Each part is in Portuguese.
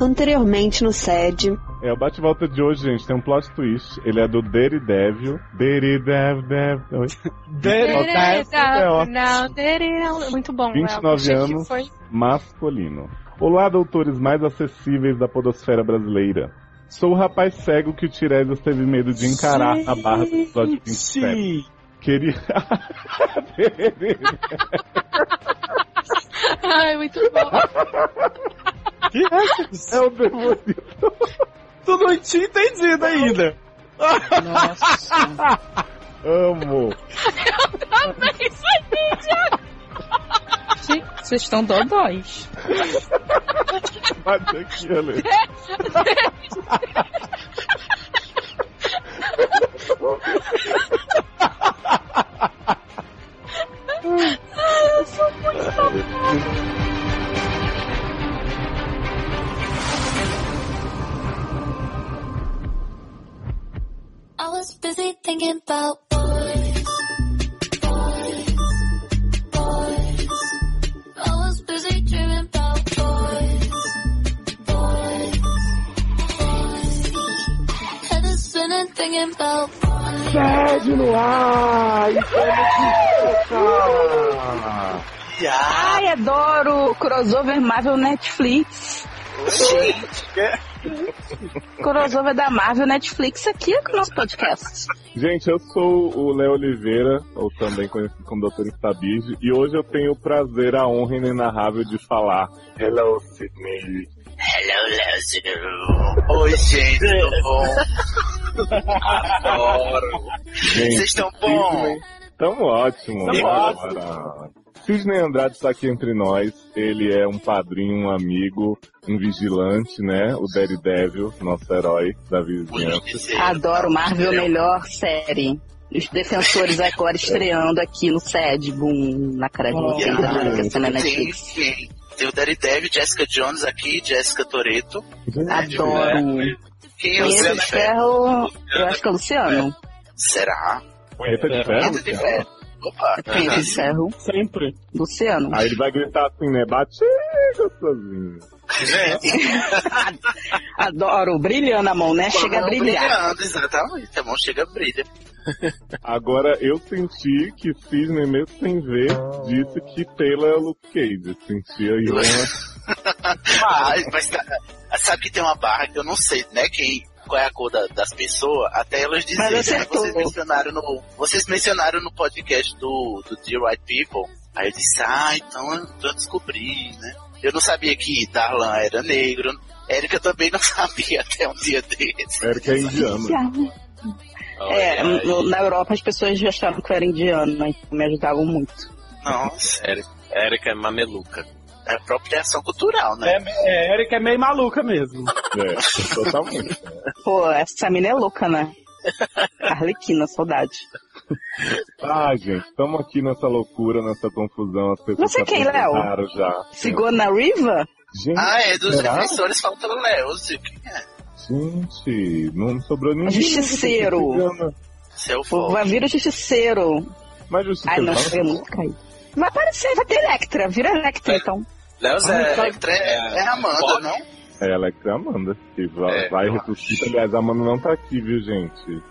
Anteriormente no SED. É, o bate-volta de hoje, gente, tem um plot twist. Ele é do Daredevil. Daredevil. Daredevil. Não, Daredevil. Muito bom. 29 anos, foi... masculino. Olá, doutores mais acessíveis da podosfera brasileira. Sou o rapaz cego que o Tiresias teve medo de encarar Sim. a barra do episódio 27. Queria... Ai, muito bom. Que é, é o demolidor. Tu não tinha entendido ainda. Nossa. Amo. Eu também sabia, Thiago. Gente, vocês estão dodóis. Bate aqui, Ale. Ai, eu sou muito I was busy thinking about boys, boys, boys. I was busy dreaming about boys, boys, boys. Head is spinning thinking about boys. Sede no ar! Ai, adoro crossover Marvel Netflix. Gente, crossover da Marvel Netflix aqui com o nosso podcast. Gente, eu sou o Léo Oliveira, ou também conhecido como Dr. Instabige, e hoje eu tenho o prazer, a honra inenarrável de falar Hello, Sidney. Hello, Lázaro. Oi, gente, tudo bom? Adoro. Vocês estão bom? Tamo ótimo. Tamo ótimo. Sidney Andrade está aqui entre nós. Ele é um padrinho, um amigo, um vigilante, né? O Daredevil, nosso herói da vizinhança. Adoro Marvel, melhor série. Os defensores agora estreando aqui no SED, boom, na cara de vocês, Oh, agora que essa na Tem, Netflix. tem, tem o Daredevil, Jessica Jones aqui, Jessica Toretto. Adoro. Quem é o Ferro, eu acho que é o Luciano. Será? Punheta de ferro? Opa. Punheta de Ferro, sempre. Luciano. Aí ele vai gritar assim, né? Bate gostosinho. Adoro, brilhando a mão, né? Chega a brilhar. brilhando, exatamente. A mão chega a brilha. Agora, eu senti que Sidney, mesmo sem ver, disse que Taylor é o Luke Cage. Senti aí uma... Mas tá- sabe que tem uma barra que eu não sei, né? Quem, qual é a cor da- das pessoas, até elas dizerem, né? Vocês mencionaram no, vocês mencionaram no podcast do, do The Right People. Aí eu disse, ah, então eu, eu descobri, né? Eu não sabia que Darlan era negro. Érica também não sabia até um dia desse. Eric é indiano. É, no- na Europa as pessoas já achavam que eu era indiano, mas me ajudavam muito. Nossa, Érica, Érica é mameluca. É apropriação cultural, né? É, é, Eric é meio maluca mesmo. É, totalmente. Pô, essa mina é louca, né? Arlequina, saudade. Ah, gente, estamos aqui nessa loucura, nessa confusão. As pessoas Você quem, Léo? já. Ficou na Riva? Gente, Ah, é dos será? defensores falta o Léo. Quem é? Gente, não sobrou ninguém. Justiceiro. Seu Pô, Vai vir o justiceiro. Mas Ai, justiceiro não, não? caído. Vai aparecer, vai ter Electra. Vira Electra, então. Léo É, Zé. Electra é, é Amanda, Pode. não? É ela que é a Amanda. Que vai, É, vai eu ressuscita. Aliás, a Amanda não tá aqui, viu, gente?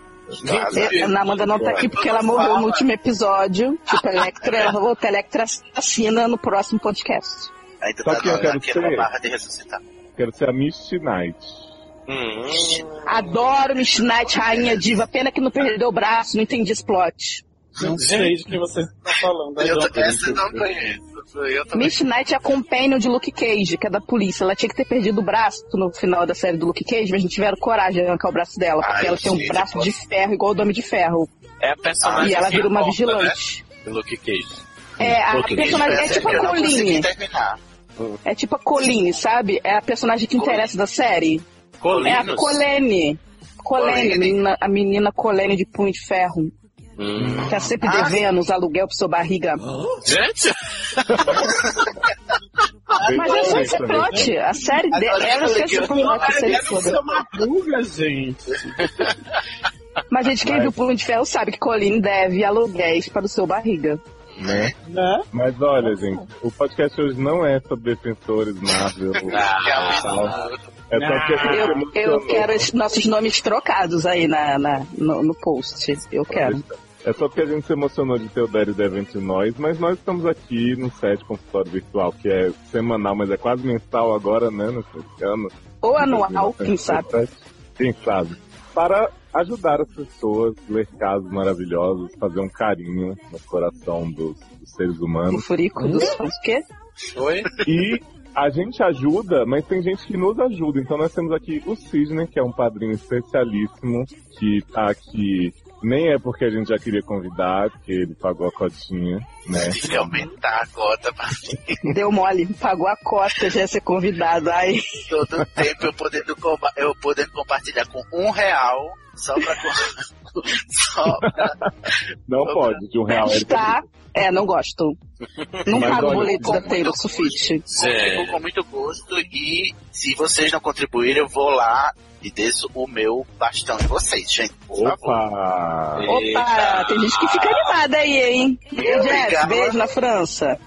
É, A Amanda não tá aqui porque ela morreu no último episódio. Tipo, Electra, ela volta Electra assassina no próximo podcast. Ainda Só tá que eu quero ser- barra de ressuscitar. Quero ser a Misty Knight. Hum, Adoro Miss Knight, rainha diva. Pena que não perdeu o braço, não entendi esse plot. Não sei de que você está falando. Eu, Aí, tô- essa eu não conheço. Eu. Miss Knight é a companion de Luke Cage, que é da polícia. Ela tinha que ter perdido o braço no final da série do Luke Cage, mas não tiveram coragem de arrancar o braço dela, porque Ai, ela tem um gente, braço pode- de ferro, igual o do Homem de Ferro. é a personagem e ela que vira uma volta, vigilante. Né? Do Luke Cage. É, a personagem é tipo eu a Colleen. terminar. É tipo a Colleen, sabe? É a personagem que interessa da série. É a Colinos. Colene. Colene, Colene. a menina, a menina Colene de punho de ferro. Hum. Tá sempre Ah. devendo os aluguel pro seu barriga. Gente, Mas é só esse plot. A série dela, Agora ela eu fez esse falei plot, a série Deve toda. ser uma ruga, gente. Mas, gente, quem Mas- viu Punho de Ferro sabe que Colleen deve aluguéis para o seu barriga. Né? Né? Mas olha, gente, o podcast hoje não é sobre defensores, Marvel. Ah. É só que a gente Eu, eu quero esses nossos nomes trocados aí na, na- no, no post. Eu quero. É só porque a gente se emocionou de ter o Daredevil entre nós, mas nós estamos aqui no set consultório virtual, que é semanal, mas é quase mensal agora, né, nesse ano. Ou anual, quem sabe. Quem sabe. Para ajudar as pessoas, ler casos maravilhosos, fazer um carinho no coração dos, dos seres O humanos. furico dos fãs. O quê? Oi? E a gente ajuda, mas tem gente que nos ajuda. Então nós temos aqui o Sidney, que é um padrinho especialíssimo, que tá aqui. Nem é porque a gente já queria convidar, porque ele pagou a cotinha, né? Tive que aumentar a cota pra Deu mole, pagou a cota, já ia ser convidado. Ai, todo tempo eu podendo, eu podendo compartilhar com um real só pra. só pra Não pode, de um real. ele tá. É, não gosto. Não Mas pago boleto da com Taylor Swift. Contribuo com muito gosto e se vocês não contribuírem, eu vou lá e desço o meu bastão em vocês, gente. Por favor. Opa! Opa, tem gente que fica animada aí, hein? E Jeff, beijo na França.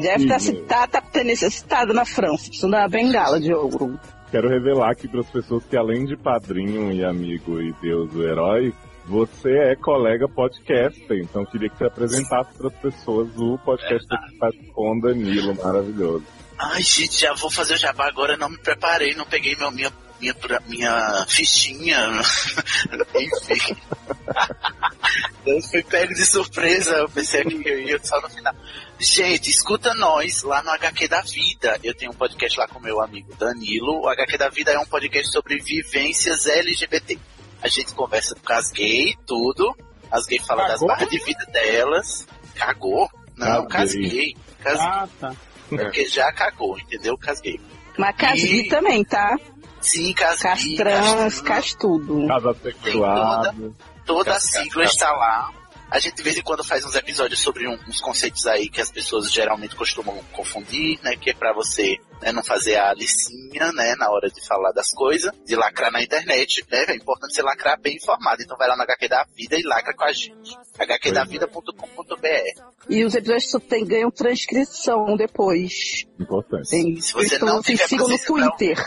Jeff tá, tá, tá, tá necessitado na França, precisando da bengala de ouro. Quero revelar aqui para as pessoas que além de padrinho e amigo e Deus o herói, você é colega podcaster. Então queria que você apresentasse para as pessoas o podcast que faz com Danilo, maravilhoso. Ai, gente, já vou fazer o jabá agora, não me preparei, não peguei meu, minha, minha, minha fichinha. Enfim. Eu fui pego de surpresa, eu pensei que eu ia só no final. Gente, escuta nós lá no HQ da Vida. Eu tenho um podcast lá com meu amigo Danilo. O HQ da Vida é um podcast sobre vivências LGBT. A gente conversa com as gays, tudo. As gays falam das barras de vida delas. Cagou? Não, Casguei. casguei. Casguei. Ah, tá. Porque já cagou, entendeu? Casguei. Mas casgui E- também, tá? Sim, casguei. Cas trans, casguei. cas tudo. Casa sexuado. Toda a sigla está lá. A gente de vez em quando faz uns episódios sobre um- uns conceitos aí que as pessoas geralmente costumam confundir, né? Que é pra você né, não fazer a licinha, né? Na hora de falar das coisas, de lacrar na internet, né? É importante você lacrar bem informado. Então vai lá no HQ da Vida e lacra com a gente. hqdavida.com.br E os episódios só tem, ganham transcrição depois. Importante. Tem, Se você então, não se tiver sigam no paciência pra- Twitter.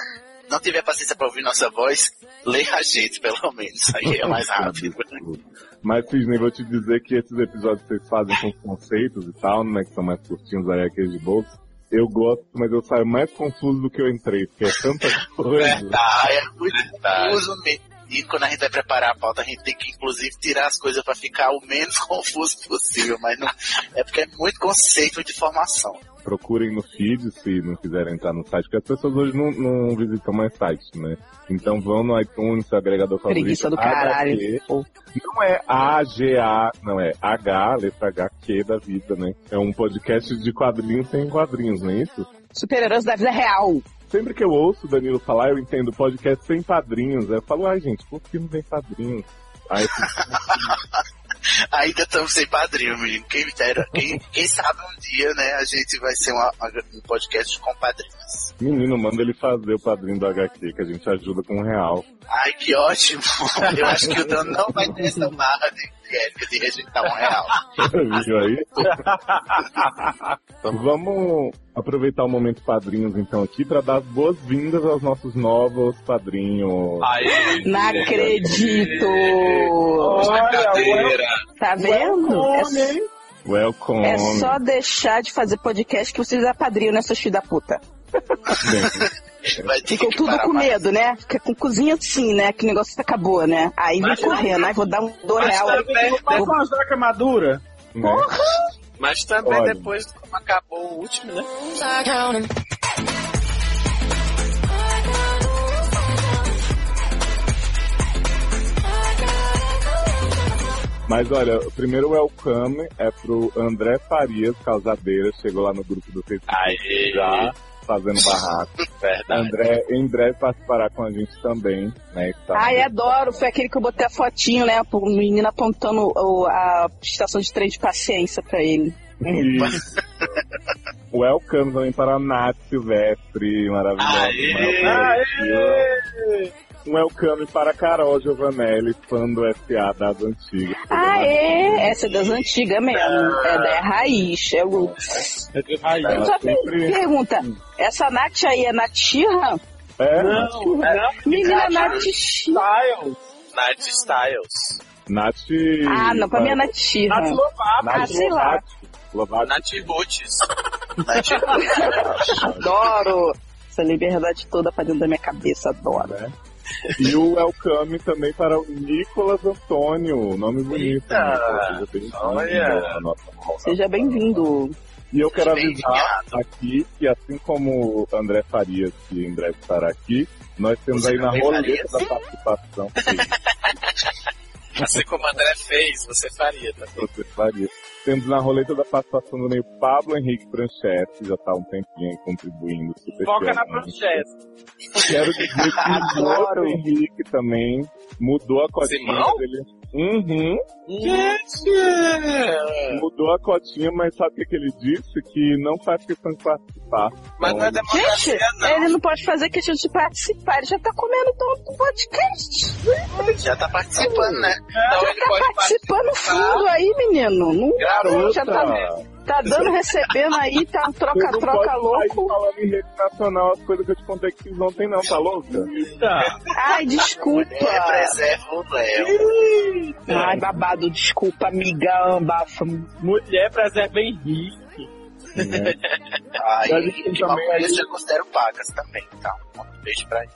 Não tiver paciência pra ouvir nossa voz, leia a gente, pelo menos. Aí é mais rápido. Mas, Sidney, vou te dizer que esses episódios que vocês fazem com os conceitos e tal, né? Que são mais curtinhos aí, aqueles de bolso. Eu gosto, mas eu saio mais confuso do que eu entrei, porque é tanta coisa. Verdade, é muito Verdade. confuso mesmo. E quando a gente vai preparar a pauta, a gente tem que, inclusive, tirar as coisas pra ficar o menos confuso possível. Mas não, é porque é muito conceito, muita informação. Procurem no feed se não quiserem entrar no site, porque as pessoas hoje não, não visitam mais sites, né? Então vão no iTunes, seu agregador favorito. Preguiça do HQ. caralho. Não é A-G-A, não é H, letra H, Q da vida, né? É um podcast de quadrinhos sem quadrinhos, não é isso? Super-heróis da vida real. Sempre que eu ouço o Danilo falar, eu entendo podcast sem padrinhos. Eu falo, ai gente, por que não tem padrinhos? Aí Ainda estamos sem padrinho, menino. Quem, dera- quem, quem sabe um dia, né, a gente vai ser uma- uma- um podcast com padrinhos. menino, manda ele fazer o padrinho do HQ, que a gente ajuda com um real. Ai, que ótimo! Eu acho que o Dan não vai ter essa barra de, de Érica de rejeitar um real. Viu aí? Então, Vamos aproveitar o momento padrinhos então aqui para dar as boas-vindas aos nossos novos padrinhos. Aí. Não acredito! Brincadeira. Tá vendo? É, s- Welcome. é só deixar de fazer podcast que vocês apadrinham nessa filha da puta. Ficam que tudo com mais. medo, né? Fica com cozinha assim, né? Que o negócio acabou, né? Aí vem correndo, aí vou dar um do real. Vai com vou- as dracas maduras. Mas também Olha. depois, como acabou o último, né? Mas olha, o primeiro welcome é pro André Farias, causadeira, chegou lá no grupo do Facebook Aê. já fazendo barraco. Verdade. André em breve participará com a gente também, né? que tá- Ai, adoro. Foi aquele que eu botei a fotinho, né? O menino apontando o- a estação de trem de paciência pra ele. Isso. welcome também para a Nath Silvestre, maravilhosa. Aê! Um welcome para a Carol Giovanelli, fã do SA das antigas. Ah, é? Essa é das antigas mesmo. É da é raiz, é o. É de raiz. Eu só sempre- pergunta, essa Nath aí é Natirra? É, Não, não. Menina Nath. Styles. Night Styles. Nath. Ah, não, pra mim é Natirra. Nath Lovato. Nath Ah, sei lá. Lovato. Night Roots. Adoro. Essa liberdade toda pra dentro da minha cabeça, adoro. né? E o welcome também para o Nicolas Antônio, nome bonito. Eita, Nicolas, seja bem-vindo olha. Seja bem-vindo. E eu quero avisar aqui que, assim como o André Farias, que em breve estará aqui, nós temos Você aí na roleta da participação. Assim como o André fez, você faria também. Você faria. Temos na roleta da participação do meio Pablo Henrique Pranchetti, já está há um tempinho aí contribuindo. super Foca na pranchete. Quero dizer que o Henrique também mudou a cotinha dele. Uhum. Gente! Mudou a cotinha, mas sabe o que, ele disse? Que não faz questão de participar. Mas Então, não é Gente, democracia, não. ele não pode fazer questão de participar, ele já tá comendo todo o podcast. Já tá participando, né? Então ele pode Participando no fundo aí, menino. Não, Garota! já tá, tá dando, recebendo aí, tá um troca-troca louco. falando em rede nacional as coisas que eu te contei que fiz ontem não, tá louca? Tá. Ai, desculpa. Mulher preserva o Léo. Ai, babado, desculpa, amiga, ambafa. Mulher preserva Henrique. Aí, A gente tem de uma aí- vez já considero pacas também, tá? Um beijo pra ele.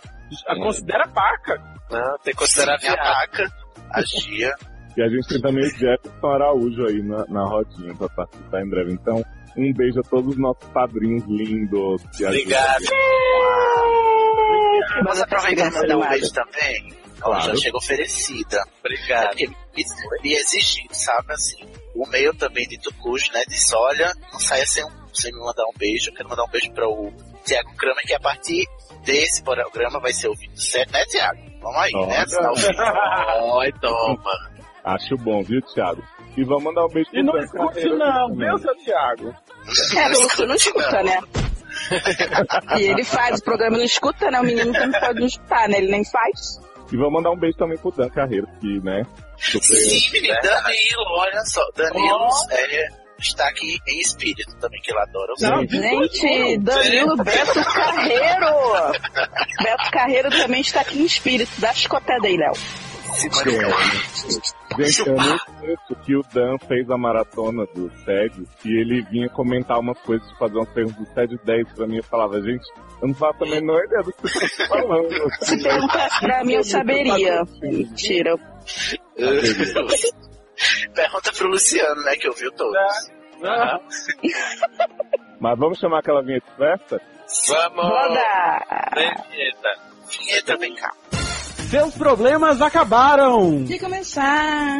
A considera paca. Não, tem que considerar Minha paca, a Gia. E a gente tem também o Jefferson Araújo aí na, na rodinha pra participar em breve. Então, um beijo a todos os nossos padrinhos lindos. ajudam Obrigado. a gente. Posso aproveitar e mandar um beijo também? Ela Claro. já chega oferecida. É Obrigado. porque me, exigindo, sabe? Assim, o e-mail também de Tucujo, né? Disse, olha, não saia sem, sem me mandar um beijo. Eu quero mandar um beijo para o Tiago Kramer, que a partir desse programa vai ser o 27, né, Tiago? Vamos aí, né? Olha. Assinar o vídeo. Oi, toma. Acho bom, viu, Thiago? E vamos mandar um beijo E não escute não, viu, seu Thiago? É, que não escuta, né? E ele faz, o programa não escuta, né? O menino também pode não escutar, né? Ele nem faz. E vamos mandar um beijo também pro Dan Carreiro, que, né? super- Sim, menino, Danilo, olha só. Danilo é, está aqui em espírito também, que ele adora o Não, Gente, Danilo Beto Carreiro! Beto Carreiro também está aqui em espírito. Dá chicotada aí, Léo. Gente, eu não esqueço que o Dan fez a maratona do SED e ele vinha comentar umas coisas, fazer umas perguntas do SED 10 pra mim. Eu falava, gente, eu não faço a menor ideia do que você tá falando. Se perguntasse pra mim, eu saberia. Mentira. Pergunta pro Luciano, né, que ouviu todos. Mas vamos chamar aquela vinheta de festa? Vamos! Roda! Vem, vinheta. Vinheta, vem cá. Seus problemas acabaram. De começar.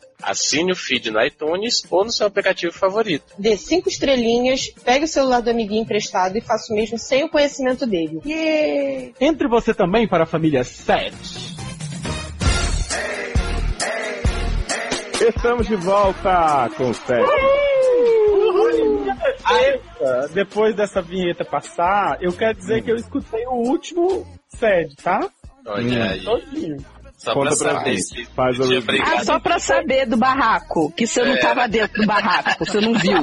Assine o feed no iTunes ou no seu aplicativo favorito. dê cinco estrelinhas, pegue o celular do amiguinho emprestado e faça o mesmo sem o conhecimento dele. Yeah! Entre você também para a família 7. Estamos de volta com o SED. Eita, depois dessa vinheta passar, eu quero dizer que eu escutei o último SED, tá? Olha Hum. aí. Todinho. Só Conta pra saber gente. Faz a. Ah, só pra saber do barraco, que você não É. tava dentro do barraco, você não viu.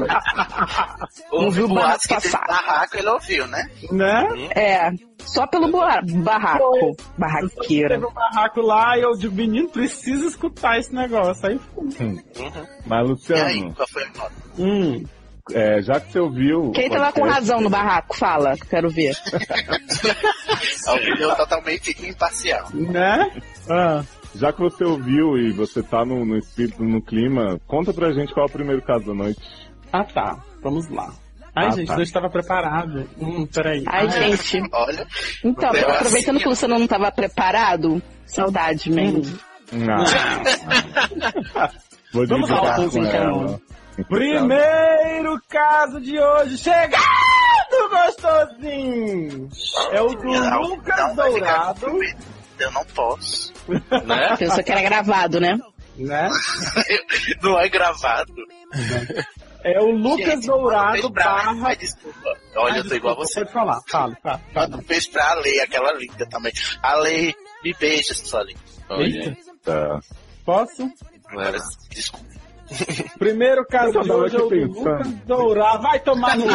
Não viu o barraco passar. barraco, ele ouviu, né? Né? É, só pelo ba- barraco. Barraqueira. Teve um barraco lá e eu digo, menino, precisa escutar esse negócio. Aí, fui. Uhum. Mas, E aí, Luciano, qual foi a nota? hum, é, já que você ouviu. Quem o tava com razão no barraco? Fala, quero ver. A opinião totalmente imparcial. né? Ah, Já que você ouviu e você tá no, no espírito, no clima, conta pra gente qual é o primeiro caso da noite. ah, tá. Vamos lá. Ai, Ah, gente, tá. não estava preparado. Hum, peraí. Ai, Ah, gente. Olha, Então, Deu aproveitando assim, que você não estava preparado, saudade, Mandy. Não. Vou Vamos ao com povo, então. ela. Primeiro caso de hoje, chegando gostosinho! É o do não, Lucas Dourado. Eu não posso. Né? Pensou que era gravado, né? né? Não é gravado. É o Lucas Gente, Dourado barra... Ai, desculpa. Olha, eu tô igual a você. Pode falar, fala, fala. Manda um beijo pra Ale, aquela linda também. Ale, me beija, sua linda. Olha, Tá. Posso? Agora, desculpa. Primeiro caso de hoje é o pensando. Lucas Dourado. Vai tomar no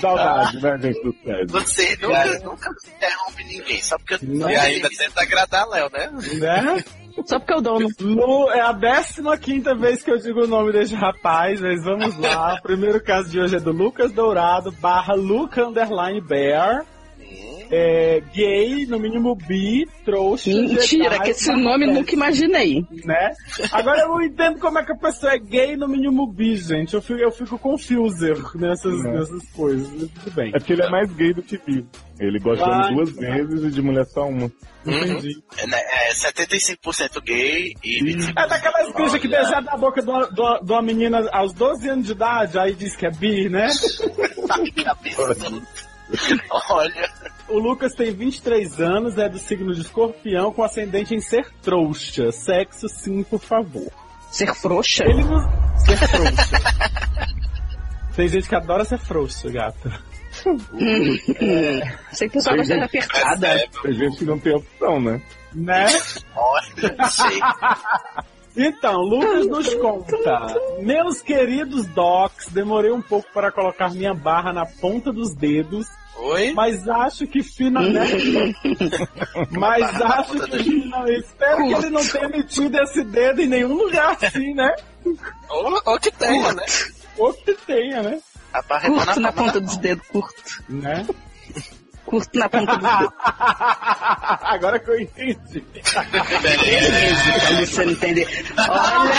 Saudade, né, gente? Você nunca, nunca interrompe ninguém, só porque eu Não. E ainda tenta agradar Léo, né? né? Só porque é o dono. Lu, é a 15 quinta vez que eu digo o nome desse rapaz, mas vamos lá. O primeiro caso de hoje é do Lucas Dourado, barra Luca Underline Bear. É, gay, no mínimo bi, trouxa. Mentira, Jedi, que esse nome nunca imaginei. Né? Agora eu não entendo como é que a pessoa é gay, no mínimo bi, gente. Eu fico, eu fico confuso nessas, Não. nessas coisas, mas tudo bem. É porque ele é mais gay do que bi. Ele gosta de homem duas vezes e de mulher só uma. Entendi. É, né, é 75% gay e 25% É daquelas bichas que beijaram na boca de uma, de uma- de uma menina aos 12 anos de idade, aí diz que é bi, né? Olha, O Lucas tem 23 anos, é do signo de escorpião, com ascendente em ser trouxa. Sexo, sim, por favor. Ser frouxa? Ele não. Ser frouxa. tem gente que adora ser frouxa, gata. Sei que gosta de apertada. Tem gente que não tem opção, né? Né? olha, não sei. Então, Lucas nos conta. Meus queridos docs, demorei um pouco para colocar minha barra na ponta dos dedos, Oi? mas acho que finalmente. mas acho que finalmente. Espero que ele não tenha metido esse dedo em nenhum lugar assim, né? Ou, ou que tenha, né? Ou que tenha, né? A barra é Curto na palma ponta dos dedos, curto. Né? Curto na ponta dedos. Agora que eu entendi. Você não entender. Olha,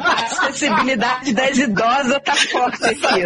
a acessibilidade das idosas tá forte aqui.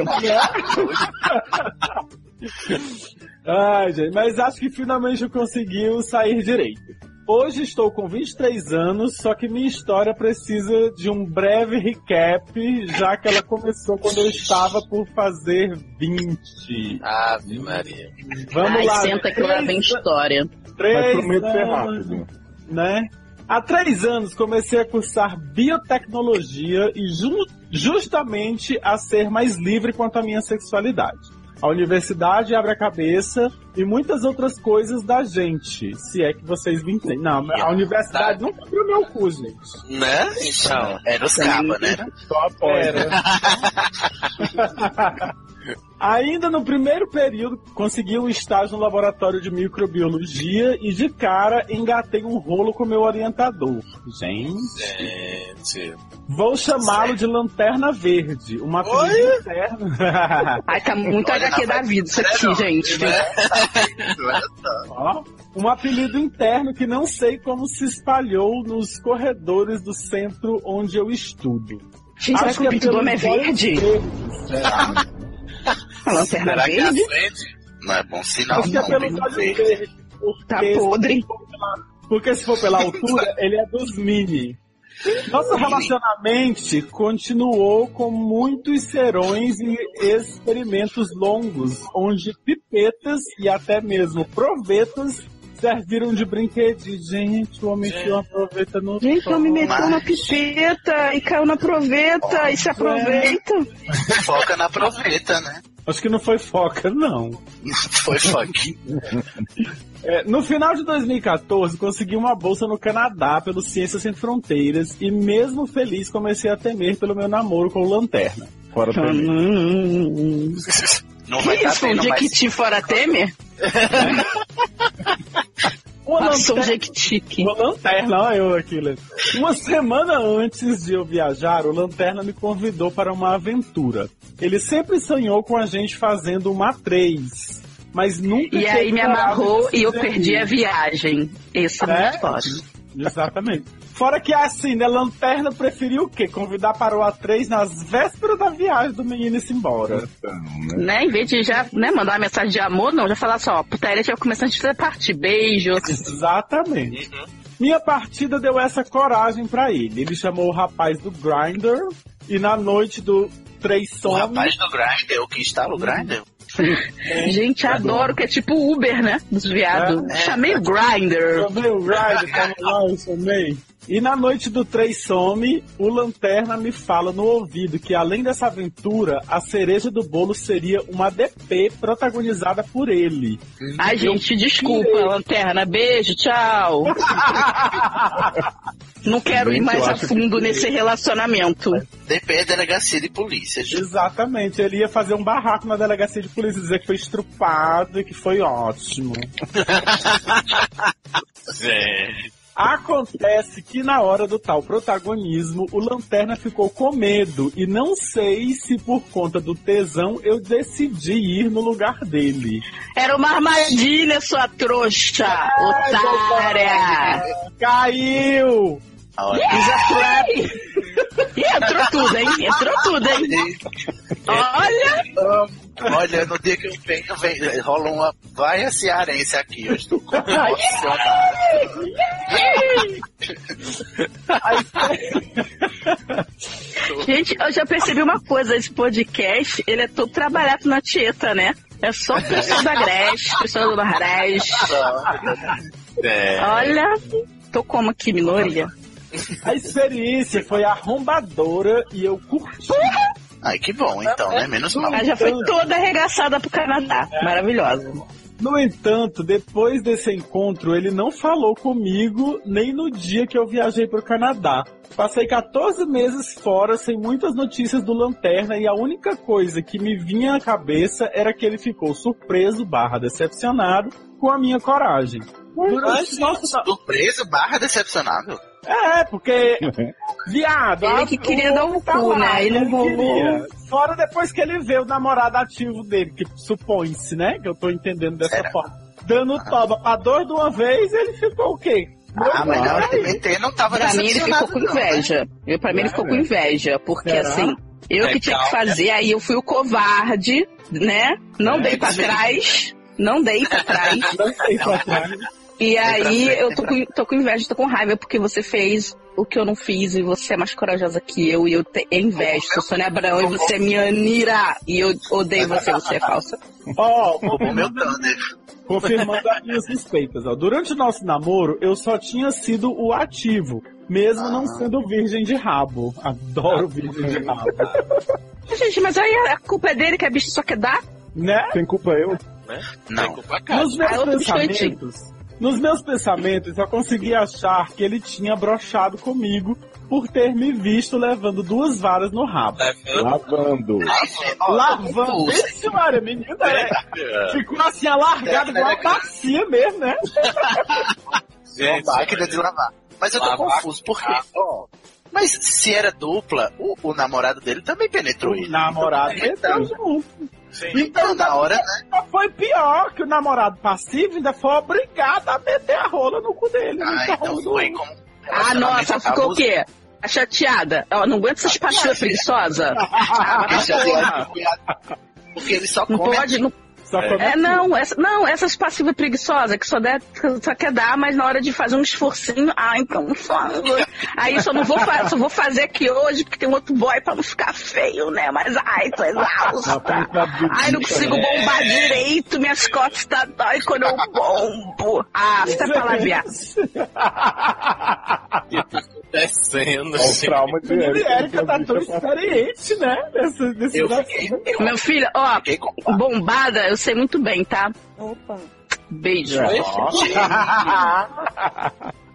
Ai, gente, mas acho que finalmente eu consegui sair direito. Hoje estou com 23 anos, só que minha história precisa de um breve recap, já que ela começou quando eu estava por fazer 20. Ave Maria. Vamos Ai, lá. senta que lá vem história. Mas Três prometo ser rápido. né? Há três anos comecei a cursar biotecnologia e ju- justamente a ser mais livre quanto à minha sexualidade. A universidade abre a cabeça e muitas outras coisas da gente, se é que vocês me entendem. Não, a universidade não abriu meu cu, gente. Né? Então. É nos caba, né? Só apoia. Era. Ainda no primeiro período, consegui um estágio no laboratório de microbiologia e de cara engatei um rolo com meu orientador. Gente. Gente. Vou chamá-lo de Lanterna Verde. Uma apelido interno. Ai, tá muito HQ da vida isso aqui, gente. Só. Ó, um apelido interno que não sei como se espalhou nos corredores do centro onde eu estudo. Gente, será que o pinto do homem é pelos olhos verde? A lanterna Será que é verde? verde? Não é bom sinal, Acho que é não. que ver. verdes. Porque Tá se podre. pela- Porque se for pela altura, ele é dos mini. Nosso relacionamento continuou com muitos serões e experimentos longos, onde pipetas e até mesmo provetas serviram de brinquedinho. Gente, o homem tinha uma proveta no Gente, eu me pau. meteu na pipeta e caiu na proveta e se aproveita. Foca na proveta, né? Acho que não foi foca, não. Foi funk. É, no final de 2014, consegui uma bolsa no Canadá pelo Ciências Sem Fronteiras e, mesmo feliz, comecei a temer pelo meu namoro com o Lanterna. Fora também. Hum, Não que vai estar isso? Um mais. Jequiti fora Temer? Uma Passou um lanterna, uma lanterna, olha eu aqui, Lê. Uma semana antes de eu viajar, o Lanterna me convidou para uma aventura. Ele sempre sonhou com a gente fazendo uma A3, mas nunca E aí me amarrou e eu perdi a isso. viagem. Essa é minha Né? história. Exatamente. Fora que assim, né, Lanterna preferiu o quê? Convidar para o A3 nas vésperas da viagem do menino ir embora. Né? Em vez de já né, mandar uma mensagem de amor, não, já falar só, ó, putaria já começando a fazer parte. Beijo. Exatamente. Minha partida deu essa coragem pra ele. Ele chamou o rapaz do Grindr e na noite do Três O Some. rapaz do Grindr, o que instala o Grindr? Gente, adoro, que é tipo Uber, né? Dos viados. É. Chamei o Grindr. Chamei o Grindr, tava lá, eu chamei. E na noite do Três Some, o Lanterna me fala no ouvido que além dessa aventura, a cereja do bolo seria uma DP protagonizada por ele. Ai, gente, desculpa, lanterna. Beijo, tchau. Não quero ir Gente, mais eu a fundo que- nesse relacionamento. DP é delegacia de polícia. gente. Exatamente, ele ia fazer um barraco na delegacia de polícia, dizer que foi estrupado e que foi ótimo. Acontece que na hora do tal protagonismo, o Lanterna ficou com medo e não sei se por conta do tesão eu decidi ir no lugar dele. Era uma armadilha, sua trouxa, otária. Caiu! Trap. Ih, entrou tudo, hein? Entrou tudo, hein? Olha! Olha, no dia que eu venho, vem, rola uma vaia cearense aqui. Eu estou emocionado. Gente, eu já percebi uma coisa, esse podcast, ele é todo trabalhado na Tieta, né? É só pessoa da Grécia, pessoa do Nordeste. É. Olha, tô como aqui, minoria. A experiência foi arrombadora e eu curti. Ai, que bom, então, né? Menos mal. Ela já foi toda arregaçada pro Canadá. Maravilhosa. No entanto, depois desse encontro, ele não falou comigo nem no dia que eu viajei para o Canadá. Passei 14 meses fora sem muitas notícias do Lanterna e a única coisa que me vinha à cabeça era que ele ficou surpreso barra decepcionado com a minha coragem. Durante nosso... Surpreso barra decepcionado. É, porque viado. Ele que queria dar um tá cu, lá, né? Aí não ele rolou. queria. Fora depois que ele vê o namorado ativo dele, que supõe-se, né? Que eu tô entendendo dessa Será? forma. Dando toba pra dois de uma vez, ele ficou o quê? Ah, mas na hora de Aí. meter não tava Pra mim ele ficou com não, né? inveja. Eu, pra mim ele ficou com inveja, porque Será? assim, eu que tinha que fazer, aí eu fui o covarde, né? Não dei pra trás, não dei pra trás. Não sei pra trás. E aí eu tô com, tô com inveja, tô com raiva, porque você fez o que eu não fiz e você é mais corajosa que eu e eu te, eu invejo. Sou Sônia Abrão e você é minha Anira. E eu odeio você, você é falsa. Ó, O meu Thunder. confirmando as minhas suspeitas. Ó. Durante o nosso namoro, eu só tinha sido o ativo, mesmo não sendo virgem de rabo. Adoro virgem de rabo. Gente, mas aí a culpa é dele que a bicha só quer dar? Né? Tem culpa eu? Não. Nos meus Ah, outro biscoitinho. pensamentos, nos meus pensamentos, eu consegui achar que ele tinha brochado comigo por ter me visto levando duas varas no rabo. Lavando. Lavando. Esse Maria, menina, é. Ficou assim, alargado igual uma bacia mesmo, né? Uma máquina de lavar. Mas eu tô Lavar confuso, por quê? Mas se era dupla, o, o namorado dele também penetrou ele. O namorado Então, meteu junto. Então, Então, na hora, né? ainda foi pior que o namorado passivo ainda foi obrigado a meter a rola no cu dele. Ah, no então carro do- foi como. Ah, nossa, ficou o quê? Tá chateada? Ó, não aguenta essas paixões preguiçosas. Ah, Porque ele só Não come pode, não, Só come É, assim. não, essa, não, essas passivas preguiçosas que só, der, só quer dar, mas na hora de fazer um esforcinho, ah, então só. Aí só não vou, só vou fazer aqui hoje porque tem um outro boy pra não ficar feio, né? Mas ai, tô exausta. Ai, não consigo bombar direito, minhas costas tá dói quando eu bombo. Ah, você tá falando, viado. Descendo. Olha o trauma de Erika. Erika tá tão pra- experiente, né? Nesse, nesse Eu fiquei, eu Meu filho, ó, bombada, eu sei muito bem, tá? Opa. Beijo.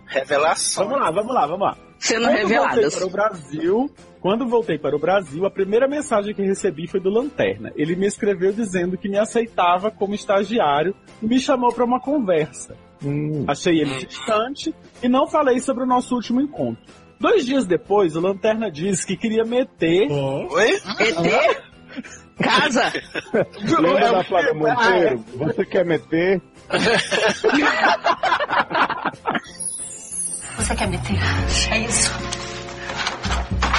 revelação. Vamos lá, vamos lá, vamos lá. Sendo Quando voltei reveladas. para o Brasil, quando voltei para o Brasil, a primeira mensagem que recebi foi do Lanterna. Ele me escreveu dizendo que me aceitava como estagiário e me chamou para uma conversa. Hum. Achei ele distante e não falei sobre o nosso último encontro. Dois dias depois, o Lanterna disse que queria meter. Oi? ET? Casa? Lembra da Flávia? Monteiro? Você quer meter? Você quer meter? É isso?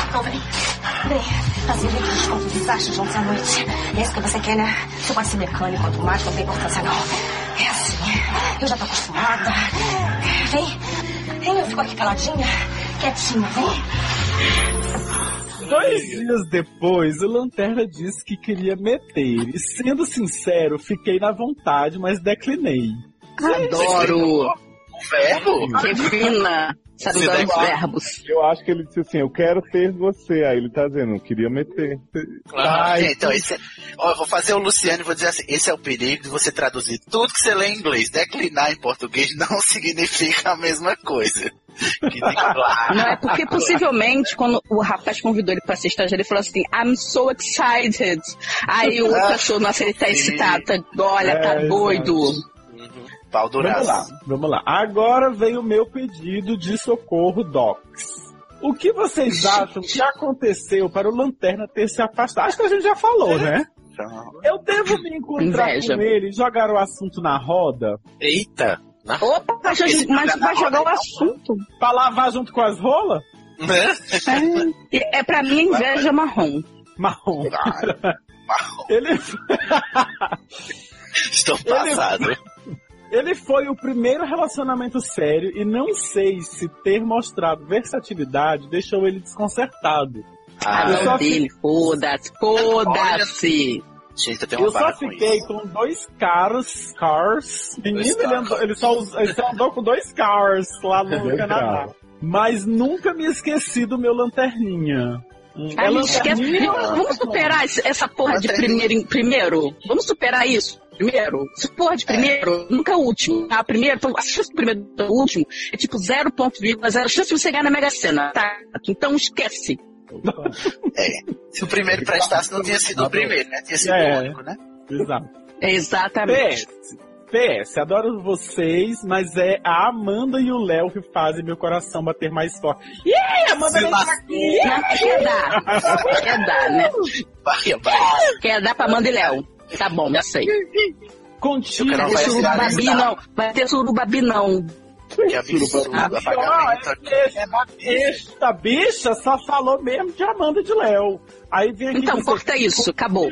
Então vem. Vem. Fazer um desconto de desastres ontem à noite. É isso que você quer, né? Você pode ser mecânico, automático, não tem importância não. É assim. Eu já tô acostumada. Vem. Vem, eu fico aqui caladinha, quietinha, vem. Dois dias depois, o Lanterna disse que queria meter. E sendo sincero, fiquei na vontade, mas declinei. Adoro. O verbo? Que fina. Sabe usar os lá. verbos. Eu acho que ele disse assim, eu quero ter você. Aí ele tá dizendo, eu queria meter. Ah, então, esse é... Ó, eu vou fazer o Luciano e vou dizer assim: esse é o perigo de você traduzir tudo que você lê em inglês. Declinar em português não significa a mesma coisa. Claro. Não, é porque possivelmente quando o rapaz convidou ele pra ser estagiário, ele falou assim, I'm so excited. Aí o cachorro, nossa, ele tá excitado, tá- olha, tá É, doido. Pau Vamos lá, vamos lá. Agora vem o meu pedido de socorro, Docs. O que vocês acham que aconteceu para o Lanterna ter se afastado? Acho que a gente já falou, né? Eu devo me encontrar Inveja. com ele e jogar o assunto na roda? Eita! Opa, mas, mas vai jogar o assunto. Pra lavar junto com as rolas? É, é pra mim inveja marrom. Marrom. Ele... Estou passado. Ele foi o primeiro relacionamento sério e não sei se ter mostrado versatilidade deixou ele desconcertado. Ah, eu só, dele, foda-se, foda-se. Gente, eu tenho eu uma só barra com fiquei isso. com dois cars, cars. Menino, Dois ele, andou, ele, só, ele só andou com dois cars lá no Canadá. Mas nunca me esqueci do meu lanterninha. É gente esquece. lanterninha? Vamos superar essa porra de primeiro, em- primeiro? Vamos superar isso? Primeiro? Essa porra de primeiro nunca é o último. Ah, primeiro, então, a chance do primeiro do último é tipo 0,0 chance de você ganhar na Mega Sena, tá? Então esquece. É. Se o primeiro prestasse, não tinha sido o primeiro, né? Tinha sido É. o único, né? Exato. Exatamente. PS, PS, adoro vocês, mas é a Amanda e o Léo que fazem meu coração bater mais forte. Aí, Amanda vem pra aqui! Não, quer dar. Quer dar, né? Quer dar pra Amanda e Léo. Tá bom, já sei. Contigo. Não vai ter surubabi, não. Vai ter surubabi, não. Que absurdo. Ah, pagamento. esta, esta bicha só falou mesmo de Amanda de Léo. Aí vem aqui Então, dizer, corta isso, acabou.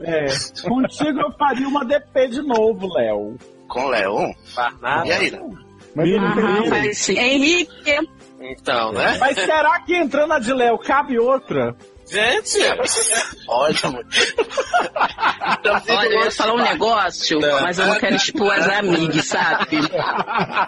É, contigo eu faria uma DP de novo, Léo. Com Léo? E aí, Léo? Henrique, Então, né? Mas será que entrando a de Léo cabe outra? Gente! Olha. Então, olha, eu ia falar um negócio, mas eu não quero expor as amigas, sabe?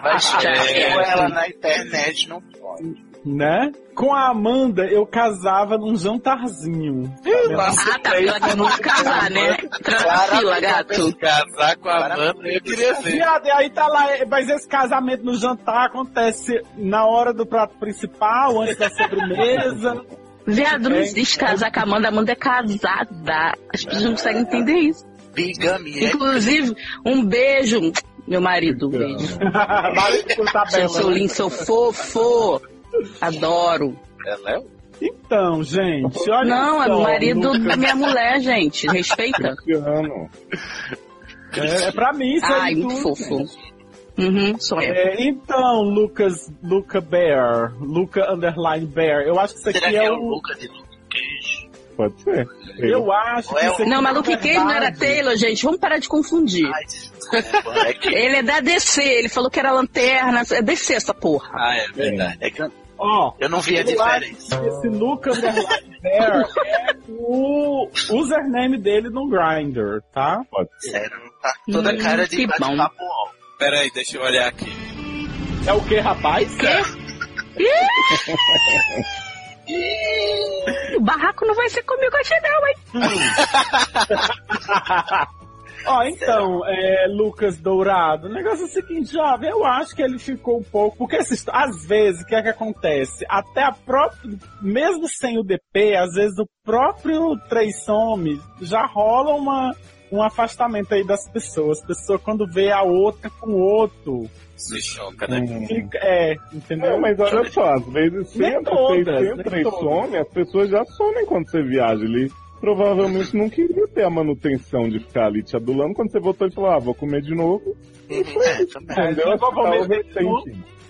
Mas Já já era. ela na internet não pode. Né? Com a Amanda eu casava num jantarzinho. Ah, tá, pela que não casar, né? Tranquila, gato. Casar com a Amanda, eu queria ver. Viado, e aí tá lá, mas esse casamento no jantar acontece na hora do prato principal, antes da sobremesa. Viado, não existe casar com a Amanda, a Amanda é casada. As pessoas não conseguem entender isso. Bigamia. Inclusive, um beijo, meu marido, um beijo. Marido por tabela. Seu lindo, seu fofo. Adoro. É Léo? Então, gente, olha Não, é só, o marido Lucas. da minha mulher, gente. Respeita. É, é pra mim, isso Ai, aí muito tudo. fofo. Uhum, sou eu. É, então, Lucas, Luca Bear, Luca Underline Bear, eu acho que isso aqui Será que é é o. Luca de Luca Queijo? Pode ser. Eu acho que Ou é isso aqui Não, é mas Luke Cage não era. Taylor, gente. Vamos parar de confundir. Ai, desculpa. É que, Ele é da DC, ele falou que era lanterna. É DC essa porra. Ah, é verdade. é que eu, Ó, eu não vi a eu acho diferença. que esse Luca Underline Bear é o username dele no Grindr, tá? Pode Sério, tá toda Hum, cara de que bom. bate-papo ó. Pera aí, deixa eu olhar aqui. É o que, rapaz? O barraco não vai ser comigo hoje não, hein? Ó, então, é, Lucas Dourado, o negócio é o seguinte, jovem, eu acho que ele ficou um pouco, porque essa histó- às vezes, o que é que acontece? Até a própria, mesmo sem o DP, às vezes o próprio Some já rola uma, um afastamento aí das pessoas. A pessoa quando vê a outra com o outro, Se choca, né? Hum. fica, é, entendeu? É, mas olha só, às vezes você entra, todas, você entra e todas. some, as pessoas já somem quando você viaja. Ele provavelmente não queria ter a manutenção de ficar ali te adulando. Quando você voltou, ele falou, ah, vou comer de novo. É, também. É, Entendeu? provavelmente Tá o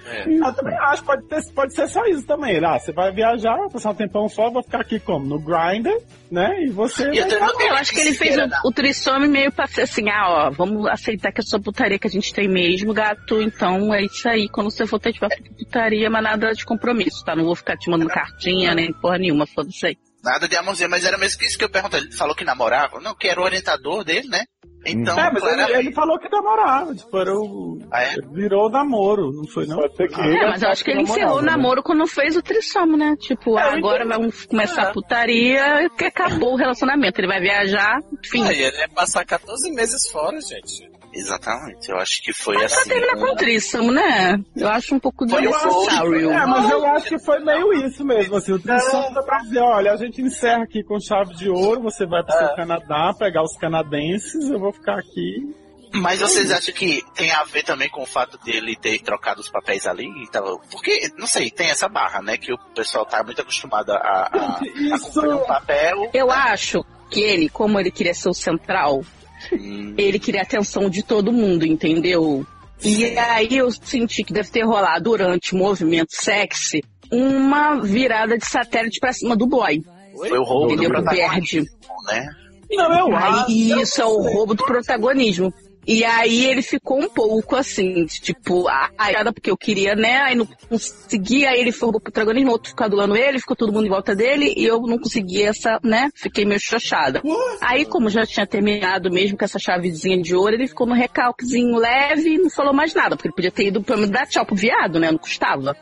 recente. Eu também acho, pode, ter, pode ser só isso também. Ah, você vai viajar, vai passar um tempão fora, vou ficar aqui como? No Grindr, né? E você. E eu Eu acho que ele fez o, o trissome meio pra ser assim, ah, ó, vamos aceitar que é só putaria que a gente tem mesmo, gato, então é isso aí. Quando você for ter, tiver putaria, mas nada de compromisso, tá? Não vou ficar te mandando cartinha, nem porra nenhuma, foda-se aí. Nada de amorzinho, mas era mesmo isso que eu perguntei. Ele falou que namorava? Não, que era o orientador dele, né? Então, É, mas ele, claramente- ele falou que namorava, tipo, era o... Ah, é? virou namoro, não foi não? Pode ser que É, mas eu acho que ele encerrou o né? namoro quando fez o trissomo, né? Tipo, É, ah, agora entendi. vamos começar a putaria, que acabou o relacionamento. Ele vai viajar, enfim. Aí ele ia passar 14 meses fora, gente. Exatamente, eu acho que foi Mas pra assim. terminar com o trissomo, né? Eu acho um pouco desnecessário. É, mas eu acho que foi meio isso mesmo, assim, o Trissom foi pra dizer, olha, a gente encerra aqui com chave de ouro, você vai pro seu Canadá, pegar os canadenses, eu vou ficar aqui. Mas vocês acham que tem a ver também com o fato dele ter trocado os papéis ali? Então, porque, não sei, tem essa barra, né? Que o pessoal tá muito acostumado a, a, a acompanhar o papel. Eu acho que ele, como ele queria ser o central, Ele queria a atenção de todo mundo, entendeu? E aí eu senti que deve ter rolado durante o movimento sexy uma virada de satélite pra cima do boy. foi o roubo do Entendeu? Pro protagonismo, Verde. né? não, eu acho. Aí isso é o roubo do protagonismo. E aí ele ficou um pouco assim, tipo, aiada porque eu queria, né? Aí não conseguia, aí ele foi o protagonismo, outro ficou adulando ele, ficou todo mundo em volta dele, e eu não consegui essa, né? Fiquei meio xoxada. Aí, como já tinha terminado mesmo com essa chavezinha de ouro, ele ficou no recalquezinho leve e não falou mais nada, porque ele podia ter ido pelo menos dar tchau pro viado, né? Não custava.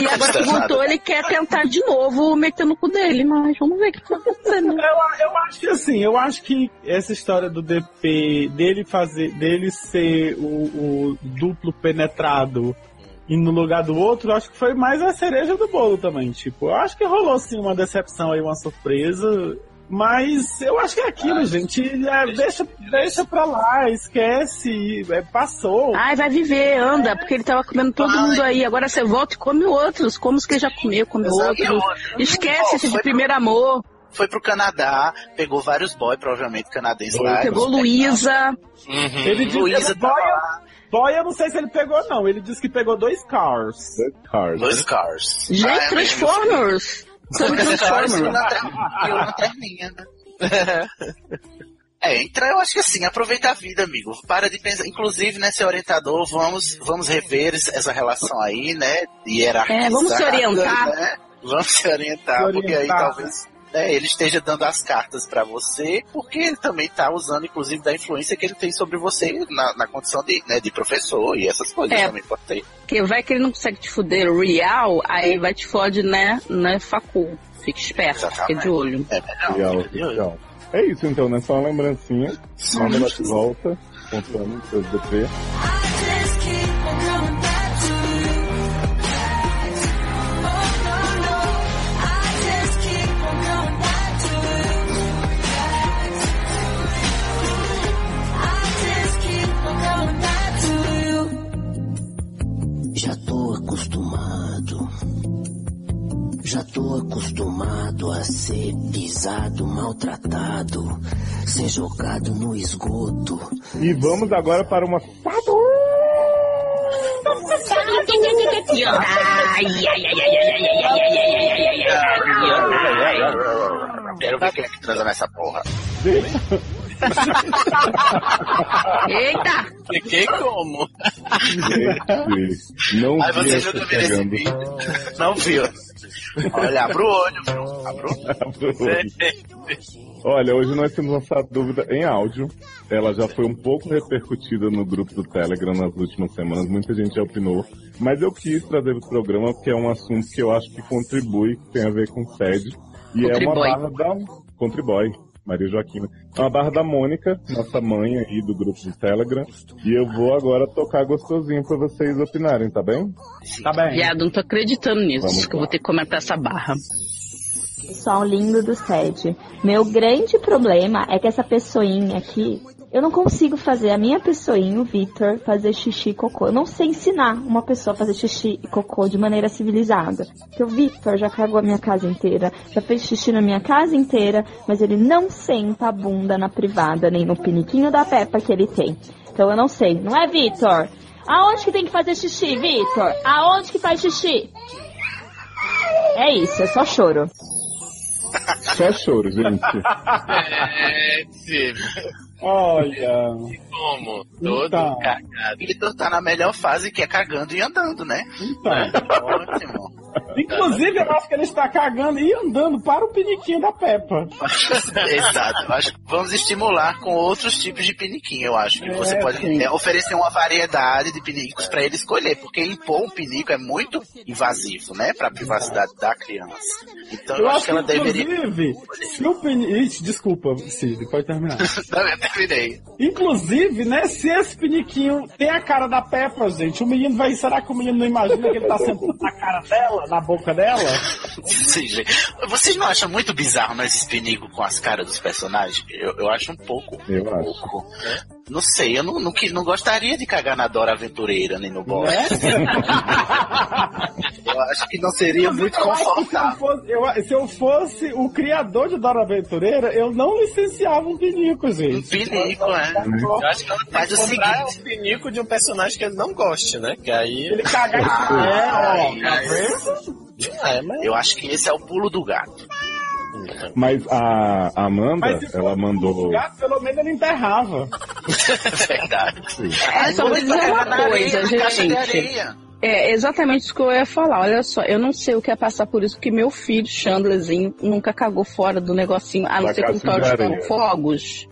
E agora que voltou, ele quer tentar de novo meter no cu dele, mas vamos ver o que tá acontecendo. Eu, eu acho que assim, eu acho que essa história do DP, dele fazer, dele ser o, o duplo penetrado e no lugar do outro, eu acho que foi mais a cereja do bolo também. Tipo, eu acho que rolou sim uma decepção aí, uma surpresa. Mas eu acho que é aquilo, gente. é, deixa, deixa pra lá, esquece, é, passou. Ai, vai viver, anda, porque ele tava comendo todo mundo aí. Agora você volta e come outros. Como os que já comeu, come outros. Esquece esse de primeiro amor. Foi pro Canadá, pegou vários boys, provavelmente canadenses lá. Pegou Luísa. Uhum. Ele disse Luísa que tá boy, boy, eu não sei se ele pegou, não. Ele disse que pegou dois cars. The Cars. Dois cars. Gente, Ah, é Transformers. Cars e Transformers. uma ter- e uma lanterninha, né? É, então eu acho que assim, aproveita a vida, amigo. Para de pensar. Inclusive, né, seu orientador, vamos, vamos rever es- essa relação aí, né? Hierarquizar. É, vamos se orientar. Né? Vamos se orientar, Se porque aí orientar. talvez né, ele esteja dando as cartas pra você, porque ele também tá usando, inclusive, da influência que ele tem sobre você na, na condição de, né, de professor e essas coisas É. também pode ter. Porque vai que ele não consegue te fuder real, aí vai te fode, né? Né, facul. Fica esperto, fica de olho. É melhor. Legal, legal. É isso então, né? Só uma lembrancinha. Manda ela de volta, contando seus DP. Já tô acostumado. Já tô acostumado a ser pisado, maltratado, ser jogado no esgoto. E vamos agora para uma Eita! Fiquei como? Gente, não Aí chegando. vídeo. Não viu. Olha, abre o olho, viu? Abre o olho. Olha, hoje nós temos essa dúvida em áudio. Ela já foi um pouco repercutida no grupo do Telegram nas últimas semanas. Muita gente já opinou. Mas eu quis trazer para o programa porque é um assunto que eu acho que contribui, que tem a ver com sede. E é uma Contribui. barra da. Contribui. Maria Joaquina. É uma barra da Mônica, nossa mãe aí do grupo do Telegram. E eu vou agora tocar gostosinho para vocês opinarem, tá bem? Tá bem. Viado, não tô acreditando nisso, Vamos que eu lá. vou ter que comentar essa barra. Pessoal lindo do SED. Meu grande problema é que essa pessoinha aqui, eu não consigo fazer a minha pessoinha, o Victor, fazer xixi e cocô. Eu não sei ensinar uma pessoa a fazer xixi e cocô de maneira civilizada. Porque o Victor já cagou a minha casa inteira, já fez xixi na minha casa inteira, mas ele não senta a bunda na privada, nem no piniquinho da Peppa que ele tem. Então eu não sei, não é, Victor? Aonde que tem que fazer xixi, Vitor? Aonde que faz xixi? É isso, é só choro. Só choro, gente. É, sim. Olha. Como? Todo Então. cagado. Vitor tá na melhor fase que é cagando e andando, né? Então. Ótimo. Inclusive, eu acho que ele está cagando e andando para o piniquinho da Peppa. Exato. Acho que vamos estimular com outros tipos de piniquinho. Eu acho que você É, pode é, oferecer uma variedade de pinicos para ele escolher, porque impor um pinico é muito invasivo, né, para a privacidade da criança. Então eu, Eu acho que ela deveria. inclusive, se o pinico... Desculpa, Cid, pode terminar. Não, eu terminei. Inclusive, né, se esse piniquinho tem a cara da Peppa, gente, o menino vai... Será que o menino não imagina que ele tá sentando na cara dela, na boca dela? Sim, gente. Vocês não acham muito bizarro nós esses pinicos com as caras dos personagens? Eu, eu acho um pouco. Eu um acho. pouco. Não sei, eu não, não, que- não gostaria de cagar na Dora Aventureira nem no Bob. Né? Eu acho que não seria muito que se eu, confortável. fosse, eu- se eu fosse o criador de Dora Aventureira, eu não licenciava um pinico, gente. Um pinico, é. Eu acho que ela Faz o seguinte. um pinico de um personagem que ele não goste, né? Que aí... Ele cagar em é, ó, tá vendo? É, mas... Eu acho que esse é o pulo do gato. Mas a Amanda, Mas ela fosse mandou. o gato, pelo menos ele enterrava. Verdade. É, só vou dizer uma Na areia, coisa, de gente. É exatamente isso que eu ia falar. Olha só, eu não sei o que é passar por isso, porque meu filho, Chandlerzinho, nunca cagou fora do negocinho, a não Da ser areia. estourando fogos.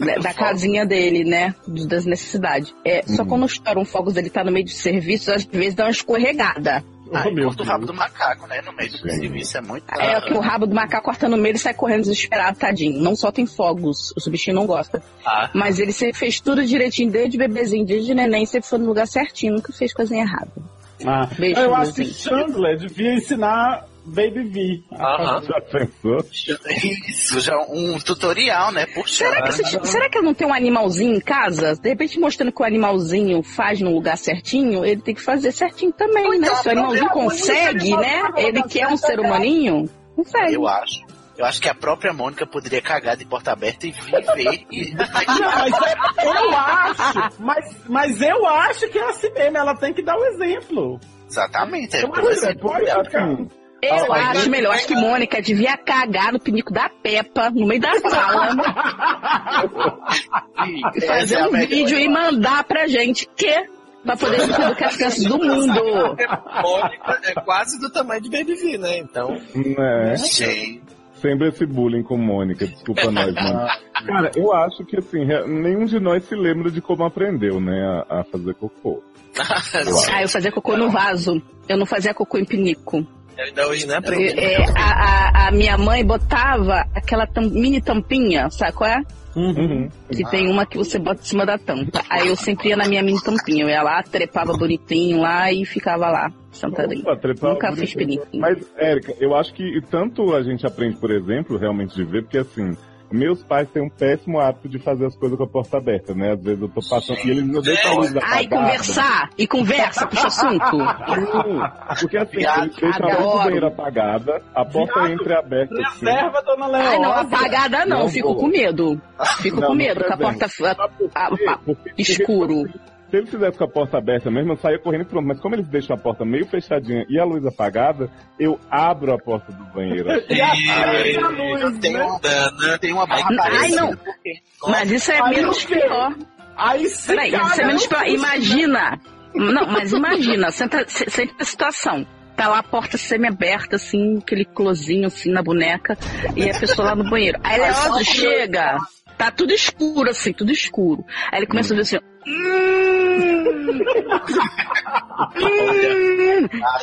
da, da casinha dele, né? Das necessidades. É, Só Uhum. quando estouram fogos, ele tá no meio de serviço, às vezes dá uma escorregada. Ah, Oh, corta o rabo do macaco, né? No meio do serviço é muito. É que o rabo do macaco corta no meio e sai correndo desesperado, tadinho. Não soltem fogos, o bichinho não gosta. Ah, Mas ele sempre fez tudo direitinho, desde bebezinho, desde neném, sempre foi no lugar certinho, nunca fez coisinha errada. Ah, Beijo, eu acho que. Chandler devia ensinar Baby V. Aham. Já pensou? Isso, já um tutorial, né? Puxa. Será que, se- será que ele não tem um animalzinho em casa? De repente, mostrando que o animalzinho faz no lugar certinho, ele tem que fazer certinho também, né? Se o animalzinho consegue, né? Ele quer um ser humaninho, consegue. Eu acho. Eu acho que a própria Mônica poderia cagar de porta aberta e viver. e... Não, mas é- eu acho, mas, mas eu acho que é assim mesmo, ela tem que dar o exemplo. Exatamente. É Eu acho, exemplo pode, dela. assim, Eu Ah, acho melhor. Acho que Mônica devia cagar no pinico da Peppa, no meio da sala, e fazer é a um vídeo e mandar pra gente. Que? Pra poder educar as crianças do mundo. Mônica é quase do tamanho de Baby V, né? Então, Né? Gente, Sempre esse bullying com Mônica, desculpa nós, mano. Cara, eu acho que assim, nenhum de nós se lembra de como aprendeu, né, a, a fazer cocô. Ah, eu fazia cocô no vaso. Eu não fazia cocô em pinico. Ainda hoje não aprendi. É, a, a- a minha mãe botava aquela tam- mini tampinha, sabe qual é? Uhum. Que tem uma que você bota em cima da tampa. Aí eu sempre ia na minha mini tampinha. Eu ia lá, trepava bonitinho lá e ficava lá, sentadinho. Opa, trepava Nunca fiz pinico. Mas, Érica, eu acho que tanto a gente aprende, por exemplo, realmente de ver, porque assim, meus pais têm um péssimo hábito de fazer as coisas com a porta aberta, né? Às vezes eu tô passando e eles não deixam a luz. Ah, e conversar! E conversa, puxa assunto. Sim, Porque assim, Viado, eles deixam a luz do banheiro apagada, a porta Viado, entreaberta assim. Reserva, dona Leózia. Ai, não, apagada não, Não fico vou. com medo. Fico Não, com medo, com a porta a- a- Porque- porque, escuro. assim, Se ele fizesse com a porta aberta mesmo, eu saía correndo e pronto. Mas como eles deixam a porta meio fechadinha e a luz apagada, eu abro a porta do banheiro. E a luz, tenho, né? um- tenho uma barra Ai, parecida, não. Mas isso é menos pior. Aí se Peraí, isso é menos no pior. Imagina. Não, mas imagina, sempre a situação. Tá lá a porta semi-aberta, assim, aquele closinho assim na boneca, e a pessoa lá no banheiro. Aí Leozo chega, tá tudo escuro, assim, tudo escuro. Aí ele começa a ver assim, "Hum, hum." História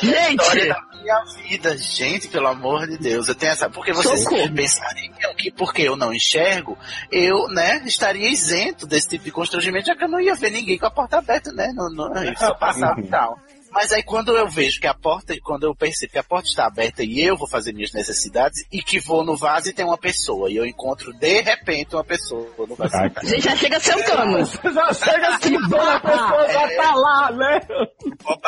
gente, da minha vida, gente, pelo amor de Deus. Eu tenho essa. Porque vocês Socorro. pensariam que porque eu não enxergo, eu, né, estaria isento desse tipo de constrangimento, já que eu não ia ver ninguém com a porta aberta, né? Não, não, eu só passava e tal. Mas aí quando eu vejo que a porta, quando eu percebo que a porta está aberta e eu vou fazer minhas necessidades e que vou no vaso e tem uma pessoa e eu encontro de repente uma pessoa no vaso. Ai, a gente já chega sentando. Você já chega assim, a pessoa já tá lá, né?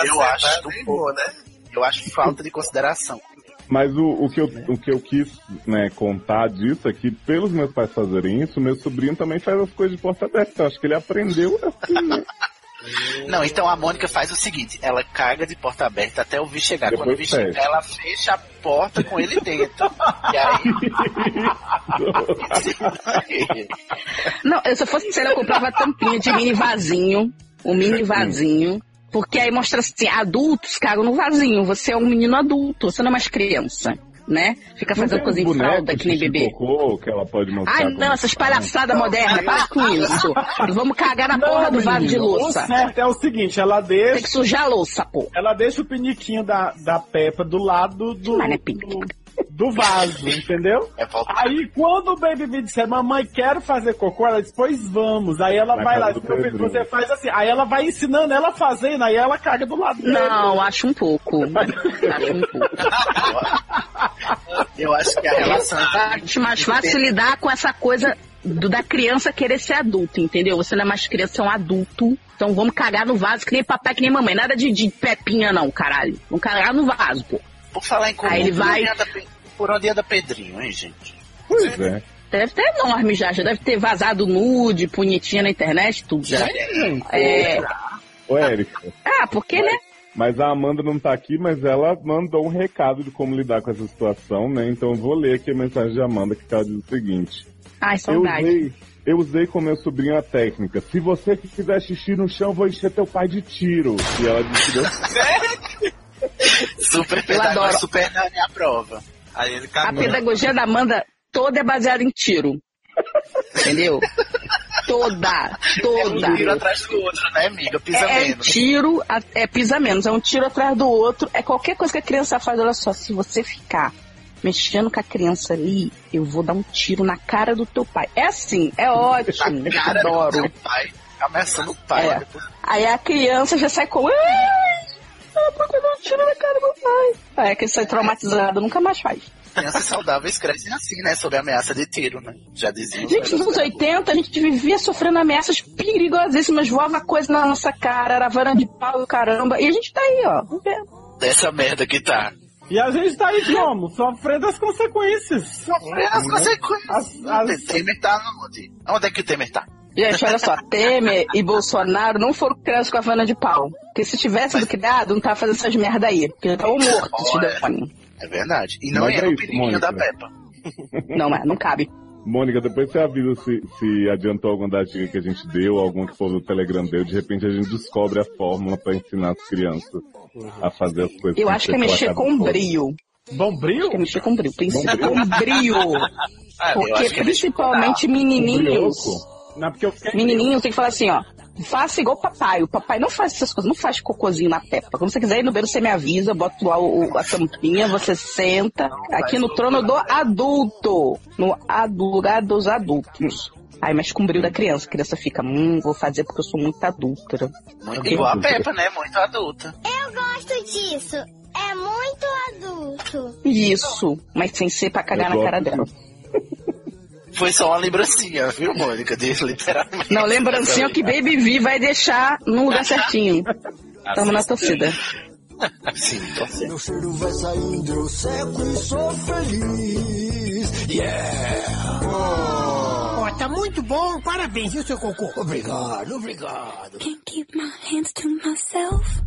Eu acho um pouco, né? Eu acho falta de consideração. Mas o, o, que eu, o que eu quis né, contar disso é que, pelos meus pais fazerem isso, meu sobrinho também faz as coisas de porta aberta. Eu acho que ele aprendeu assim, né? Não, então a Mônica faz o seguinte: ela caga de porta aberta até o Vi chegar. Quando o Vi Depois fecha. chegar, ela fecha a porta com ele dentro. e aí. Não, eu, se eu fosse sincera, eu comprava tampinha de mini vasinho. Um mini vasinho. Porque aí mostra assim, adultos cagam no vasinho. Você é um menino adulto, você não é mais criança, né? Fica fazendo coisa em fralda, que nem bebê. Cocô, que ela pode como- não, essas palhaçadas modernas, para com isso. Vamos cagar na porra do vaso de louça. O certo é o seguinte, ela deixa... Tem que sujar a louça, pô. Ela deixa o piniquinho da, da Peppa do lado do, Mas não é do, do vaso, entendeu? É Aí quando o Baby B disser, mamãe, quero fazer cocô, ela diz, pois vamos. Aí ela Na vai lá, "Meu filho, Pedrinho." você faz assim. Aí ela vai ensinando ela fazendo, aí ela caga do lado dele. Não, acho um pouco. Acho um pouco. Eu acho que a relação. Acho mais fácil lidar com essa coisa do- da criança querer ser adulto, entendeu? Você não é mais criança, você é um adulto. Então vamos cagar no vaso que nem papai, que nem mamãe. Nada de, de pepinha, não, caralho. Vamos cagar no vaso, pô. Por falar em comum, Aí ele por vai- por onde anda Pedrinho, hein, gente? Pois é. Deve ter enorme já, já deve ter vazado nude, bonitinha na internet, tudo já. É. Ô, Érica. Ah, porque, né? Mas a Amanda não tá aqui, mas ela mandou um recado de como lidar com essa situação, né? Então eu vou ler aqui a mensagem de Amanda, que ela diz o seguinte. Ai, Eu saudade. usei, eu usei com meu sobrinho a técnica. Se você que fizer xixi no chão, vou encher teu pai de tiro. E ela disse que deu Super pedagogia, super Nani à prova. Aí ele A pedagogia da Amanda toda é baseada em tiro. Entendeu? Toda, É um tiro toda. atrás do outro, né, amiga? Pisa É, é menos. tiro, a- é pisa menos, é um tiro atrás do outro. É qualquer coisa que a criança faz, olha só, se você ficar mexendo com a criança ali, eu vou dar um tiro na cara do teu pai. É assim, é ótimo, Na cara do adoro. seu pai. Ameaçando o pai. É. Depois- Aí a criança já sai com. Ai, ah, tiro na cara do meu pai. Aí a criança sai traumatizada, nunca mais faz. Crianças saudáveis crescem assim, né? Sob ameaça de tiro, né? Já dizia. Gente, nos anos 80 a gente vivia sofrendo ameaças perigosíssimas, voava coisa na nossa cara, era vara de pau e o caramba. E a gente tá aí, ó. vivendo. Dessa merda que tá. E a gente tá aí como? Sofrendo as consequências. Sofrendo as consequências. As- as- O Temer tá onde? Onde é que o Temer tá? Gente, olha só, Temer e Bolsonaro não foram criados com a vana de pau. Porque se tivesse sido criado, não tava fazendo essas merda aí. Porque ele tava morto, esse demônio. É verdade. E não Mas era é o isso, periquinho Mônica. da Peppa. Não, é, não cabe. Mônica, depois você avisa se, se adiantou alguma da dica que a gente deu, alguma que for no Telegram deu. De repente a gente descobre a fórmula pra ensinar as crianças a fazer as coisas. Eu sem acho que é mexer com do brio. Bom brilho? Acho que é mexer com brio. Princípio com brio. Porque que é principalmente menininhos. Não, porque eu fiquei... Menininho tem que falar assim, ó. Faça igual o papai. O papai não faz essas coisas, não faz cocôzinho na pepa. Quando você quiser ir no banheiro, você me avisa, bota lá o, o- a tampinha, você senta. Aqui no trono do adulto. No lugar dos adultos. Aí mexe com o brilho da criança. A criança fica, hum, vou fazer porque eu sou muito adulta. Muito igual a Peppa, né? Muito adulta. Eu gosto disso. É muito adulto. Isso, mas sem ser pra cagar Eu na cara dela. Foi só uma lembrancinha, viu, Mônica? De, literalmente. Não, lembrancinha que Baby V vai deixar no lugar certinho. Tamo na torcida. Sim, torcendo. Meu cheiro vai saindo, eu seco e sou feliz. Yeah! Ó, tá muito bom. Parabéns, viu, seu cocô? Obrigado, obrigado. Can't keep my hands to myself.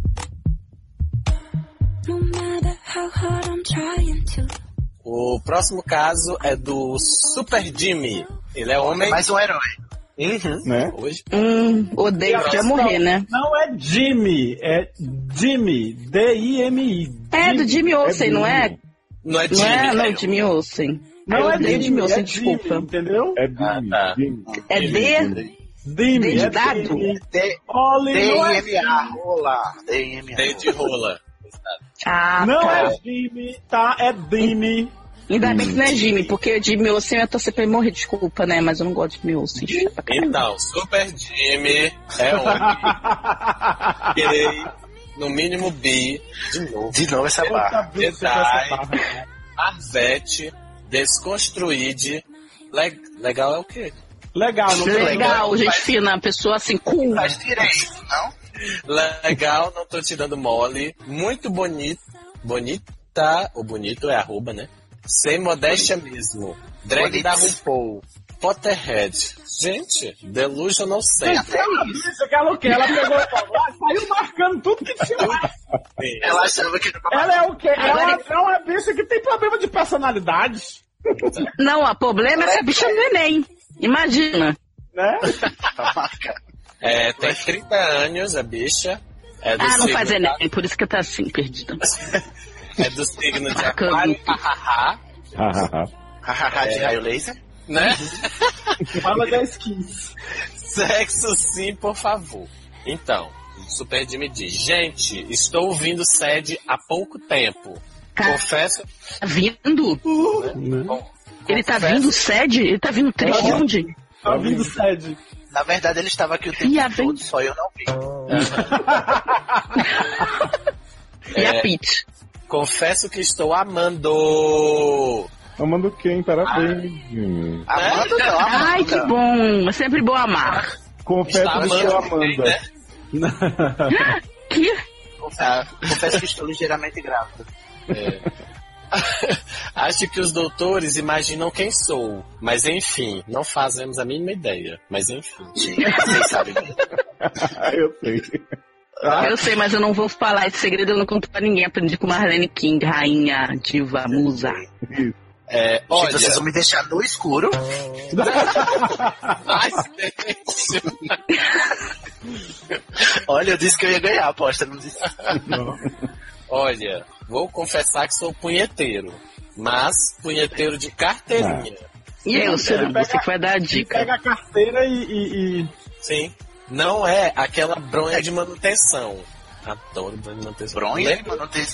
No matter how hard I'm trying to. O próximo caso é do Super Jimmy. Ele é homem. Mais um herói. Uhum. Né? Hoje. Hum, odeio já morrer, né? Não é Jimmy, é Jimmy. D-I-M-I. É do Jimmy Olsen, não é? Não é Não Jimmy. é, não. Jimmy Olsen. Não Eu é Jimmy, Jimmy Olsen, é Jimmy, desculpa. entendeu? É Ah, Dini, tá. Dini. É D? Dime, D de é dado? D- não é DMA, rola. DMA. Tem de rola. Ah, Não tá. é Jimmy, tá? É Dime. Ainda bem que não é Jimmy, porque Jimmy Olsen eu tô sempre pra morrer, desculpa, né? Mas eu não gosto de Jimmy Olsen. Então, Super Jimmy é homem. Gay, no mínimo bi, de novo. De novo essa barra. Jedi, barra. Arvete, desconstruíde. Le- legal é o quê? Legal, não tem Legal, gente fina, pessoa assim, cool. Faz direito, não? Legal, não tô te dando mole. Muito bonito. Bonita. O bonito é arroba, né? Sem modéstia mesmo. Drag Bonito. da RuPaul. Potterhead. Gente, Delusional Tem Saint. até uma bicha que ela o quê? Ela pegou e falou, saiu marcando tudo que tinha lá. Ela achava que Ela é o quê? Ela é uma bicha que tem problema de personalidade. Não, o problema é essa bicha neném. Imagina. Né? É, tem 30 anos a bicha. É do Ah, não faz da- Enem, por isso que tá assim, perdida. É do signo de. Aquário. hahaha, Hahaha de raio laser. né? Fala 10 15. Sexo sim, por favor. Então, Super Jimmy diz, gente, estou ouvindo sede há pouco tempo. Confesso. Tá vindo? Bom, Ele tá confesso- vindo sede? Ele tá vindo triste de onde? Tá vindo sede. Na verdade, ele estava aqui o tempo E todo, só eu não vi. E a É. Pete? Confesso que estou amando. Amando quem? Parabéns, Jimmy. Amanda não, Amanda. Ai, que bom. É sempre bom amar. Confesso Está que sou amando bem, né? Que? Ah, confesso que estou ligeiramente grávida. É. Acho que os doutores imaginam quem sou, mas enfim, não fazemos a mínima ideia. Mas enfim. Vocês sabem. eu sei. Eu sei, mas eu não vou falar esse segredo, eu não conto pra ninguém. Aprendi com Marlene King, rainha, diva, musa. É, Gente, olha, vocês vão me deixar no escuro. Ai. Olha, eu disse que eu ia ganhar a aposta, não disse. Olha, vou confessar que sou punheteiro, mas punheteiro de carteirinha. E eu, pega- você que vai dar a dica. Pega a carteira e. e- e- Sim. Não é aquela bronha de manutenção. Adoro bronha de manutenção. Bronha, Lembra? mano, tem...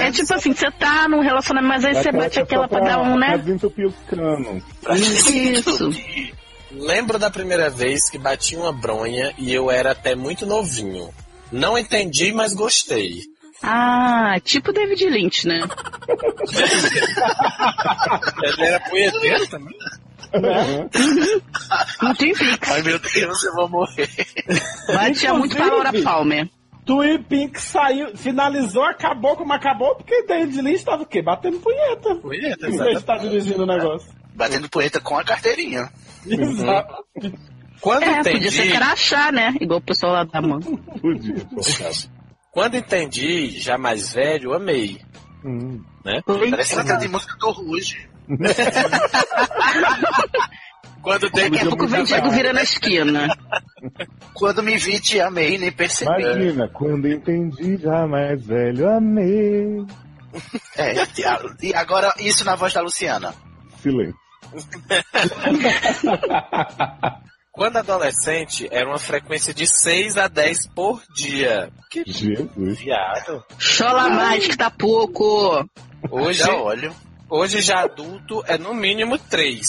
É tipo assim, você tá num relacionamento, mas aí você bate que aquela só pra dar um, né? pra desentupir os canos. Isso. Lembro da primeira vez que bati uma bronha e eu era até muito novinho. Não entendi, mas gostei. Ah, tipo David Lynch, né? Ele era punheteiro também? Não tem fix. Ai, meu Deus, eu vou morrer. Batia muito pra Laura Palmer. Twin Pink saiu, finalizou, acabou como acabou, porque David Lynch tava o quê? Batendo punheta. Punheta, vez de estar dirigindo o negócio. Batendo poeta com a carteirinha. Exato. Quando É, podia ser crachá, né? Igual o pessoal lá da mão. Podia. Quando entendi, já mais velho, amei. Hum. Né? Parece letra de música do Ruge. Quando dei Daqui a pouco vem Diego virando a esquina. Quando me vi, te amei, nem percebi. Imagina, quando entendi já mais velho, amei. É, e agora isso na voz da Luciana. Silêncio. Quando adolescente, era uma frequência de 6 a 10 por dia. Que Jesus. viado. Chola mais que tá pouco. Hoje, Já olho. hoje já adulto é no mínimo 3.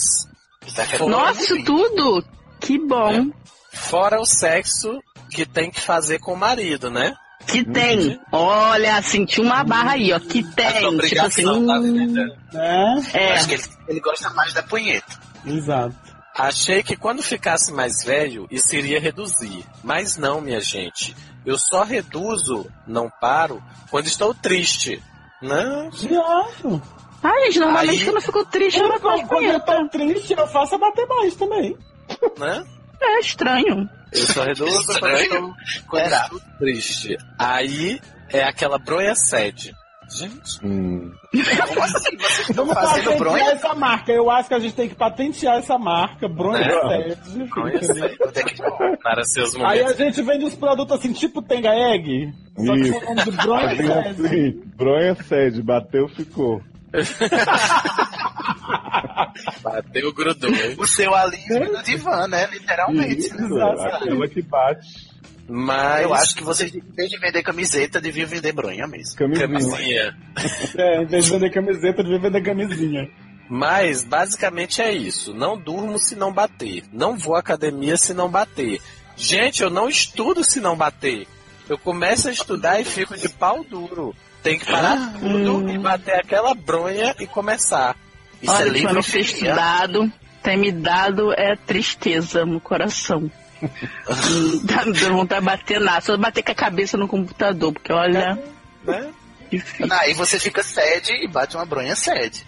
Tá Nossa, isso tudo? Que bom. Fora o sexo que tem que fazer com o marido, né? Que tem. Olha, senti uma barra aí, ó. Que tem. Tipo assim. obrigação, tá hum, entendendo? Né? é. Acho que ele, ele gosta mais da punheta. Exato. Achei que quando ficasse mais velho, isso iria reduzir. Mas não, minha gente. Eu só reduzo, não paro, quando estou triste. Não, Viado. Ai, gente, normalmente Aí- quando eu fico triste, eu não Quando, faço quando eu tô triste, eu faço a bater mais também. né? É estranho. Eu só reduzo quando estou, quando estou triste. Aí é aquela bronha sede. Gente, Hum. Como assim? Vocês estão Vamos fazendo patentear bronha? essa marca. Eu acho que a gente tem que patentear essa marca, Bronha É. Onde é que para seus Aí momentos. a gente vende os produtos assim, tipo Tenga Egg. Só que o nome de Bronha Assim, Sede. assim, bronha sede, bateu, ficou. Bateu, grudou. O seu alívio no divã, né? Literalmente. Isso, Exato. aquela que bate. Mas. Eu acho que vocês, em vez de vender camiseta, deviam vender bronha mesmo. Camisinha. Camisinha. É, em vez de vender camiseta, devia vender camisinha. Mas basicamente é isso. Não durmo se não bater. Não vou à academia se não bater. Gente, eu não estudo se não bater. Eu começo a estudar e fico de pau duro. Tem que parar tudo e bater aquela bronha e começar. Isso Olha, é livro ter estudado, tem me dado é tristeza no coração. Não dá vontade de bater nada, só bater com a cabeça no computador, porque olha, Né? difícil. Aí você fica sede e bate uma bronha sede.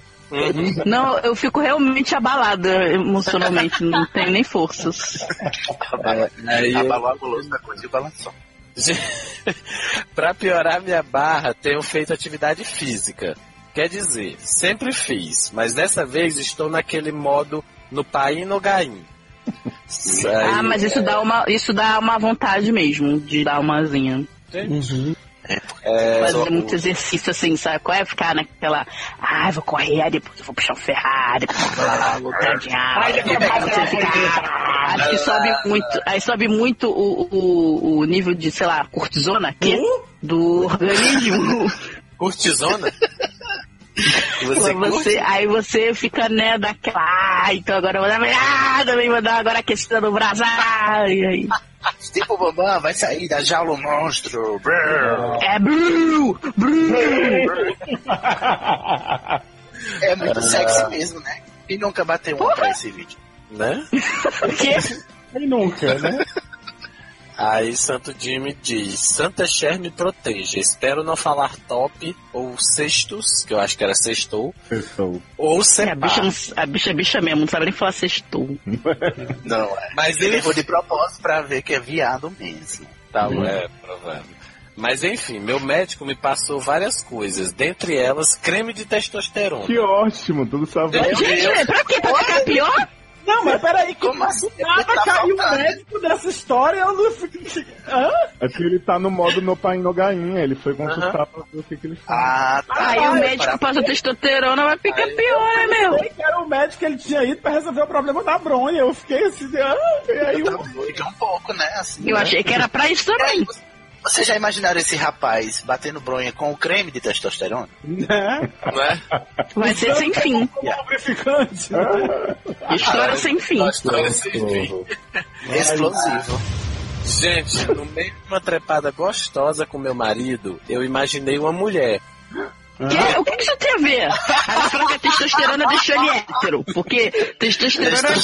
Não, eu fico realmente abalada emocionalmente, não tenho nem forças. Aí- Abalou a gulosa da coisa e balançou. pra piorar minha barra, tenho feito atividade física. Quer dizer, sempre fiz, mas dessa vez estou naquele modo no Paim no Gaim. Ah, mas isso dá uma, isso dá uma vontade mesmo de dar uma asinha. É, Fazer muito exercício assim, sabe? Qual é ficar naquela. Ah, vou correr, aí depois eu vou puxar o Ferrari, depois vou lá lutar de ar. Acho que sobe muito. Aí sobe muito o, o, o nível de, sei lá, cortisona aqui do organismo. Cortisona? Você, você, aí você fica, né, daquela. Ah, então agora eu vou dar. Ah, também vou dar agora aquecida no braço. Ah, e aí. Tipo, o Bambam vai sair da jaula monstro. Brrr. É bru, bru. É muito sexy mesmo, né? E nunca bateu um pra esse vídeo. Né? O quê? Quem nunca, né? Aí Santo Jimmy diz: Santa Cher me proteja. Espero não falar top ou sextos, que eu acho que era sextou, Pessoal. ou É, a, bicha, a bicha é bicha mesmo, não sabe nem falar sextou. Não, é. Mas Ele errou de propósito pra ver que é viado mesmo. Tá, é provável. Mas enfim, meu médico me passou várias coisas, dentre elas creme de testosterona. Que ótimo, tudo sabendo. Gente, pra quê? Pra ficar pior? Não, mas peraí, que Como assim? nada Tá caiu o médico dessa história, eu não. Hã? É que ele tá no modo no pai no gainha, ele foi consultar pra ver o que, que ele faz. Ah, tá. Aí o médico passa testosterona, vai ficar pior, né, meu? Eu que era o médico que ele tinha ido pra resolver o problema da bronha. Eu fiquei assim, ah, e aí o Fica um pouco, né? Assim, Eu né? achei que era pra isso também. Vocês já imaginaram esse rapaz batendo bronha com o creme de testosterona? né? Né? Vai ser sem fim. Como lubrificante. História sem fim. História sem fim. Explosivo. Gente, no meio de uma trepada gostosa com meu marido, eu imaginei uma mulher. Que- o que, que isso tem a ver? Aí vai falar que a testosterona deixou ele hétero. Porque testosterona é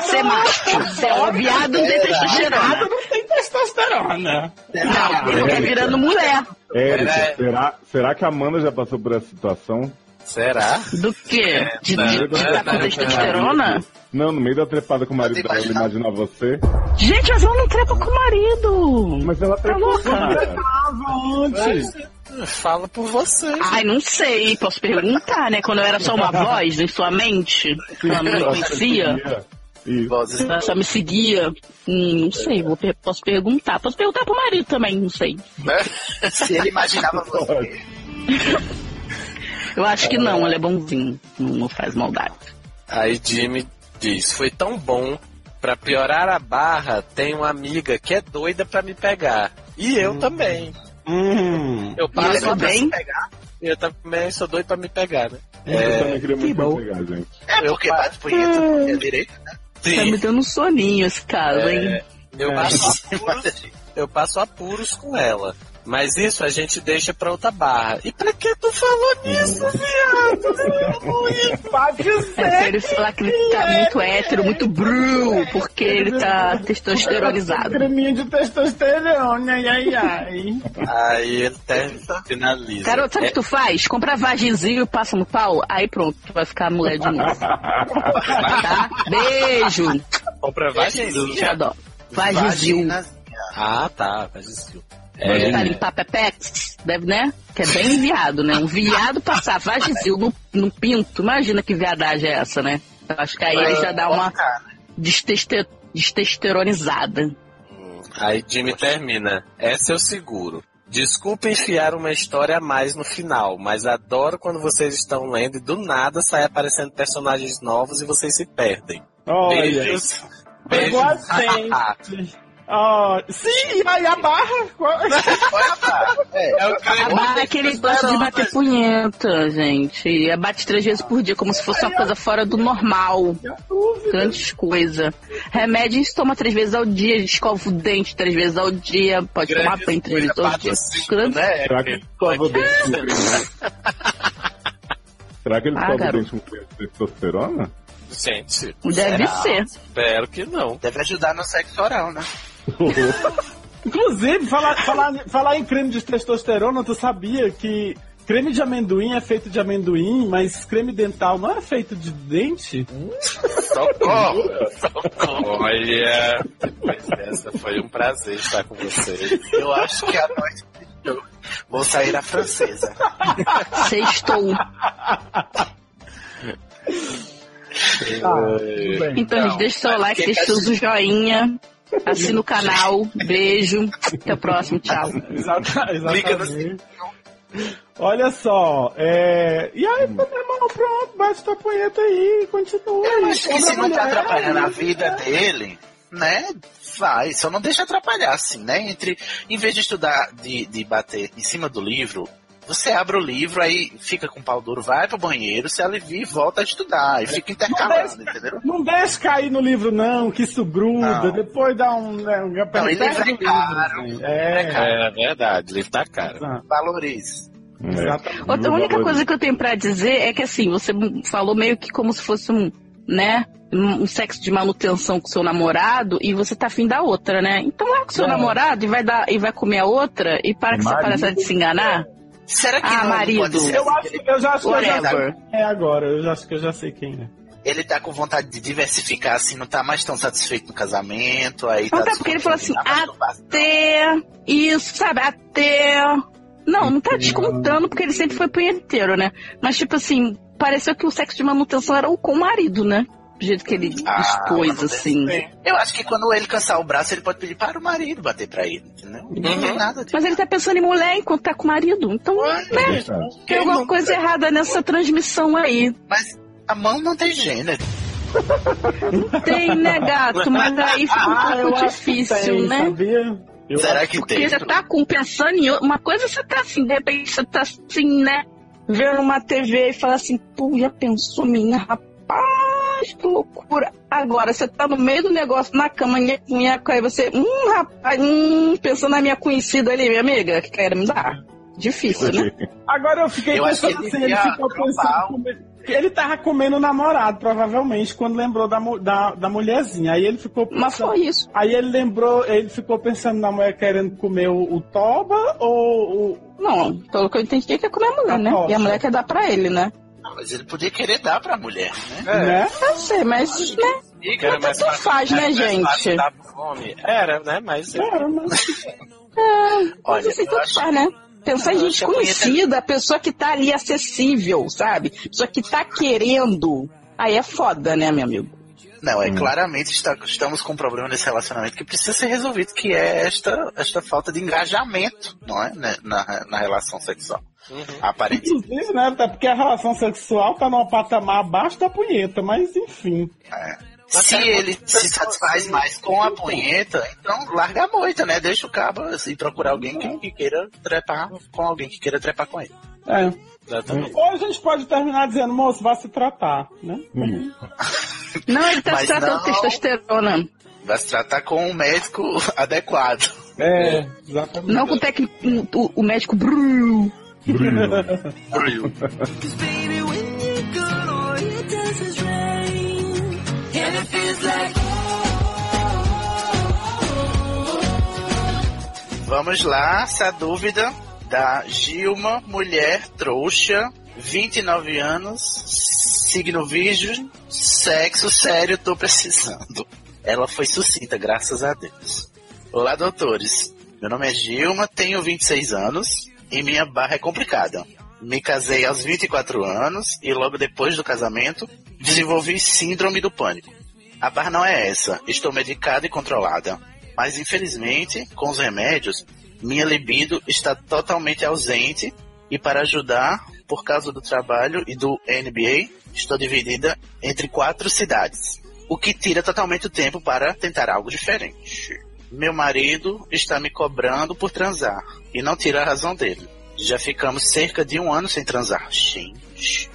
ser macho. Viado, não tem testosterona. não tem testosterona. Não, ele tá virando mulher. Érica, É. será, será que a Amanda já passou por essa situação? Será? Do quê? De, Não, de, não, de com não, testosterona? Não, no meio da trepada com o marido dela, imagina você. Gente, mas ela não trepa com o marido. Mas ela Tá trepou, louca? cara. antes. Fala por você. Ai, não sei, posso perguntar, né? Quando eu era só uma voz em sua mente, ela não me conhecia. Vozes. ela só me seguia. Hum, não sei, vou per- posso perguntar. Posso perguntar pro marido também, não sei. Se ele imaginava você. Eu acho que não, ele é bonzinho, não, não faz maldade. Aí Jimmy diz: Foi tão bom. Pra piorar a barra, tem uma amiga que é doida pra me pegar. E eu também. Hum. Eu passo a também? pegar? Eu também sou doido pra me pegar, né? Eu também queria muito bom. pegar, gente. É porque bate punheta porque é direito, né? Tá me dando um soninho esse caso, hein? É, eu, passo apuros, eu passo apuros com ela. Mas isso a gente deixa pra outra barra. E pra que tu falou nisso, viado? Pode É ser. pra ele falar que ele tá muito hétero, muito bru, porque ele tá testosteronizado. Creminho de testosterona, ai, ai, ai. Aí ele até finaliza. Garoto, sabe o É, que tu faz? Compra vagizinho e passa no pau, aí pronto, tu vai ficar mulher de novo. Tá? Beijo! compra adoro. Vagizil. Ah, tá, vagizil. Pra É, limpar pepex, deve, né? Que é bem viado, né? Um viado passar vagizil no, no pinto, imagina que viadagem é essa, né? Eu acho que aí ele já dá uma desteste- destestoronizada. Aí Jimmy termina. Essa eu seguro. Desculpa enfiar uma história a mais no final, mas adoro quando vocês estão lendo e do nada sai aparecendo personagens novos e vocês se perdem. Olha. Beijos. Pegou a Beijos. Ah, sim, e aí a barra? Qual- É o A barra é aquele gosta de bater punheta, gente. E bate três vezes por dia, como se fosse uma coisa fora do normal. Grandes coisa. Remédio a toma três vezes ao dia, escova o dente três vezes ao dia, pode tomar banho três vezes ao dia. Grande- né? Será que ele escova o dente com creme? Será que ele Ah, escova o dente com testosterona? Gente, Deve será? ser. Espero que não. Deve ajudar no sexo oral, né? Inclusive, falar, falar, falar em creme de testosterona, tu sabia que Creme de amendoim é feito de amendoim, mas creme dental não é feito de dente? Socorro! Socorro! Olha, depois dessa foi um prazer estar com vocês. Eu acho que a noite fechou. Vou sair a francesa. Sextou. Então, gente, deixa o seu like, deixa o seu joinha. Assina o canal. Beijo. Até o próximo. Tchau. Exata- exatamente. Olha só, é... e aí, meu irmão, pronto, bate tua punheta aí e continua. Eu acho que se não tá mulher. atrapalhando a vida dele, né? Vai, só não deixa atrapalhar, assim, né? Entre, em vez de estudar, de, de bater em cima do livro, você abre o livro, aí fica com o pau duro, vai pro banheiro, se alivia e volta a estudar. E fica intercalando, entendeu? Não deixa cair no livro, não, que isso gruda, Não. depois dá um. Né, um Não, livro é livro, caro. assim. É, É verdade, livro tá caro. Valorize. exatamente. Outra, a única coisa que eu tenho pra dizer é que assim, você falou meio que como se fosse um, né? Um sexo de manutenção com seu namorado e você tá afim da outra, né? Então é com seu É. namorado e vai dar e vai comer a outra e para que você Marido. pareça de se enganar. Será que Ah, não marido. pode ser? Eu acho, eu já acho que eu já sei é agora. Eu já acho que eu já sei quem é. Ele tá com vontade de diversificar, assim, não tá mais tão satisfeito no casamento, aí Não tá tá porque ele falou assim, masturbação. até isso, sabe? Até. Não, não tá descontando porque ele sempre foi punheteiro, né? Mas tipo assim, pareceu que o sexo de manutenção era o com o marido, né? Do jeito que ele Ah, expôs, assim. Eu acho que quando ele cansar o braço, ele pode pedir para o marido bater pra ele, entendeu? Não tem nada de Mas ele tá pensando em mulher enquanto tá com o marido. Então, né? Tem alguma coisa errada nessa transmissão aí. Mas a mão não tem gênero. Tem, né, gato? Mas aí fica um Ah, pouco difícil, tem, né? Sabia? Eu Será que Porque tem? você tá com, pensando em outra- uma coisa, você tá assim, de repente você tá assim, né? Vendo uma TV e fala assim, pô, já pensou, minha rapaz, que loucura. Agora, você tá no meio do negócio, na cama, nheco, aí você, hum, rapaz, hum, pensando na minha conhecida ali, minha amiga, que quer me dar. Difícil, né? Agora eu fiquei Eu pensando que assim, ele ficou pensando. Ele tava comendo o namorado, provavelmente, quando lembrou da, da, da mulherzinha. Aí ele ficou Mas pensando. foi isso. Aí ele lembrou, ele ficou pensando na mulher querendo comer o, o toba ou o. Não, pelo que eu entendi, ele quer comer a mulher, né? Aposta. E a mulher quer dar pra ele, né? Não, mas ele podia querer dar pra mulher, né? Né? Eu sei, mas, né? Que era mais Tanto fácil- faz, né, gente? fome. Era, né? Mas Era, mas- Mas Olha, assim, tanto acho- faz, né? Pensar em gente a conhecida, a pessoa que tá ali acessível, sabe? Pessoa que tá querendo. Aí é foda, né, meu amigo? Não, é claramente está- estamos com um problema nesse relacionamento que precisa ser resolvido, que é esta, esta falta de engajamento, não é? Né, Na, na relação sexual. Aparentemente. Inclusive, né? Até porque a relação sexual tá num patamar abaixo da punheta, mas enfim. Se ele se satisfaz mais com a punheta, então larga a moita, né? Deixa o cabo e procurar alguém que, que queira trepar com alguém que queira trepar com ele. É. Exatamente. Ou a gente pode terminar dizendo, moço, vá se tratar, né? Não, ele tá se tratando não. de testosterona. Vai se tratar com um médico adequado. É, exatamente. Não com o técnico, o, o médico Bru. It feels like Vamos lá, essa dúvida da Gilma, mulher trouxa, 29 anos, signo virgem, sexo sério, tô precisando. Ela foi sucinta, graças a Deus. Olá, doutores. Meu nome é Gilma, tenho 26 anos e minha barra é complicada. Me casei aos 24 anos e logo depois do casamento desenvolvi síndrome do pânico. A barra não é essa, estou medicada e controlada. Mas infelizmente, com os remédios, minha libido está totalmente ausente e para ajudar, por causa do trabalho e do NBA, estou dividida entre quatro cidades, o que tira totalmente o tempo para tentar algo diferente. Meu marido está me cobrando por transar e não tira a razão dele. Já ficamos cerca de um ano sem transar. Gente.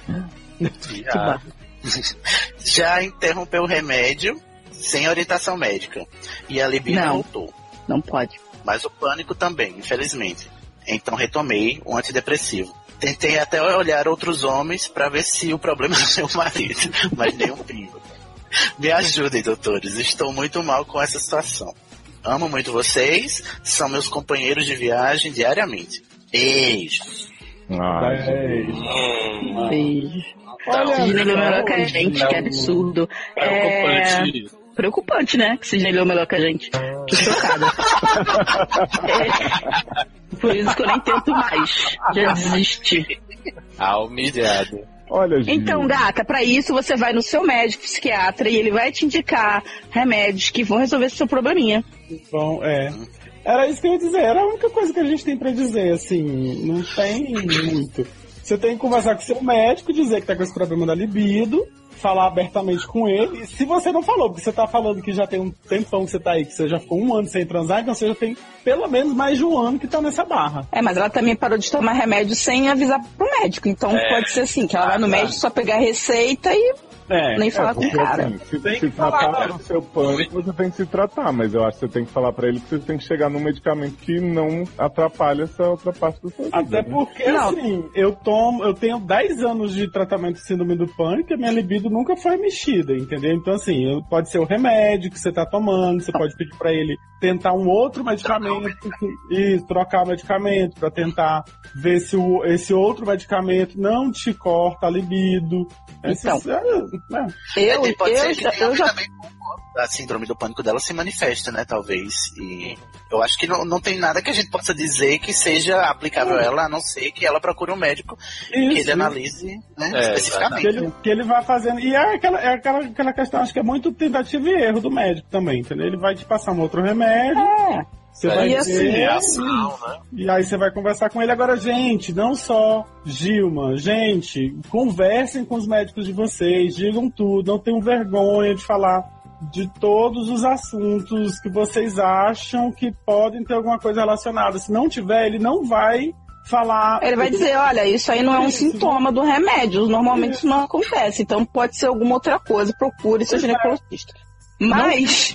Já, já interrompeu o remédio sem orientação médica. E a libido Não. voltou. Não pode. Mas o pânico também, infelizmente. Então retomei o antidepressivo. Tentei até olhar outros homens para ver se o problema é meu marido, mas nenhum pingo. Me ajudem, doutores. Estou muito mal com essa situação. Amo muito vocês, são meus companheiros de viagem diariamente. Beijos. Ah, Beijo. Olha Sidney leu só, melhor que a gente, que absurdo. É... Preocupante. Preocupante, né? Que Sidney leu melhor que a gente. Tô chocada. É, Por isso que eu nem tento mais. Já desisti. Ah, humilhado. Olha, Gil. Então, gata, pra isso você vai no seu médico psiquiatra e ele vai te indicar remédios que vão resolver esse seu probleminha. Bom, é. Era isso que eu ia dizer, era a única coisa que a gente tem pra dizer, assim, não tem muito. Você tem que conversar com seu médico, dizer que tá com esse problema da libido, falar abertamente com ele. E se você não falou, porque você tá falando que já tem um tempão que você tá aí, que você já ficou um ano sem transar, então você já tem pelo menos mais de um ano que tá nessa barra. É, mas ela também parou de tomar remédio sem avisar pro médico. Então É. pode ser assim, que ela vai no Ah, tá. médico só pegar a receita e É, nem falar com o cara. assim, se se tratar do seu pânico, você tem que se tratar, mas eu acho que você tem que falar pra ele que você tem que chegar num medicamento que não atrapalhe essa outra parte do seu vida. Até né? porque, assim, eu tomo, eu tenho 10 anos de tratamento de síndrome do pânico e a minha libido nunca foi mexida, entendeu? Então, assim, pode ser o remédio que você tá tomando, você pode pedir pra ele tentar um outro medicamento, e trocar o medicamento pra tentar ver se o, esse outro medicamento não te corta a libido. Então, é, eu, É, pode eu, ser já, que eu já também a síndrome do pânico dela se manifesta, né? Talvez. E eu acho que não, não tem nada que a gente possa dizer que seja aplicável a ela, a não ser que ela procure um médico que ele analise né, É, especificamente. Que ele, que ele vai fazendo. E é aquela, é aquela, aquela questão, acho que é muito tentativa e erro do médico também, entendeu? Ele vai te passar um outro remédio. Você É, vai e assim, ver, Ação, né? e aí você vai conversar com ele. Agora, gente, não só Gilma, gente, conversem com os médicos de vocês, digam tudo, não tenham vergonha de falar de todos os assuntos que vocês acham que podem ter alguma coisa relacionada. Se não tiver, ele não vai falar. Ele vai dizer, olha, isso aí não é um sintoma do remédio. Normalmente isso não acontece. Então pode ser alguma outra coisa. Procure seu ginecologista. Mas.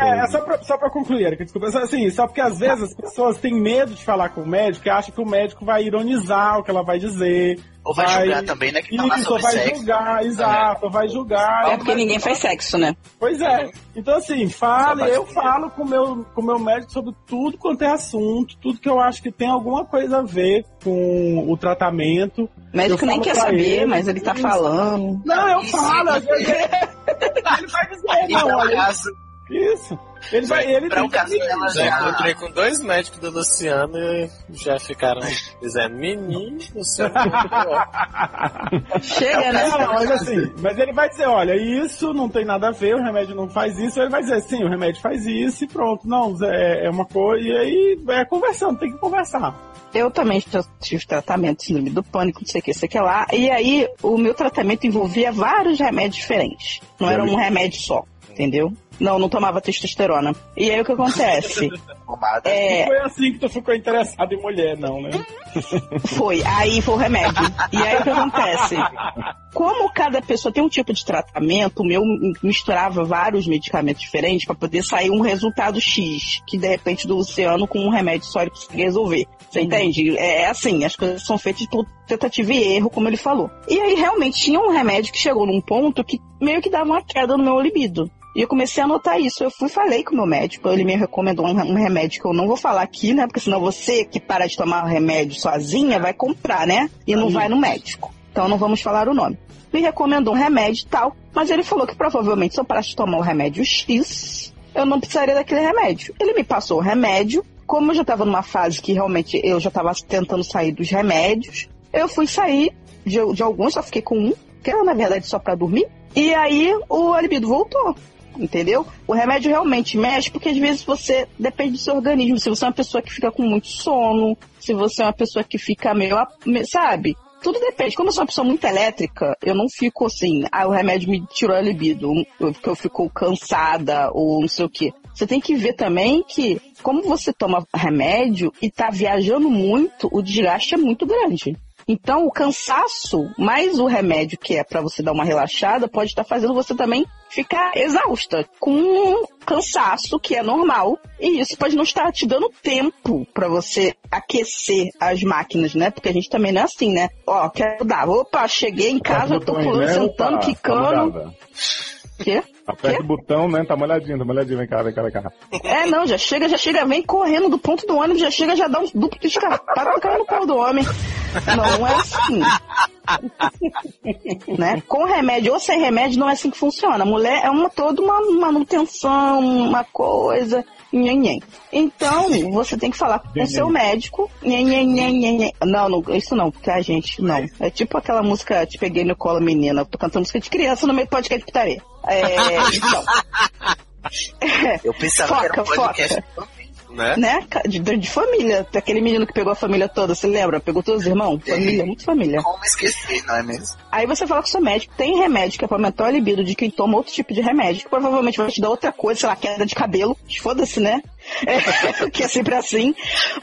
É, é só, pra, só pra concluir, Erika, desculpa. Assim, só porque às vezes as pessoas têm medo de falar com o médico e acham que o médico vai ironizar o que ela vai dizer. Ou vai julgar também, né? Que falar Isso, sobre vai sexo. julgar, exato, vai julgar. É porque ninguém faz sexo, né? Pois é. Então, assim, fale, eu falo com o meu, com o meu médico sobre tudo quanto é assunto, tudo que eu acho que tem alguma coisa a ver com o tratamento. O médico nem quer saber, ele, mas ele tá isso. falando. Não, eu Isso. falo. às vezes ele vai dizer, não, o olha, isso. Ele vai, ele para tem o caso que- dela Já já. encontrei com dois médicos do Luciano e já ficaram dizendo, menino, o seu Chega, né? Não, mas assim, mas ele vai dizer, olha, isso não tem nada a ver, o remédio não faz isso, ele vai dizer, sim, o remédio faz isso e pronto. Não, é, é uma coisa, e aí é conversando, tem que conversar. Eu também já tive tratamento de síndrome do pânico, não sei o que, sei o que lá. E aí, o meu tratamento envolvia vários remédios diferentes. Não era um remédio só, entendeu? Não, não tomava testosterona. E aí, o que acontece? É, Não foi assim que tu ficou interessado em mulher, não, né? Foi, aí foi o remédio. E aí o que acontece? Como cada pessoa tem um tipo de tratamento, o meu misturava vários medicamentos diferentes para poder sair um resultado X, que de repente do Luciano com um remédio só ele conseguia resolver. Você entende? É, é assim, as coisas são feitas por tentativa e erro, como ele falou. E aí realmente tinha um remédio que chegou num ponto que meio que dava uma queda no meu libido. E eu comecei a notar isso. Eu fui falei com o meu médico. Ele me recomendou um, um remédio que eu não vou falar aqui, né? Porque senão você que para de tomar remédio sozinha vai comprar, né? E não vai no médico. Então não vamos falar o nome. Me recomendou um remédio e tal. Mas ele falou que provavelmente se eu parasse de tomar o remédio X, eu não precisaria daquele remédio. Ele me passou o remédio. Como eu já estava numa fase que realmente eu já estava tentando sair dos remédios, eu fui sair de, de alguns, só fiquei com um, que era na verdade só para dormir. E aí o libido voltou entendeu? O remédio realmente mexe porque às vezes você depende do seu organismo. Se você é uma pessoa que fica com muito sono, se você é uma pessoa que fica meio, sabe? Tudo depende. Como eu sou uma pessoa muito elétrica, eu não fico assim, ah, o remédio me tirou a libido, porque eu fico cansada ou não sei o quê. Você tem que ver também que, como você toma remédio e tá viajando muito, o desgaste é muito grande. Então, o cansaço, mais o remédio que é para você dar uma relaxada, pode estar fazendo você também ficar exausta, com um cansaço que é normal. E isso pode não estar te dando tempo para você aquecer as máquinas, né? Porque a gente também não é assim, né? Ó, quero dar. Opa, cheguei em casa, eu tô pulando, né? sentando, quicando. madrugada. Quê? Aperta o botão, né? Tá molhadinho, tá molhadinho. Vem cá, vem cá, vem cá. É, não, já chega, já chega, vem correndo do ponto do ônibus, já chega, já dá um duplo de escarpada caindo no pau do homem. Não, não é assim. né? Com remédio ou sem remédio não é assim que funciona. A mulher é uma toda uma manutenção, uma coisa. Nhen, nhen. Então, você tem que falar com o seu médico. Nhen, nhen, nhen, nhen, nhen. Não, não, isso não, porque a gente não. É tipo aquela música Te Peguei no Colo Menina. Tô cantando música de criança no meio do podcast de putaria. É, então. Eu pensava que era um Foca, podcast né? né? De, de família. Aquele menino que pegou a família toda, você lembra? Pegou todos os irmãos? Família, muito família. Como esquecer, não é mesmo? Aí você fala com o seu médico, tem remédio que é pra aumentar a libido de quem toma outro tipo de remédio, que provavelmente vai te dar outra coisa, sei lá, queda de cabelo. Foda-se, né? É, que é sempre assim.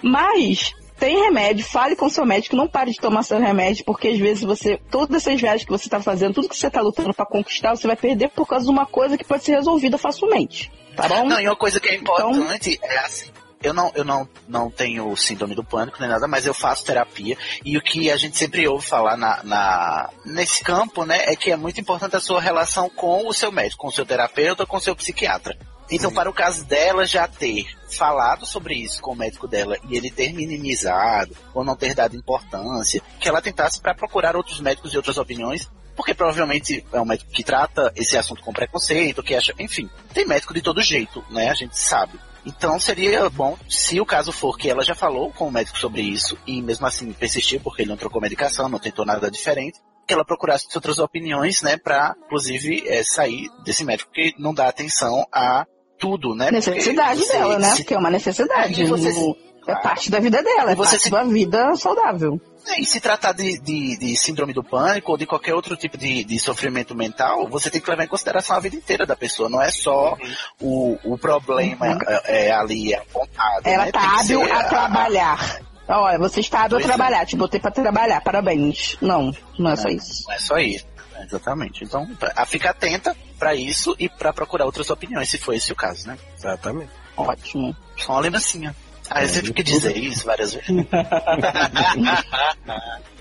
Mas tem remédio, fale com seu médico, não pare de tomar seu remédio, porque às vezes você, todas essas viagens que você tá fazendo, tudo que você tá lutando pra conquistar, você vai perder por causa de uma coisa que pode ser resolvida facilmente. Tá bom? Não, e uma coisa que é importante é assim. Eu não, eu não, não tenho síndrome do pânico nem nada, mas eu faço terapia. E o que a gente sempre ouve falar na, na, nesse campo, né, é que é muito importante a sua relação com o seu médico, com o seu terapeuta, com o seu psiquiatra. Então, para o caso dela já ter falado sobre isso com o médico dela e ele ter minimizado ou não ter dado importância, que ela tentasse para procurar outros médicos e outras opiniões, porque provavelmente é um médico que trata esse assunto com preconceito, que acha, enfim, tem médico de todo jeito, né? A gente sabe. Então seria bom, se o caso for que ela já falou com o médico sobre isso e mesmo assim persistiu porque ele não trocou medicação, não tentou nada diferente, que ela procurasse outras opiniões, né, para inclusive é, sair desse médico que não dá atenção a tudo, né? Necessidade Porque dela, você- né? se- Porque é uma necessidade. Aí você- no- É parte da vida dela, é Você parte se- da vida saudável. É, E se tratar de, de, de síndrome do pânico ou de qualquer outro tipo de, de sofrimento mental, você tem que levar em consideração a vida inteira da pessoa. Não é só o, o problema é, é ali apontado. Ela né? tá hábil a trabalhar. Olha, você está hábil a é. trabalhar, te botei pra trabalhar, parabéns. Não, não é só isso. Não é só isso. Exatamente. Então, a fica atenta pra isso e pra procurar outras opiniões, se for esse o caso, né? Exatamente. Ótimo. Só uma lembrancinha. Ah, eu sempre que dizer isso várias vezes.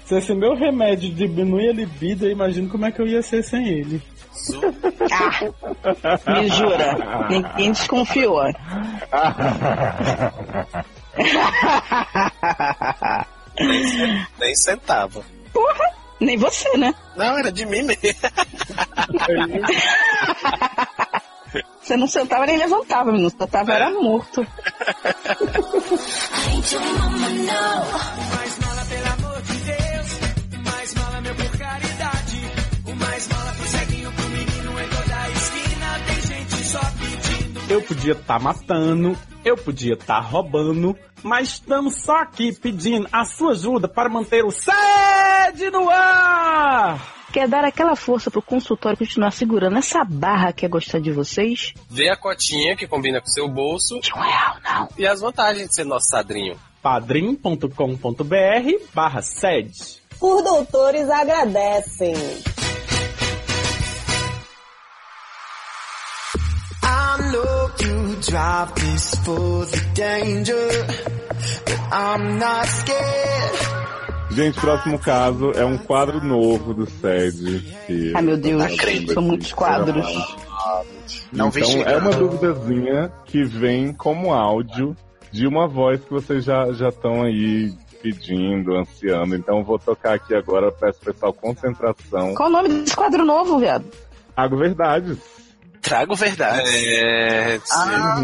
Se esse meu remédio diminui a libido, eu imagino como é que eu ia ser sem ele. Ah, me jura. Ninguém desconfiou. Nem sentava. Porra, nem você, né? Não, era de mim mesmo. Você não sentava nem levantava, menino. Você tava era morto. Mais mala, pelo amor de Deus. Mais mala, meu, por caridade. O mais mala pro ceguinho, pro menino em toda a esquina. Tem gente só pedindo. Eu podia estar matando, eu podia estar roubando, mas estamos só aqui pedindo a sua ajuda para manter o sede no ar! Quer dar aquela força pro consultório continuar segurando essa barra que é gostar de vocês? Vê a cotinha que combina com o seu bolso. De um real, não. E as vantagens de ser nosso sadrinho. padrim.com.br barra sede. Os doutores agradecem. I know you drive this for the danger, but I'm not scared. Gente, próximo caso é um quadro novo do SED. Que Ai, meu Deus, tá sendo são muitos quadros. Não vi então, é uma duvidazinha que vem como áudio de uma voz que vocês já já estão aí pedindo, ansiando. Então vou tocar aqui agora, peço pessoal concentração. Qual o nome desse quadro novo, viado? Trago verdades. Trago verdade. É. Ah,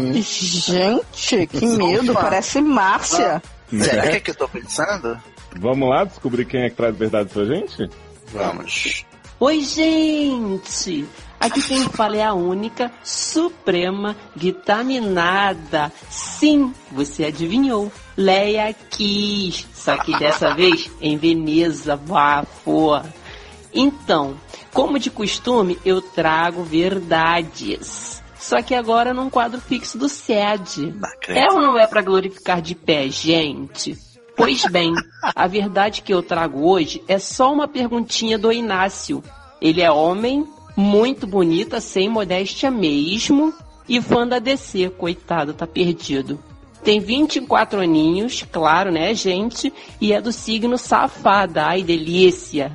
Gente, que medo, parece Márcia. será que é que eu tô pensando? Vamos lá descobrir quem é que traz verdade pra gente? Vamos. Oi, gente! Aqui quem fala é a única, suprema, vitaminada. Sim, você adivinhou. Leia Kiss. Só que dessa vez em Veneza, bafo. Então, como de costume, eu trago verdades. Só que agora num quadro fixo do SED. É ou não é pra glorificar de pé, gente? Pois bem, a verdade que eu trago hoje é só uma perguntinha do Inácio. Ele é homem, muito bonita, sem modéstia mesmo, e fã da DC, coitado, tá perdido. Tem 24 aninhos, claro, né, gente? E é do signo safada, ai delícia.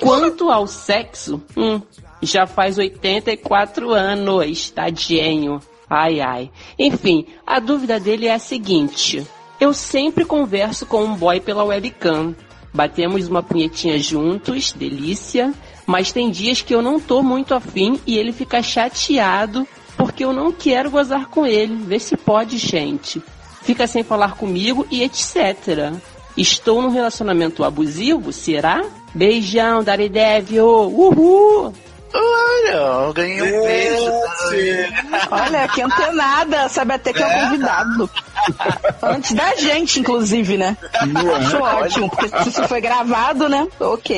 Quanto ao sexo, hum, Já faz 84 anos, tadinho. Ai, ai. Enfim, a dúvida dele é a seguinte. Eu sempre converso com um boy pela webcam. Batemos uma punhetinha juntos, delícia. Mas tem dias que eu não tô muito afim e ele fica chateado porque eu não quero gozar com ele. Vê se pode, gente. Fica sem falar comigo e etc. Estou num relacionamento abusivo, será? Beijão, Daredevil! Uhul! Olha, eu ganhei um beijo. Olha, que antenada, sabe até que é um convidado. Antes da gente, inclusive, né? Acho ótimo, porque se isso foi gravado, né? Ok.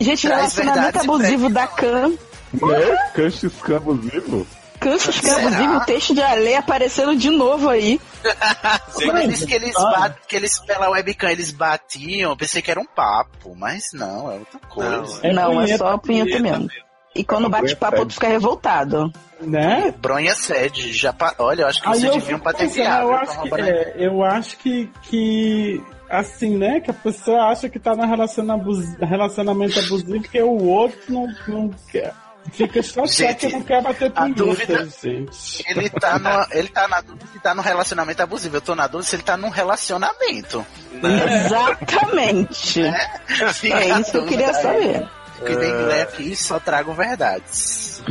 Gente, Traz relacionamento abusivo da Cam. É? Canchescan abusivo? Cansos abusivo, o texto de Ale aparecendo de novo aí. Quando ele disse que eles, bat, que eles pela webcam eles batiam, eu pensei que era um papo, mas não, é outra coisa. Não, é só punheta mesmo. E quando bate papo, tu fica revoltado. Né? Bronha sede, já pa... olha, eu acho que Aí vocês eu deviam patentear. eu viu, acho que, é, eu acho que, que assim, né, que a pessoa acha que tá no relaciona- abus- relacionamento abusivo porque o outro não, não quer. Fica chateado que não quer bater a punheta, dúvida- gente. Ele tá, no, ele tá na dúvida se tá no relacionamento abusivo. Eu tô na dúvida se ele tá num relacionamento. Né? Exatamente. É isso que eu queria saber. Porque tem mulher aqui só trago verdades.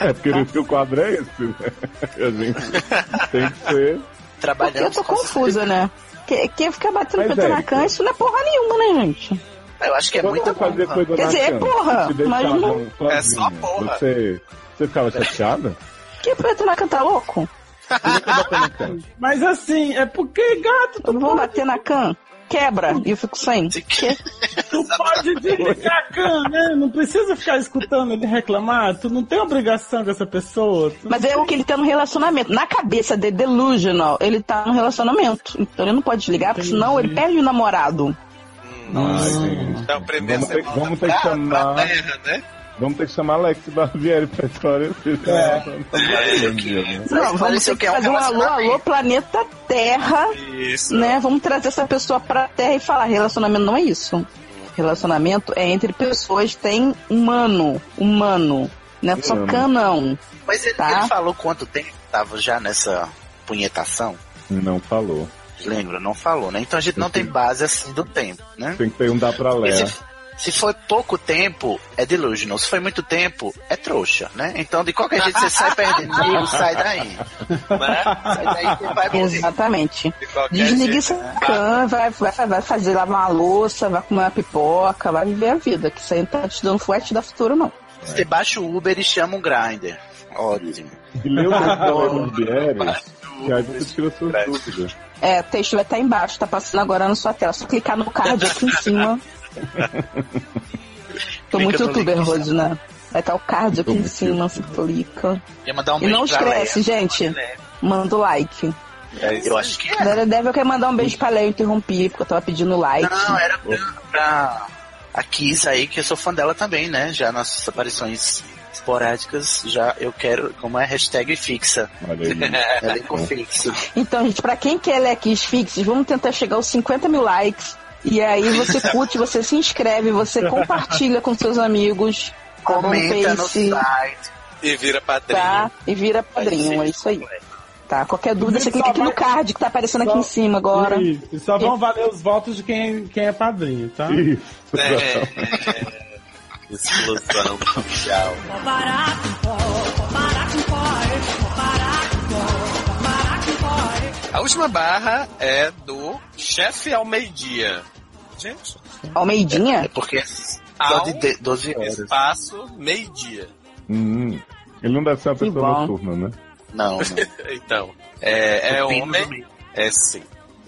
É, por isso que o quadro é esse, né? A gente tem que ser. Porque eu tô confusa, né? Que- Quem fica batendo Mas PT é, na isso não é porra nenhuma, né, gente? Eu acho que é Quando muita coisa Quer dizer, é porra, mas não- sozinha, É só porra. Você, você ficava chateada? Que PT na cama tá louco? Mas assim, é porque gato, tu Não vão bater na cama? Quebra, e eu fico sem. Tu pode desligar a cam, né? Não precisa ficar escutando ele reclamar. Tu não tem obrigação com essa pessoa. Tu- Mas é o que ele tá no relacionamento. Na cabeça de delusional, ele tá no relacionamento. Então ele não pode desligar, porque senão ele perde o namorado. Ai, gente. Então, Vamos ter, vamos ter que chamar. terra, né? Vamos ter que chamar Alex Barbieri pra esclarecer. É. né? Não, vamos ter que é fazer um alô, alô, planeta Terra, Isso. né? Vamos trazer essa pessoa pra Terra e falar, relacionamento não é isso. Relacionamento é entre pessoas que têm humano, humano, não é só canão. Mas ele, Tá. ele falou quanto tempo tava já nessa punhetação? Não falou. Lembra? Não falou, né? Então a gente não tem base assim do tempo, né? Tem que perguntar pra Léa. Se, foi pouco tempo, é delusional. Se foi muito tempo, é trouxa, né? Então, de qualquer jeito, você sai perdendo sai daí. Sai daí, você vai morrer. Exatamente. Desliga jeito, essa cama, vai, vai, vai fazer lavar uma louça, vai comer uma pipoca, vai viver a vida. Que isso aí não tá te dando fuete da futuro, não. Você baixa o Uber e chama um grinder. Ótimo. E lê o texto que aí você tira suas dúvidas. É, o texto vai estar embaixo, tá passando agora na sua tela. Só clicar no card aqui em cima. Tô muito youtuber. Rose, né? Vai estar o card aqui em cima, você clica. Um e não esquece, Leia. gente. Manda o like. Eu acho que é. Daredevil quer mandar um beijo pra Léo, eu interrompi, porque eu tava pedindo like. Não, era pra, pra a Kiss aí, que eu sou fã dela também, né? Já nas aparições esporádicas, já eu quero, como é, hashtag fixa. Elenco fixo. Então, gente, pra quem quer leques fixos, vamos tentar chegar aos 50 mil likes. E aí você curte, você se inscreve, você compartilha com seus amigos. no Comenta no Face, site. E vira padrinho. tá? E vira padrinho, é isso aí. Tá, qualquer dúvida, você clica aqui no card que tá aparecendo aqui em cima agora. Isso, e só vão valer os votos de quem, quem é padrinho, tá? Isso. É. Explosão mundial. A última barra é do chefe ao meio-dia. Gente. Ao meio-dia? É porque Ao de de- 12 horas. espaço meio-dia. Hum. Ele não deve ser uma pessoa noturna, né? Não, então, é, é homem, é sim.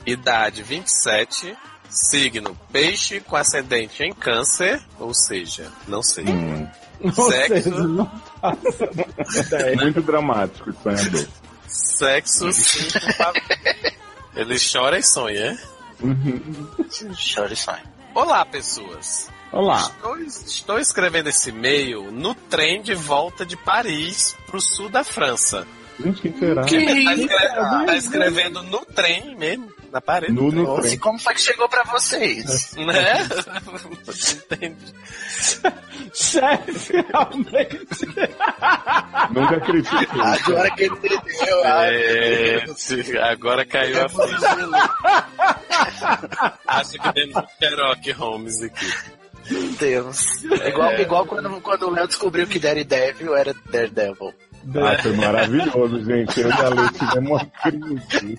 Idade 27, signo peixe com ascendente em câncer, ou seja, não sei. Hum. Sexo. seja, ideia. Muito dramático e sonhador. Sexo sim. Ele chora e sonha, é? Chora e sonha. Olá, pessoas. Olá. Estou, estou escrevendo esse e-mail no trem de volta de Paris para o sul da França. Gente, quem será? Que tá, escrevendo, tá escrevendo no trem mesmo, na parede. No, no Nossa, trem. como foi que chegou pra vocês? Né? Entendi. Chefe, realmente. Nunca acredito. Agora que ele entendeu. É, agora caiu a ficha. Acho que temos um Sherlock Holmes aqui. Meu Deus. É igual, igual quando, quando o Léo descobriu que Daredevil era Daredevil. Ah, foi maravilhoso, gente. Eu e a Lei tivemos uma crise.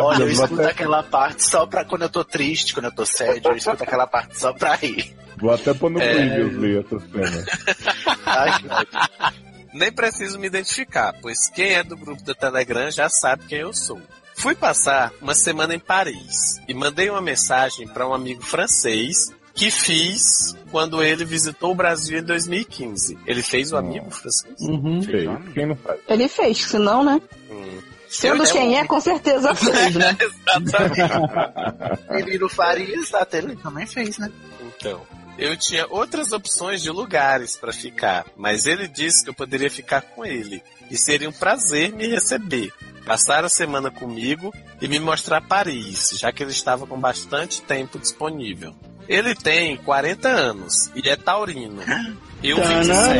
Olha, eu escuto até, aquela parte só pra quando eu tô triste, quando eu tô sério, eu escuto aquela parte só pra rir. vou até pôr no É. Previews ver essa cena. Ai. Nem preciso me identificar, pois quem é do grupo do Telegram já sabe quem eu sou. Fui passar uma semana em Paris e mandei uma mensagem para um amigo francês que fiz quando ele visitou o Brasil em 2015. Ele fez o amigo francês? Fez. Quem não faz? Ele fez, senão, né? Hum. Sendo quem é, com certeza fez, né? Exatamente. Ele não faria, exato, ele também fez, né? Então, eu tinha outras opções de lugares para ficar, mas ele disse que eu poderia ficar com ele e seria um prazer me receber, passar a semana comigo e me mostrar Paris, já que ele estava com bastante tempo disponível. Ele tem 40 anos e é taurino. Eu 27.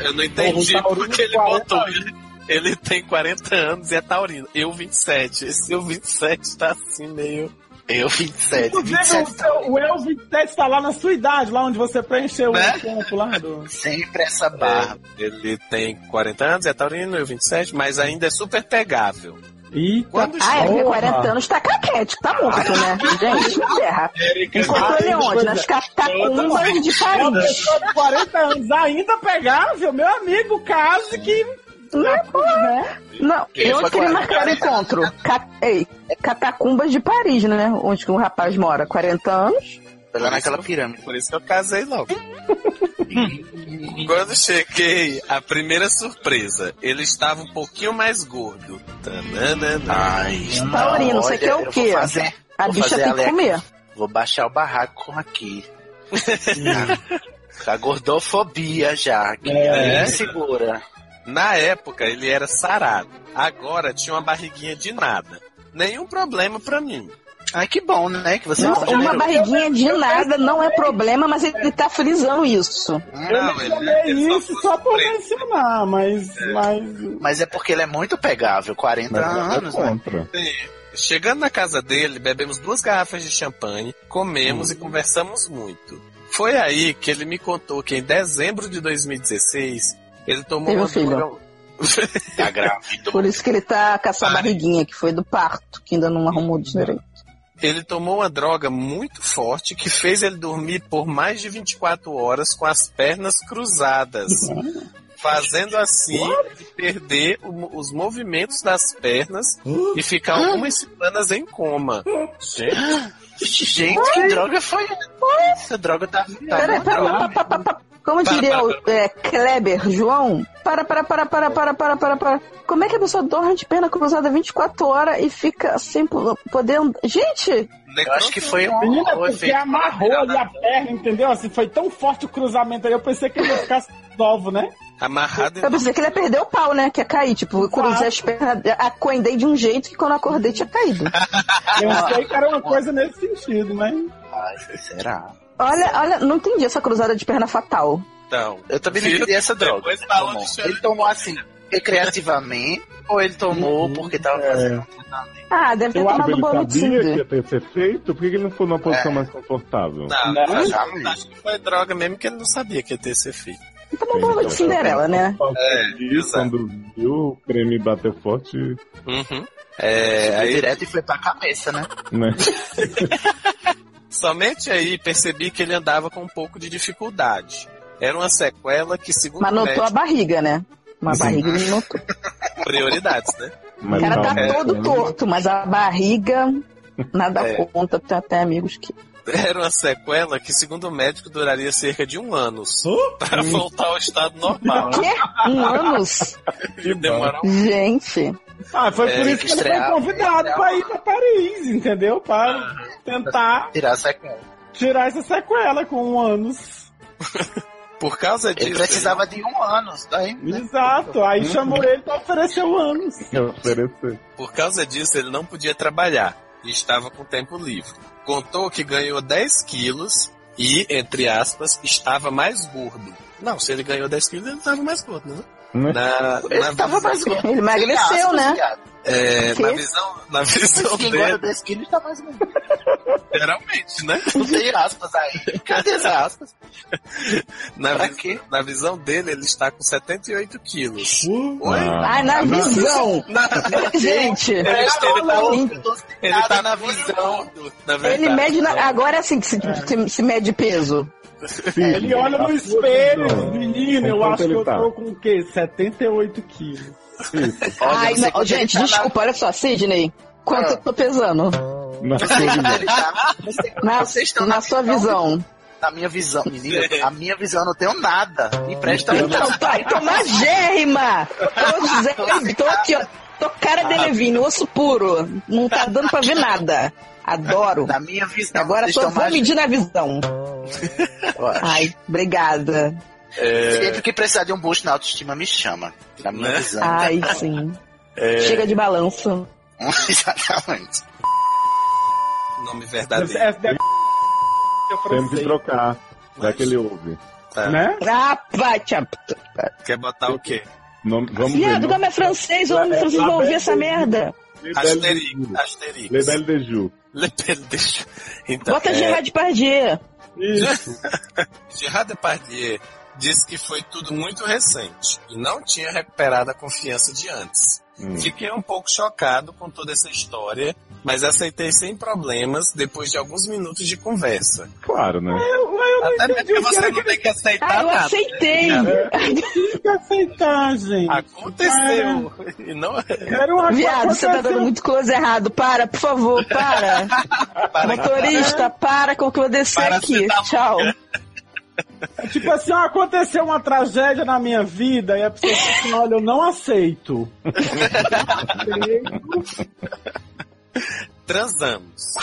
Eu não entendi Porra, o taurino porque ele 40 botou. Ele tem 40 anos e é taurino. Eu 27. Esse eu 27 tá assim meio. Eu 27. Inclusive, 27 o, seu, o El 27 tá lá na sua idade, lá onde você preencheu Né? o campo lá do... Sempre essa barra. É, ele tem 40 anos, é taurino, eu 27, mas ainda é super pegável. Eita, Quando Ah, é porque porra. 40 anos tá caquético, tá morto, né? Gente, terra. Encontrou ele onde? Nas catacumbas de Uma Paris. pessoa de 40 anos ainda pegável, meu amigo, case que... né? Não, Quem e onde que ele 40? marcaram o encontro? Ca... Ei, catacumbas de Paris, né? Onde que o rapaz mora? 40 anos? Foi lá naquela pirâmide. Por isso que eu casei logo. Quando cheguei, a primeira surpresa, ele estava um pouquinho mais gordo. Tananana. Ai, Taurino, você olha, quer o eu quê? Vou fazer, A vou bicha fazer tem que comer. Vou baixar o barraco aqui. Tá gordofobia já. Que É. é. segura. Na época, ele era sarado. Agora tinha uma barriguinha de nada. Nenhum problema pra mim. Ai, que bom, né? Que você Não, é uma barriguinha de nada não é problema, mas ele tá frisando isso. Eu Não, mencionei ele só isso só por mencionar, mas... mas... Mas é porque ele é muito pegável, 40 Mas nada anos, né? Chegando na casa dele, bebemos duas garrafas de champanhe, comemos e conversamos muito. Foi aí que ele me contou que em dezembro de 2016 ele tomou Teve uma um filho. droga- Tá grávido. Por isso que ele tá com essa barriguinha, que foi do parto, que ainda não arrumou direito. Ele tomou uma droga muito forte que fez ele dormir por mais de 24 horas com as pernas cruzadas. Fazendo assim ele perder o- os movimentos das pernas e ficar algumas semanas em coma. Gente, Gente, que droga foi essa? droga tá. tá Pera, uma pera, droga. pa, pa, pa, pa. Como diria o é, Kleber João? Para, para, para, para, para, para, para, para. Como é que a pessoa dorme de perna cruzada 24 horas e fica sem po- podendo. Gente! Eu acho que foi um, Menina, porque amarrou ali a perna, entendeu? Assim, foi tão forte o cruzamento aí, eu pensei que ele ia ficar novo, né? amarrado Eu pensei que ele ia perder o pau, né? Que ia cair. Tipo, eu cruzei as pernas, acordei de um jeito que quando eu acordei tinha caído. Eu sei que era uma coisa nesse sentido, mas. Ai, será? Olha, olha, não entendi essa cruzada de perna fatal. Então, Eu também não entendi essa droga. Falam Tomou. Ele tomou assim, recreativamente, ou ele tomou porque tava fazendo. Ah, deve ter Eu tomado ele bolo de sabia que ia ter que ser feito, por que ele não foi numa posição mais confortável? Não, Não, acho, exatamente. acho que foi droga mesmo que ele não sabia que ia ter esse efeito. Tomou bolo de Cinderela, né? É, E exato. quando viu o creme bater forte, Uhum. É, aí, direto e foi pra cabeça, né? né? somente aí percebi que ele andava com um pouco de dificuldade. Era uma sequela que, segundo Mas o notou a médico, barriga, né? Uma Sim. barriga ele notou. prioridades, né? O Mas cara não, tá né? todo torto, mas a barriga nada É. conta. Tem até amigos que. Era uma sequela que, segundo o médico, duraria cerca de um ano para voltar ao estado normal. Quê? Um anos? E demorou Gente. Ah, foi É, por isso que ele foi convidado pra ir pra Paris, entendeu? Pra tentar Tirar a sequela. tirar essa sequela com um anos. Por causa Ele disso. precisava de um ano. Daí, Exato, aí chamou ele pra oferecer o anos. Eu oferecer. Por causa disso, ele não podia trabalhar e estava com tempo livre. Contou que ganhou 10 quilos e, entre aspas, estava mais gordo. Não, se ele ganhou 10 quilos, ele estava mais gordo, né? Na, Ele na tava visão- mais gordo. Ele emagreceu, né? viado. É, na visão, na visão Quem dele, 10 quilos tá mais gordo. geralmente, né? Não tem aspas aí. Cadê as aspas? Na, Pra quê? na visão dele, ele está com 78 quilos. Ah, Ai, na na- visão. Gente, Ele, ele tá, ele tá na na visão. Na verdade, ele mede. na- Agora é assim que se, se- se mede peso. Sim, Ele olha no espelho, menino, eu acho que eu tá? tô com o quê? 78 quilos. Isso. Ai, não, gente, na- desculpa, olha só, Sidney. Quanto Ah. eu tô pesando? Na sua visão. Tá- você- Na, Vocês na sua visão. Na minha visão, menino, a minha visão eu não tenho nada. Me presta Então, Então, pai, tô magérrima! Tô, Zé- tô aqui, ó. Tô cara de Levine, osso puro. Não tá dando pra ver nada. Adoro. Na minha visão. Agora só vou mais- medir na visão. Ai, obrigada. Sempre que precisar de um boost na autoestima, me chama. Na minha Né? visão. Ai, sim. é, Chega de balanço. Exatamente. nome verdadeiro. deve ser Temos que trocar. Já que ele ouve. Tá. né? Quer botar o quê? Nome, vamos ver. Viado, como é francês, o homem francês vai ouvir essa merda. Asterix. Asterix. Lebel de Ju. Lebel de Ju. Então, Bota é, Gerard Depardieu. Isso. Gerard Depardieu disse que foi tudo muito recente e não tinha recuperado a confiança de antes. Hum. Fiquei um pouco chocado com toda essa história, mas aceitei sem problemas depois de alguns minutos de conversa. Claro, né? Até porque você não tem que aceitar Ah, eu nada. aceitei. Tem que aceitar, gente. Aconteceu. E não é. Era uma Viado, você tá dando muito coisa errado. Para, por favor, para. Motorista, para com o que eu vou descer Para aqui. tá Tchau. Tipo assim, ó, aconteceu uma tragédia na minha vida e a pessoa diz assim, olha, eu não aceito. Transamos.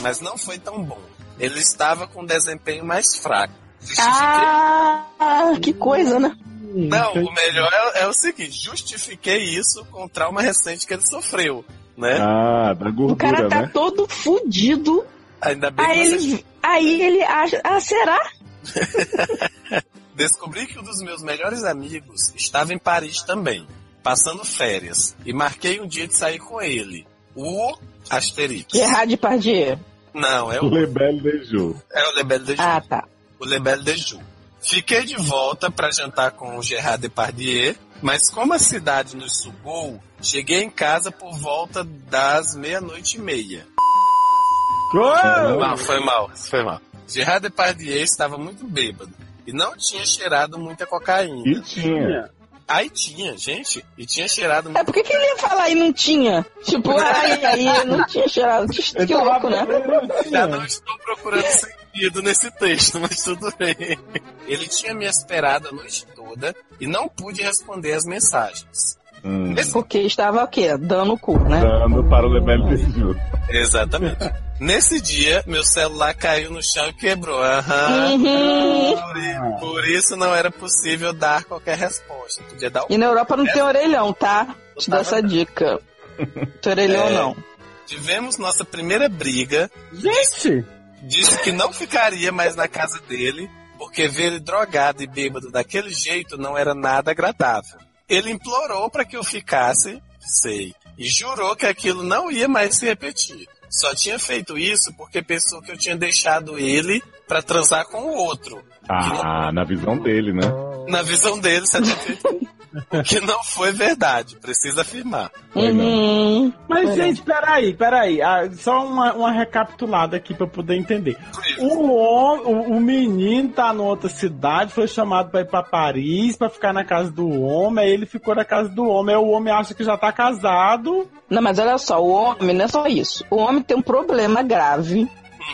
Mas não foi tão bom. Ele estava com um desempenho mais fraco. Ah, que coisa, né? Não, o melhor é, é o seguinte: justifiquei isso com o trauma recente que ele sofreu, né? Ah, da gordura, O cara tá né? todo fudido. Ainda bem Aí que você ele, aí ele acha. Ah, será? descobri que um dos meus melhores amigos estava em Paris também, passando férias, e marquei um dia de sair com ele. O Asterix. Gerard Depardieu. Não, é o, Lebel de Ju. é o Lebel de Ju. Ah, tá. o Lebel de Ju. Fiquei de volta para jantar com o Gerard Depardieu, mas como a cidade nos sugou, cheguei em casa por volta das meia-noite e meia. Não, foi mal, foi mal. Gerard Depardieu estava muito bêbado e não tinha cheirado muita cocaína. E tinha. Aí tinha, gente, e tinha cheirado É, por que, que ele ia falar e não tinha? Tipo, ai, aí não tinha cheirado. Que, que louco, né? Já não estou procurando sentido nesse texto, mas tudo bem. Ele tinha me esperado a noite toda e não pude responder as mensagens. Hum. Porque estava o quê? Dando o cu, né? Dando para o Lebel. Exatamente. Nesse dia, meu celular caiu no chão e quebrou. Aham. Uhum. Por, por isso não era possível dar qualquer resposta. Podia dar o E na Europa não tem orelhão, tá? Te dou essa dica. Tem orelhão É. não. Tivemos nossa primeira briga. Gente! Disse que não ficaria mais na casa dele, porque ver ele drogado e bêbado daquele jeito não era nada agradável. Ele implorou para que eu ficasse, sei, e jurou que aquilo não ia mais se repetir. Só tinha feito isso porque pensou que eu tinha deixado ele para transar com o outro. Ah, na visão dele, né? Na visão dele, você tinha feito o que não foi verdade, precisa afirmar. Uhum. Mas, gente, peraí, peraí. Ah, só uma, uma recapitulada aqui pra eu poder entender. O, o, o menino tá numa outra cidade, foi chamado pra ir pra Paris, pra ficar na casa do homem, aí ele ficou na casa do homem, aí o homem acha que já tá casado. Não, mas olha só, o homem não é só isso. O homem tem um problema grave.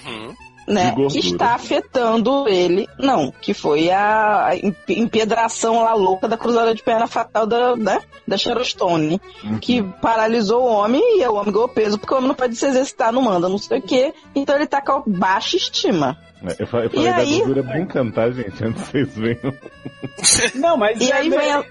Uhum. né, que está afetando ele. Não, que foi a em- empedração lá louca da cruzada de perna fatal da, né, da Sharon Stone, Uhum. que paralisou o homem e o homem ganhou peso, porque o homem não pode se exercitar, não manda, não sei o quê. Então ele tá com baixa estima. É, Eu, fa- eu E falei da aí? gordura brincando, tá, gente? Antes que vocês venham. Não, mas E é aí vem, a-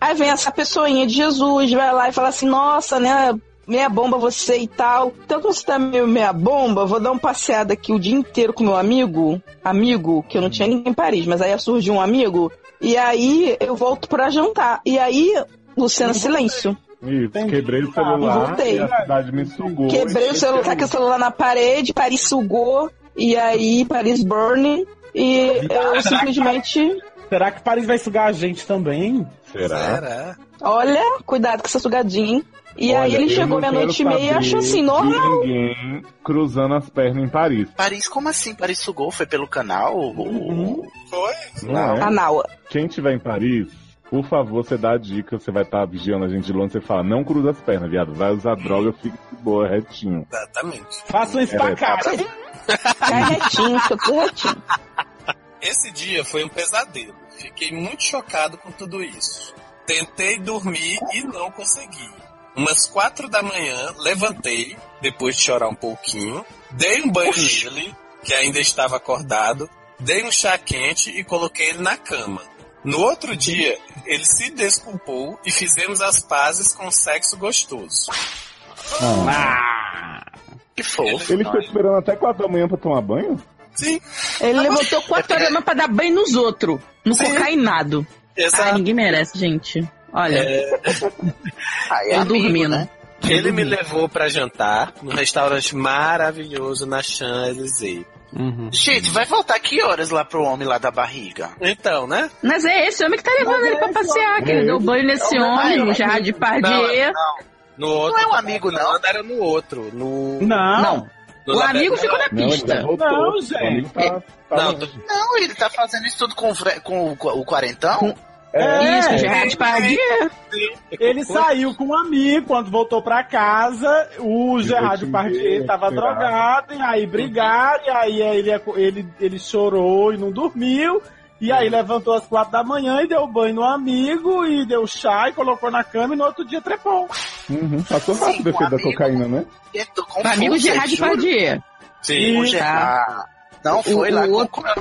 aí vem essa pessoinha de Jesus, vai lá e fala assim, nossa, né? Meia bomba você e tal. Então, quando você tá meio meia bomba, vou dar uma passeada aqui o dia inteiro com meu amigo. Amigo, que eu não tinha ninguém em Paris, mas aí surgiu um amigo. E aí eu volto pra jantar. E aí, Luciana, silêncio. Isso, quebrei o celular Voltei. e a cidade me sugou. Quebrei o celular, taquei o celular na parede, Paris sugou. E aí, Paris burn. E eu simplesmente. Será que Paris vai sugar a gente também? Será? Olha, cuidado com essa sugadinha. hein? E Olha, aí ele chegou meia-noite e meia e achou assim, normal. Ninguém cruzando as pernas em Paris. Paris, como assim? Paris sugou? Foi pelo canal? Foi? Não é? Quem tiver em Paris, por favor, você dá a dica, você vai estar vigiando a gente de longe, você fala, não cruza as pernas, viado. Vai usar droga, fica de boa, retinho. Exatamente. Faça um espacate. Cai retinho, fica tudo retinho. Esse dia foi um pesadelo. Fiquei muito chocado com tudo isso. Tentei dormir e não consegui. Umas quatro da manhã, levantei, depois de chorar um pouquinho, dei um banho nele, que ainda estava acordado, dei um chá quente e coloquei ele na cama. No outro dia, ele se desculpou e fizemos as pazes com sexo gostoso. Que fofo. Ele ficou esperando até quatro da manhã pra tomar banho? Sim. Ele levantou quatro horas da manhã pra dar banho nos outros. No cocainado. Exato. Ai, ninguém merece, gente. Olha. Aí Eu é dormindo. né? Ele me levou pra jantar num restaurante maravilhoso na Champs-Élysées. Gente, vai voltar que horas lá pro homem lá da barriga? Então, né? Mas é esse homem que tá levando ele pra passear, que ele deu banho nesse Não, homem, não, no Gerard Depardieu. No outro, Não é um amigo, não? Era no outro. No... Não. Não. No O amigo ficou na Não, pista. já voltou. Não, O gente. amigo tá- tá Não. Não, ele tá fazendo isso tudo com, fre- com o, o quarentão? É, Isso, Gerard Depardieu. Ele saiu com um amigo, quando voltou pra casa, o Gerard Depardieu tava drogado, e aí brigaram, e aí ele, ele, ele chorou e não dormiu, e aí levantou às quatro da manhã e deu banho no amigo, e deu chá e colocou na cama, e no outro dia trepou. Uhum, Passou rápido o efeito da cocaína, né? Confuso, Amigo Gerard. Depardieu. Sim. O Gerard. Não foi O- lá o com outro- como é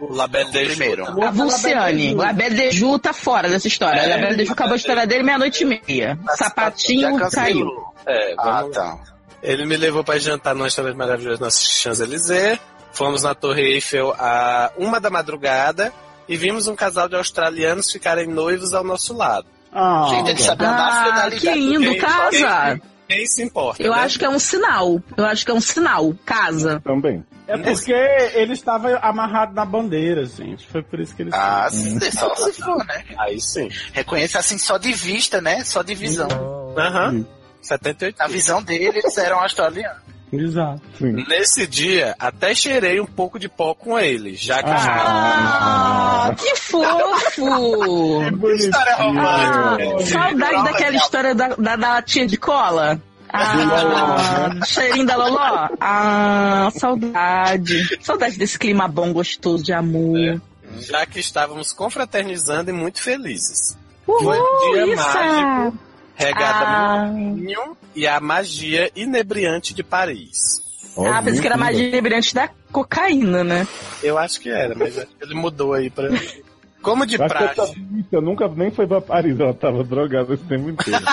o Labelle de primeiro. Ju. A Vulciane. O Abel Deju tá fora dessa história. É. O Abel Deju acabou a história dele meia-noite e meia. Sapatinho Já cancelou. caiu. É, Ah, tá. Ele me levou para jantar num restaurante maravilhoso na Champs-Élysées. Fomos na Torre Eiffel a uma da madrugada e vimos um casal de australianos ficarem noivos ao nosso lado. Ah, Gente, ele sabe a Ah, nacionalidade. que lindo, Quem- casa. Quem se importa? Eu né? acho que é um sinal. Eu acho que é um sinal. Casa. Também. É porque ele estava amarrado na bandeira, gente. Foi por isso que ele Ah, Hum. se- só se for, né? Aí sim. Reconheça assim só de vista, né? Só de visão. Aham. 78 Na visão dele, eles eram australianos. Exato. Sim. Nesse dia, até cheirei um pouco de pó com ele, já que Ah, que fofo! História Ah, romântica. saudade daquela história da, da, da latinha de cola. Ah, cheirinho da Loló. Ah, saudade. Saudade desse clima bom, gostoso de amor. já que estávamos confraternizando e muito felizes. Uhul, Foi um dia isso. mágico, regada Ah. no vinho e a magia inebriante de Paris. Ah, pensei que era mais inebriante da cocaína, né? Eu acho que era, mas acho que ele mudou aí pra. Como de Eu acho que essa praxe. bicha nunca nem foi pra Paris, ela tava drogada esse tempo inteiro.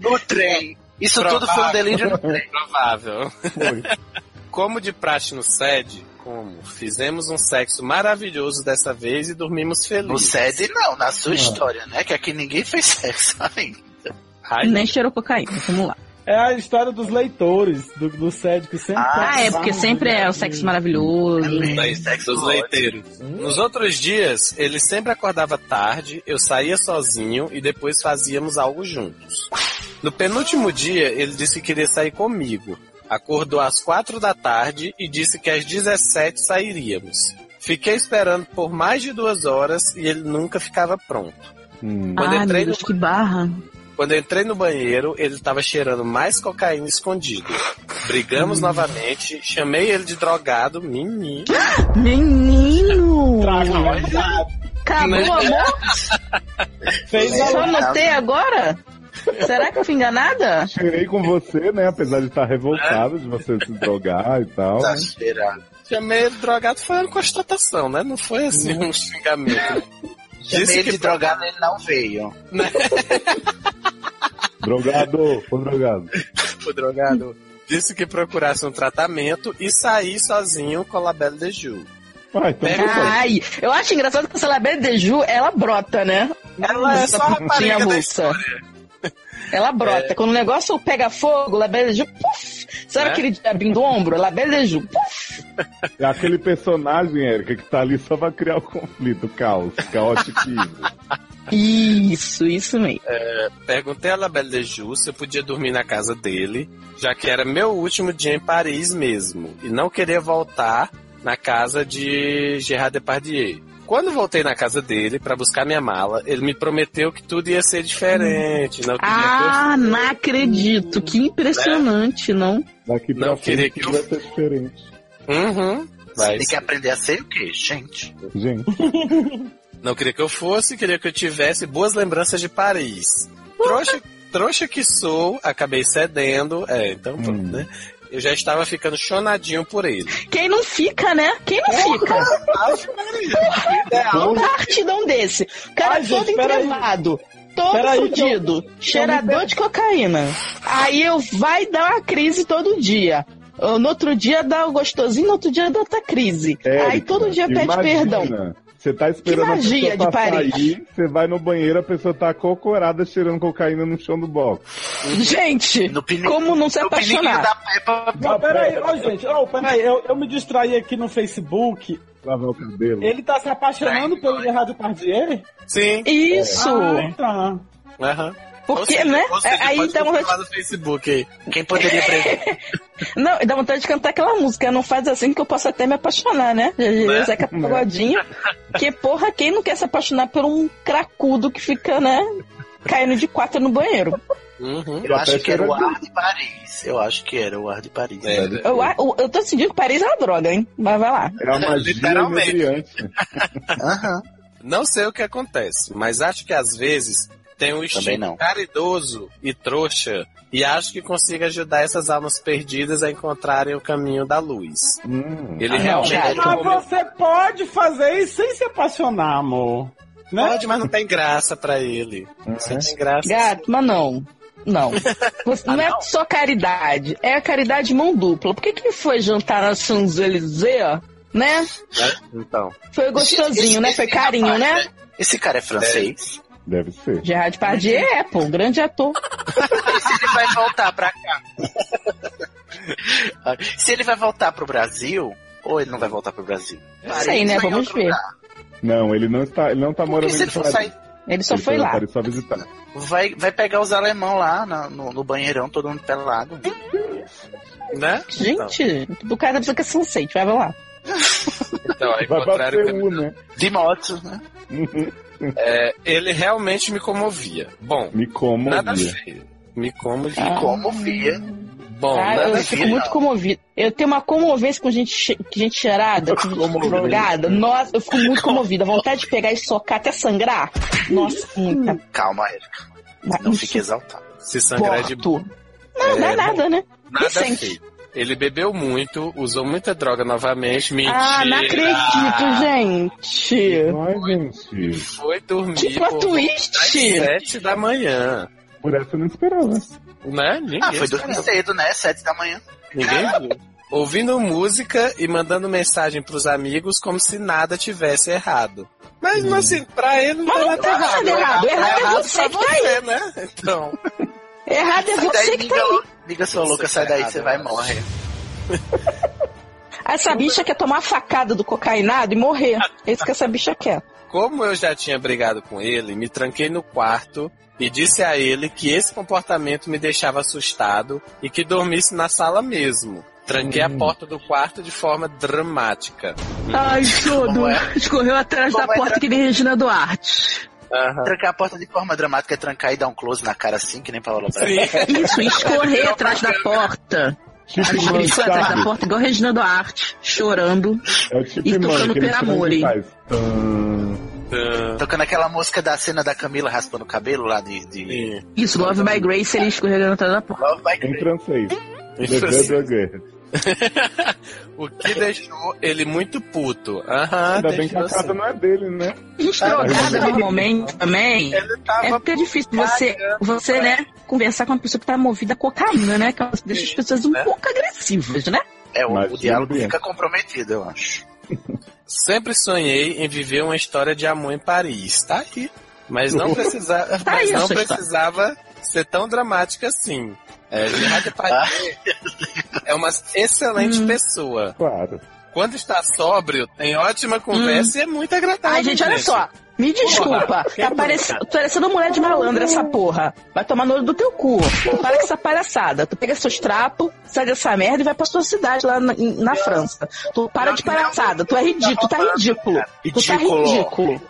No trem. Isso tudo foi um delírio no trem. Provável. Foi. Como de praxe no SED, como fizemos um sexo maravilhoso dessa vez e dormimos No felizes. SED não, na sua Ah. história, né? Que aqui ninguém fez sexo ainda. Ai, Nem cheirou cocaína. Vamos lá. É a história dos leitores do, do SED que sempre. Ah, é, porque sempre é o sexo maravilhoso. Sexo dos leiteiros. Nos outros dias, ele sempre acordava tarde, eu saía sozinho e depois fazíamos algo juntos. No penúltimo dia, ele disse que queria sair comigo. Acordou às quatro da tarde e disse que às 17 sairíamos. Fiquei esperando por mais de duas horas e ele nunca ficava pronto. Hum. Quando Ai, entrei meu no- Deus, que barra. Quando eu entrei no banheiro, ele tava cheirando mais cocaína escondido. Brigamos novamente, chamei ele de drogado, menino. Menino! Acabou, Né? amor? Fez Só notei agora? Será que eu fui enganada? Cheirei com você, né? Apesar de estar revoltado de você se drogar e tal. Tá né? cheirado. Chamei ele de drogado, foi uma constatação, né? Não foi assim um xingamento. Chamei ele que de drogado, ele não veio. Drogado, ô drogado. Foi drogado. Disse que procurasse um tratamento e saí sozinho com a Labelle de Ju. Ah, então. Ai, eu acho engraçado que essa Labelle de Ju, ela brota, né? Ela é só a rapariga da avulsa. Ela brota. Quando o negócio pega fogo, Labelle de Ju, puf! Sabe Né? aquele diabinho do ombro? Labelle de Ju, puf! É aquele personagem, Érica, que tá ali só pra criar o conflito, o caos, caótico. Isso, isso mesmo. É, perguntei a Labelle de Ju se eu podia dormir na casa dele, já que era meu último dia em Paris mesmo, e não queria voltar na casa de Gerard Depardieu. Quando voltei na casa dele pra buscar minha mala, ele me prometeu que tudo ia ser diferente, não queria Ah, não acredito. Que impressionante, não? Daqui pra Não queria que eu- vai ser diferente. que eu... Uhum. Você tem que aprender a ser o quê, gente? Gente. Não queria que eu fosse, queria que eu tivesse boas lembranças de Paris. Trouxa, trouxa que sou, acabei cedendo. É, então pronto, né? Eu já estava ficando chonadinho por ele. Quem não fica, né? Quem não fica? Um partidão desse. O cara Ai, todo entrevado. Todo Peraí, fudido. Cheirador de cocaína. Aí eu vai dar uma crise todo dia. No outro dia dá o gostosinho, no outro dia dá outra crise. Aí todo dia pede imagina, perdão. Você tá esperando Que magia a pessoa de sair, você vai no banheiro, a pessoa tá cocorada cheirando cocaína no chão do box. Gente, como não se apaixonar? Não, peraí, ó, gente, ó, peraí, eu, eu me distraí aqui no Facebook. Lavar o cabelo. Ele tá se apaixonando pelo Gerard Depardieu? Sim. Isso. Ah, tá. Aham. Porque, seja, né? seja, Aí pode dá uma- continuar no Facebook aí. Quem poderia prever? Não, dá vontade de cantar aquela música. Não faz assim que eu posso até me apaixonar, né? Né? Zeca Pagodinho. Que porra, quem não quer se apaixonar por um cracudo que fica, né? Caindo de quatro no banheiro. Uhum. Eu acho que era o ar de Paris. Eu acho que era o ar de Paris. Eu, eu, eu tô sentindo que Paris é uma droga, hein? Mas vai lá. É a magia Literalmente. inebriante. Não sei o que acontece, mas acho que às vezes tem um instinto não. caridoso e trouxa e acho que consiga ajudar essas almas perdidas a encontrarem o caminho da luz. Hum. Ele Ah, não, realmente. Mas você pode fazer isso sem se apaixonar, amor. Né? pode, mas não tem graça pra ele. Você tem graça. Gato, mas não. Não. Você- não é só caridade, é a caridade mão dupla. Por que que ele foi jantar na Champs-Élysées, né? né? Então. Foi gostosinho, né? Foi carinho, né? Esse cara é francês? Deve ser. Gerard Depardieu é, pô, um grande ator. E se ele vai voltar pra cá? se ele vai voltar pro Brasil, ou ele não vai voltar pro Brasil? Não sei, né? Vamos ver. lugar? Não, ele não está, ele não tá morando em Paris. sair- Ele só Ele foi lá. Paris só visitar. Vai, vai pegar os alemão lá na- no, no banheirão, todo mundo pelado. Né? Gente, do cara precisa que é sunset, vai lá. Então, ao Vai pra contrário, Seul, né? De moto, né? É, ele realmente me comovia. Bom, Me como. nada feio. Me comovia. Ah. Como via. Bom, Ah, nada eu fico feio. muito comovida. Eu tenho uma comovência com gente, gente cheirada, com gente drogada. Nossa, eu fico muito comovida. Vontade de pegar e socar até sangrar. Nossa, muita. Calma, Erika. Não me fique exaltado. Se sangrar é de suporto. Não, não é É, nada, né? Nada Recente. feio. Ele bebeu muito, usou muita droga novamente, mentira. Ah, não acredito, gente. Gente. Foi dormir por twist. das sete da manhã. Por essa eu não esperava. Né? Ninguém Ah, foi dormir cedo, né? Sete da manhã. Ninguém viu. Ouvindo música e mandando mensagem pros amigos como se nada tivesse errado. Mas, Hum. assim, pra ele não Mas tá nada errado. Errado é você pra que tá aí. você, né? Então, Errado é Sai daí, você que tá aí. liga sua louca, sai daí, você vai morrer. Essa bicha quer tomar a facada do cocainado e morrer. É isso que essa bicha quer. como eu já tinha brigado com ele, me tranquei no quarto e disse a ele que esse comportamento me deixava assustado e que dormisse na sala mesmo. Tranquei a porta do quarto de forma dramática. Ai. Como é? Escorreu atrás Como da é porta tra- que nem Regina Duarte. Trancar a porta de forma dramática é trancar e dar um close na cara assim, que nem Paola Braga. Isso, e escorrer atrás da porta. Tipo mãe, escorreu atrás da porta, igual Regina Duarte, chorando. É tipo E tocando aquele Per som que Amore. faz. Tum. Tocando aquela música da cena da Camila raspando o cabelo lá de. de... Isso, Love by Grace, ele escorregando atrás da porta. Love by Em francês. Em francês. O que deixou ele muito puto. Aham, Ainda bem que a casa assim. não é dele, né? Gente drogada normalmente também. É porque é difícil você, você, né, conversar com uma pessoa que tá movida a cocaína, né? Que ela deixa as pessoas um pouco agressivas, né? É, o, Mas o diálogo bem. fica comprometido, eu acho. Sempre sonhei em viver uma história de amor em Paris. Tá aí. Mas não, precisa, Tá mas aí não precisava ser tão dramática assim. É, Gerard Depardieu é uma excelente Hum. pessoa. Claro. Quando está sóbrio, tem ótima conversa e é muito agradável. Ai, gente, olha só. Me desculpa, tá parecendo, parecendo mulher de malandra essa porra. Vai tomar no olho do teu cu. Tu para com essa palhaçada. Tu pega seus trapos, sai dessa merda e vai pra sua cidade lá na, na França. Tu para de palhaçada. Tu é ridículo, tu tá ridículo. Tu tá Ridículo. ridículo.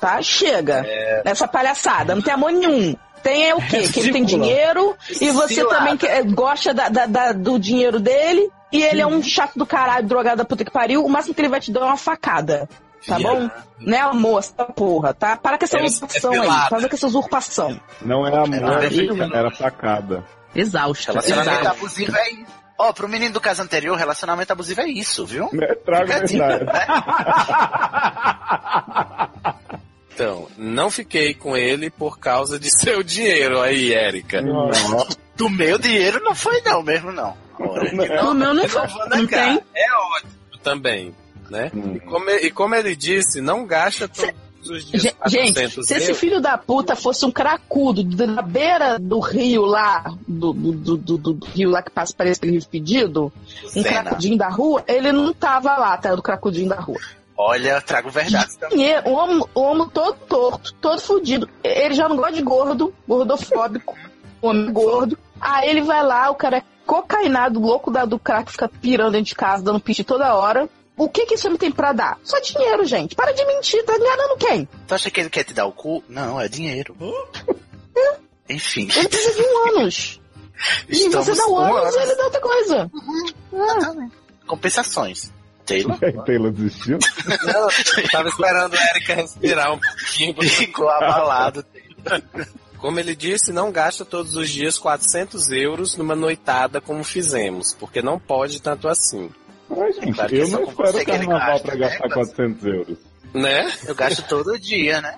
Tá? Chega. Nessa palhaçada. Não tem amor nenhum. Tem é o quê? Que ele tem dinheiro e você Cilada. também que- é, gosta da- da- da- do dinheiro dele e ele é um chato do caralho, drogado da puta que pariu. O máximo que ele vai te dar é uma facada. Tá Viado. bom? Né, amor, essa porra, tá? Para com essa É- é usurpação aí. pelada. Para com essa usurpação. Não é amor, Era era, feio. era facada. Exausta. Relacionamento abusivo é isso. Ó, pro menino do caso anterior, relacionamento abusivo é isso, viu? É, trago dica, verdade. Então, não fiquei com ele por causa de seu dinheiro aí, Érica. Do meu dinheiro não foi não mesmo, não. Ora, O meu não foi. Não tem. É ótimo também, né? Hum. E, como, e como ele disse, não gasta todos os dias Ge- Gente, 400 se esse filho da puta fosse um cracudo na beira do rio lá, do, do, do, do- do rio lá que passa, parece aquele rio pedido, um Sena. cracudinho da rua, ele não tava lá, tá? Do cracudinho da rua. Olha, trago verdade também. Dinheiro, o homem, o homem todo torto, todo fudido. Ele já não gosta de gordo, gordofóbico, homem gordo. Aí ele vai lá, o cara é cocainado, louco da, do crack, fica pirando dentro de casa, dando piti toda hora. O que que esse homem tem pra dar? Só dinheiro, gente. Para de mentir, tá enganando quem? Tu acha que ele quer te dar o cu? Não, é dinheiro. Enfim. Ele precisa de um ânus. E Estamos você dá o com ânus e ele dá outra coisa. Compensações. Taylor? E Taylor desistiu? Não, eu tava esperando a Erika respirar um pouquinho. Ficou abalado. Como ele disse, não gasta todos os dias 400 euros numa noitada como fizemos, porque não pode tanto assim. Ai, gente, Claro eu não espero carnaval gasta, pra né? gastar 400 euros. Né? Eu gasto todo dia, né?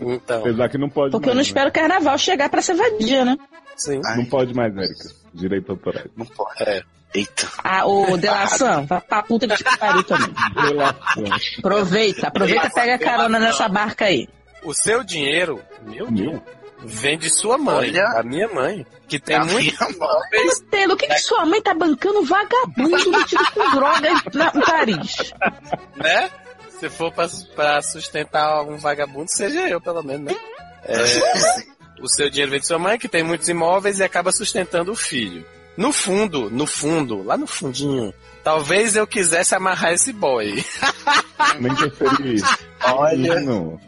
Então, Apesar que não pode Porque eu mais. não né? espero o carnaval chegar pra ser vadia, né? sim. Não pode mais, Érica. Direito autorais. Não pode. É. Eita. Ah, ô, Delação, vai pra puta que te pariu também. Relação. Aproveita, aproveita e pega carona nessa barca aí. O seu dinheiro, meu Deus, Meu? vem de sua mãe, Olha. a minha mãe, que tem A muito minha mãe. móveis, Telo, o que, que sua mãe tá bancando vagabundo metido com droga na, em Paris? né? Se for pra, pra sustentar um vagabundo, seja eu, pelo menos, né? É, o seu dinheiro vem de sua mãe, que tem muitos imóveis e acaba sustentando o filho. No fundo, no fundo, lá no fundinho, talvez eu quisesse amarrar esse boy. Nem isso. Olha, Não.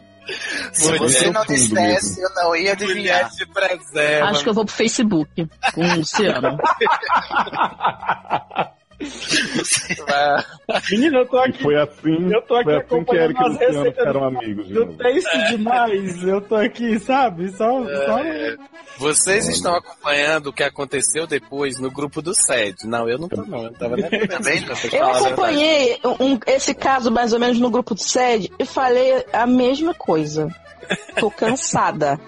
se Mulher você não fundo dissesse, eu não ia adivinhar. te preserva. Acho que eu vou pro Facebook com o Luciano. Menina, eu tô E aqui. foi assim, Eu tô aqui foi assim que Érica e Luciano receitas ficaram do- amigos de novo. Demais. Eu tô aqui, sabe? Só. só... Vocês estão acompanhando o que aconteceu depois no grupo do SED. Não, eu não tô não, eu não tava nem Também. Eu acompanhei um- esse caso mais ou menos no grupo do SED e falei a mesma coisa. Tô cansada.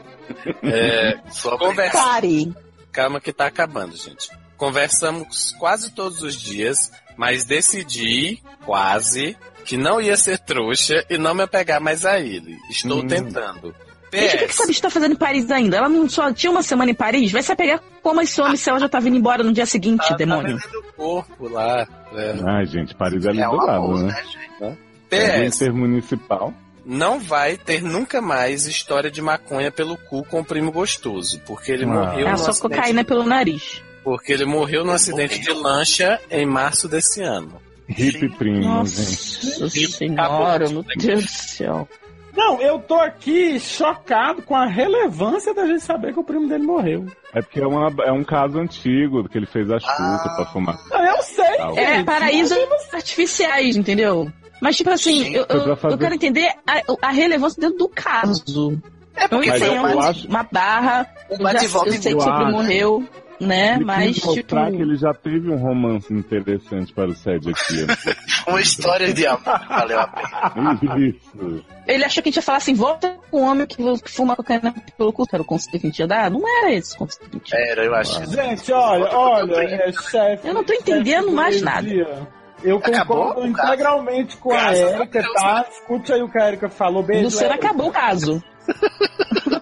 É, conversa... Pare. Calma que tá acabando, gente. Conversamos quase todos os dias, mas decidi, quase, que não ia ser trouxa e não me apegar mais a ele. Estou Hum. tentando. Gente, o que, que essa bicha tá fazendo em Paris ainda? Ela não só tinha uma semana em Paris? Vai se pegar como esse homem se ela já tá vindo embora no dia seguinte, tá demônio. vendendo o corpo lá. É. Ai, gente, Paris é ali É do lado, amor, né? né, gente? É PS, intermunicipal. não vai ter nunca mais história de maconha pelo cu com o primo gostoso, porque ele Ah. morreu É só cocaína pelo nariz. Porque ele morreu num acidente de lancha em março desse ano. Hip primo, gente. Nossa senhora, meu Deus do céu. Não, eu tô aqui chocado com a relevância da gente saber que o primo dele morreu. É porque é, uma- é um caso antigo que ele fez a chuta pra fumar. Eu sei, É paraísos artificiais, entendeu? Mas, tipo assim, eu, eu, fazer- eu quero entender a, a relevância dentro do caso. É porque tem uma, acho- uma barra, eu, já, bate-volta eu sei que o primo morreu, né? Ele Mas, quis tipo, mostrar que ele já teve um romance interessante para o Sede aqui. Uma história de amor valeu a pena. Isso. ele achou que a gente ia falar assim, volta com o homem que, fuma cocaína pelo cu, que era o conselho que a gente ia dar. Não era esse o conselho que a gente ia dar. Era, eu acho. Gente, olha, olha, é, chefe. Eu não tô entendendo mais meio-dia. Eu Acabou concordo caso? integralmente com a Erika, tá? Escute aí o que a Erika falou. Beijo, Luciano Erika. acabou o caso.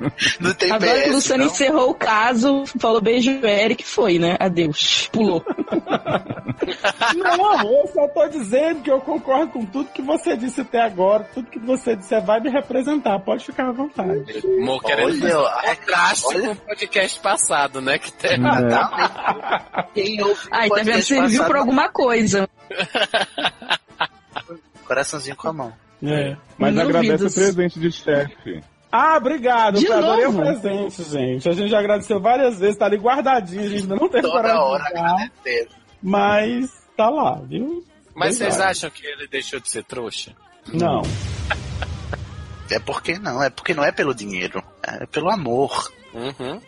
Não tem Agora que o PS, Luciano não. encerrou o caso, falou beijo, Eric, foi, né? Adeus. Pulou. Não, eu só tô dizendo que eu concordo com tudo que você disse até agora. Tudo que você disser vai me representar. Pode ficar à vontade. Mo querendo olha, contraste olha. com o podcast passado, né? Que tem... Quem ouve o Ai, tá vendo? Serviu pra alguma coisa. Coraçãozinho com a mão. É. Mas vidas. o presente de chefe. Ah, obrigado. De eu adorei novo? o presente, gente. A gente já agradeceu várias vezes, tá ali guardadinho, a gente ainda não teve Toda coragem hora de usar, mas tá lá, viu? Mas vocês Obrigado. acham que ele deixou de ser trouxa? Não. É porque não, é porque não é pelo dinheiro, é pelo amor. Uhum.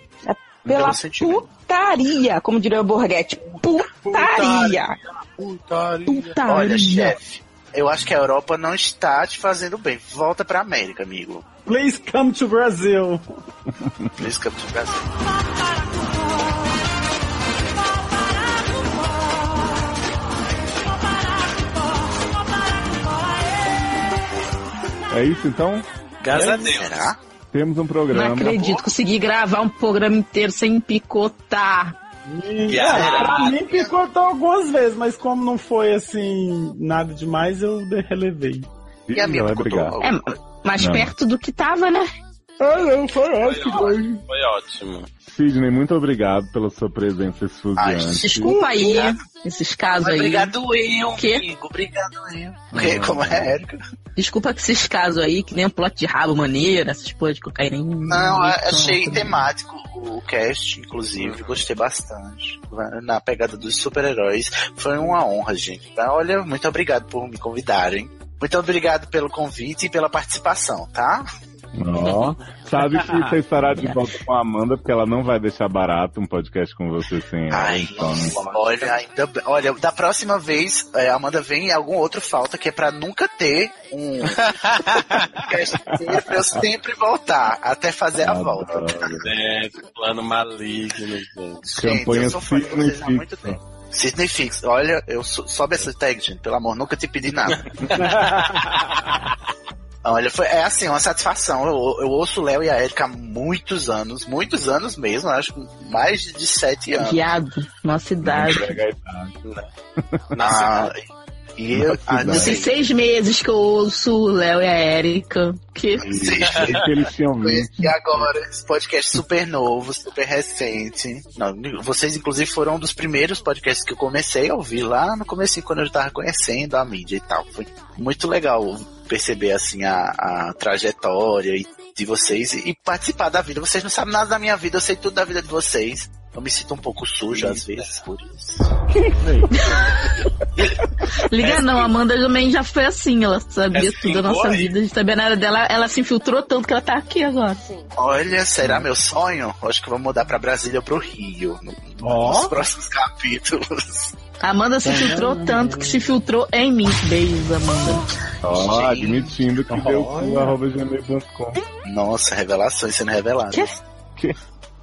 Pela Pelo sentimento. putaria, como diria o Borghetti. Putaria. Putaria. Olha, chefe, eu acho que a Europa não está te fazendo bem. Volta pra América, amigo. Please come to Brazil. Please come to Brasil. É isso então? Graças a Deus. Será? Temos um programa. Não acredito, consegui gravar um programa inteiro sem picotar. E, Yeah. é, pra mim picotou algumas vezes, mas como não foi assim, nada demais, eu de- relevei. E a minha picotou. É, mais Não. perto do que tava, né? Ah, não, foi ótimo hoje. Foi ótimo. Sidney, muito obrigado pela sua presença esfuziante. Desculpa aí, esses casos aí. obrigado eu, Quê? amigo. Obrigado eu. Porque, como é, Érica? Desculpa que esses casos aí, que nem um plot de rabo maneiro, essas coisas de cocaína. Não, a- achei temático o cast, inclusive, gostei bastante. Na pegada dos super-heróis. Foi uma honra, gente. Tá? Olha, muito obrigado por me convidarem. Muito obrigado pelo convite e pela participação, tá? Ó, sabe que você estará de volta com a Amanda, porque ela não vai deixar barato um podcast com você sem ela. Ai, então, olha, ainda olha, da próxima vez, é, a Amanda vem e algum outro falta, que é pra nunca ter um podcast pra eu sempre voltar, até fazer a volta. É, plano maligno, gente. Campanha eu sou fã de Sidney vocês há muito Fixa. tempo. Sidney Fix, olha, eu so, sobe essa tag, gente, pelo amor, nunca te pedi nada. Olha, foi, é assim, uma satisfação. Eu, eu ouço o Léo e a Erika há muitos anos, muitos anos mesmo, acho que mais de sete anos. Viado, nossa idade. Ah, e eu, ah, não sei, Esses seis meses que eu ouço o Léo e a Erika. Que... E agora, esse podcast super novo, super recente. Não, vocês, inclusive, foram um dos primeiros podcasts que eu comecei a ouvir lá no começo, quando eu tava conhecendo a mídia e tal. Foi muito legal perceber, assim, a, a trajetória e- de vocês e, e participar da vida. Vocês não sabem nada da minha vida, eu sei tudo da vida de vocês. Eu me sinto um pouco sujo às vezes por isso. Liga não, a Amanda também já foi assim, ela sabia É tudo da nossa vida, a gente sabia nada dela, ela se infiltrou tanto que ela tá aqui agora. Olha, será meu sonho? Acho que vou mudar pra Brasília ou pro Rio no- nos próximos capítulos. Amanda se filtrou tanto que se filtrou em mim. Beijos, Amanda. Ó, admitindo que deu cu, arroba gmail.com. Nossa, revelações sendo reveladas. Que?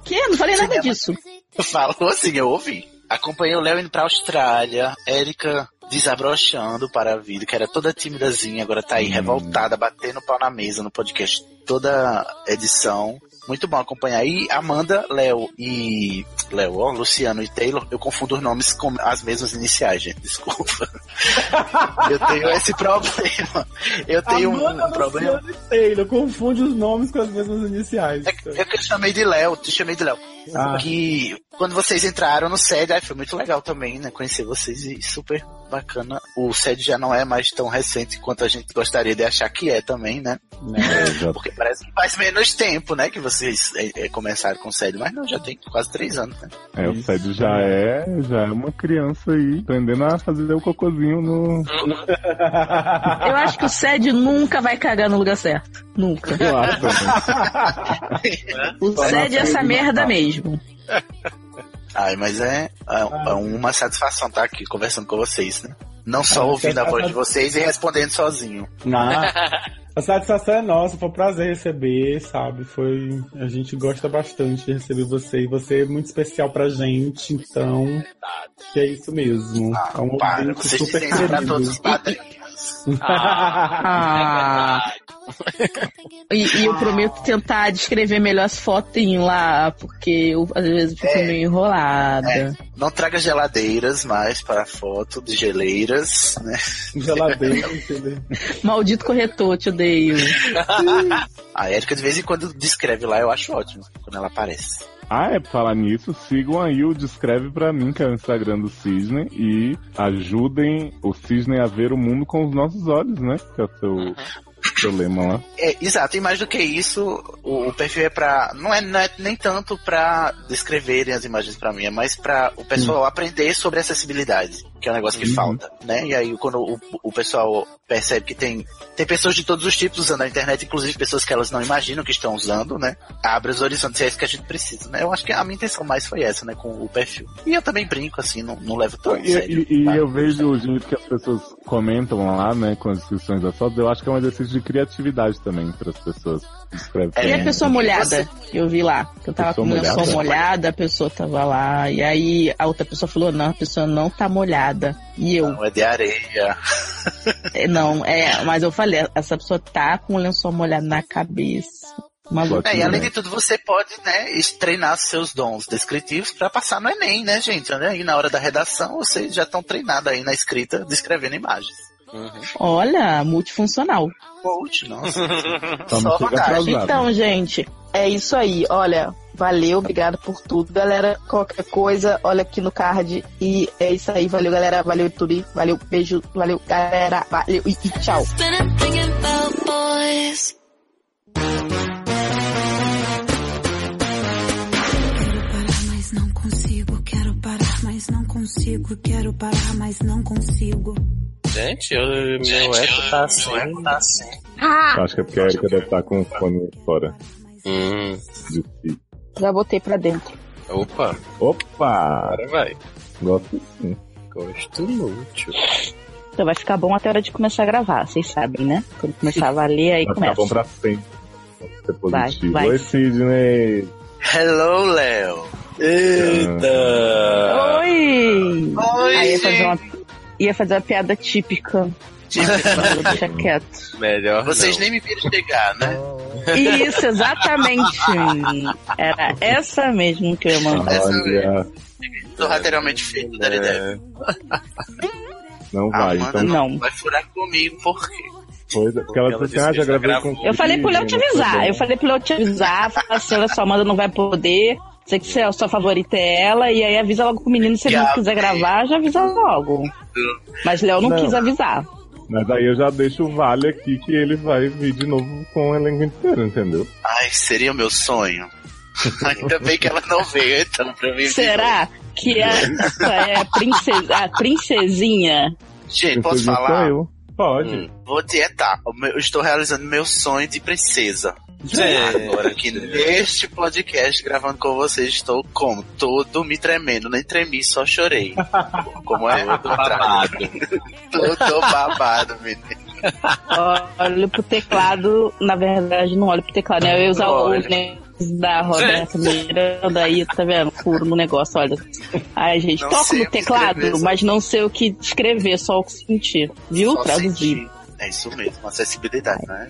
Que? Não falei nada disso. Falou assim, eu ouvi. Acompanhei o Léo indo pra Austrália, Érica desabrochando para a vida, que era toda timidazinha, agora tá aí revoltada, batendo pau na mesa no podcast, toda edição. Muito bom acompanhar. E Amanda, Léo e Léo, ó, Luciano e Taylor, eu confundo os nomes com as mesmas iniciais, gente. Desculpa. eu tenho esse problema. Eu tenho um, Amanda um problema. Luciano e Taylor, confunde os nomes com as mesmas iniciais. É que eu chamei de Léo, te chamei de Léo. Ah. Que quando vocês entraram no SED, aí foi muito legal também, né? Conhecer vocês e super bacana. O SED já não é mais tão recente quanto a gente gostaria de achar que é também, né? Porque parece que faz menos tempo, né? Que vocês é, é, começaram com o SED, mas não, já tem quase três anos, né? É, o Sede já é, já é uma criança aí, aprendendo a fazer o cocôzinho no. Eu acho que o SED nunca vai cagar no lugar certo. Nunca. Eu acho O SED é essa merda mesmo. Ai, mas é, é, é uma satisfação estar aqui conversando com vocês, né? Não só Ah, ouvindo a voz de vocês e respondendo sozinho. Ah, a satisfação é nossa, foi um prazer receber, sabe? Foi. A gente gosta bastante de receber você e você é muito especial pra gente, então. Que é isso mesmo. é um para, vocês super dizem isso pra querido. todos os padrinhos. Ah. E, e eu prometo tentar descrever melhor as fotinhas lá, porque eu às vezes fico meio enrolada. É, não traga geladeiras mais para a foto de geleiras, né? Geladeira, entendeu? Maldito corretor, te odeio. A Erika de vez em quando descreve lá, eu acho ótimo quando ela aparece. Ah, é, pra falar nisso, sigam aí o Descreve Pra Mim, que é o Instagram do Cisne, e ajudem o Cisne a ver o mundo com os nossos olhos, né? Que é o seu, seu lema lá. É, exato, e mais do que isso, o, o perfil é pra. Não é, não é nem tanto pra descreverem as imagens pra mim, é mais pra o pessoal aprender sobre acessibilidade, que é um negócio que Uhum. falta, né? E aí, quando o, o pessoal percebe que tem, tem pessoas de todos os tipos usando a internet, inclusive pessoas que elas não imaginam que estão usando, né? Abre os horizontes, é isso que a gente precisa, né? Eu acho que a minha intenção mais foi essa, né? Com o perfil. E eu também brinco, assim, não, não levo tão E, sério. e- e eu vejo o jeito que as pessoas comentam lá, né, com as descrições das fotos, eu acho que é um exercício de criatividade também para as pessoas. Escrevem E a pessoa molhada, que eu vi lá. Que eu tava Pessoa com o lençol molhada? molhada, a pessoa tava lá. E aí a outra pessoa falou, não, a pessoa não tá molhada. E eu, Não é de areia. é, não, é, mas eu falei, essa pessoa tá com o lençol molhado na cabeça. Maluco. É, e além de tudo, você pode, né, treinar seus dons descritivos pra passar no Enem, né, gente? Né? E na hora da redação, vocês já estão treinados aí na escrita, descrevendo imagens. Olha, multifuncional. Coach, nossa. Só não Só. Então, gente, é isso aí. Olha, valeu, obrigado por tudo, galera. Qualquer coisa, olha aqui no card. E é isso aí. Valeu, galera. Valeu, YouTube. Valeu, beijo. Valeu, galera. Valeu e, e tchau. mas não consigo. Quero parar, mas não consigo. Quero parar, mas não consigo. Gente, eu, meu eco tá assim. Tá assim. Eu acho que é porque a Erika deve estar com o fone fora. Hum, de si. Já botei pra dentro. opa, Opa! agora vai. Gosto sim. Gosto muito. Então vai ficar bom até a hora de começar a gravar, vocês sabem, né? Quando começar a valer, aí Vai ficar começa. bom pra sempre. Ser Vai, positivo. vai. Oi, Sidney. Hello, Léo. Eita! Oi! Oi, Aí ia fazer, uma, ia fazer uma piada típica. Deixa quieto. Melhor vocês não. nem me viram chegar, né? Isso, exatamente. Era essa mesmo que eu ia mandar. Olha, Tô lateralmente feito da ideia. não vai. Amanda Então, Não. vai furar comigo, por quê? foi, porque ela Ela disse ah, já que gravei com. Eu falei pro Léo te avisar. Eu falei pro Léo te avisar. Falar assim, olha só, Amanda não vai poder. Sei que a sua favorita é ela. E aí avisa logo pro menino. Se ele não quiser gravar, já avisa logo. Mas Léo não, Não. quis avisar. Mas aí eu já deixo o vale aqui que ele vai vir de novo com o elenco inteiro, entendeu? Ai, seria o meu sonho. Ainda bem que ela não veio, então, pra mim. Será que essa é a, princesa, a princesinha? Gente, posso falar? Pode. Hum. Vou dietar. Eu estou realizando meu sonho de princesa. Gente. Agora aqui neste podcast, gravando com vocês, estou como? Todo me tremendo, nem tremi, só chorei. Como é? Todo babado. Todo babado, menino. Olho pro teclado, na verdade não olho pro teclado, né? Eu ia usar o da Roberta Miranda, aí tá vendo? Furo no negócio, olha. Ai, gente, Não toco no teclado, escrever, mas não sei o que escrever, só o que sentir. Viu? Só Traduzir. sentir. É isso mesmo, acessibilidade, né?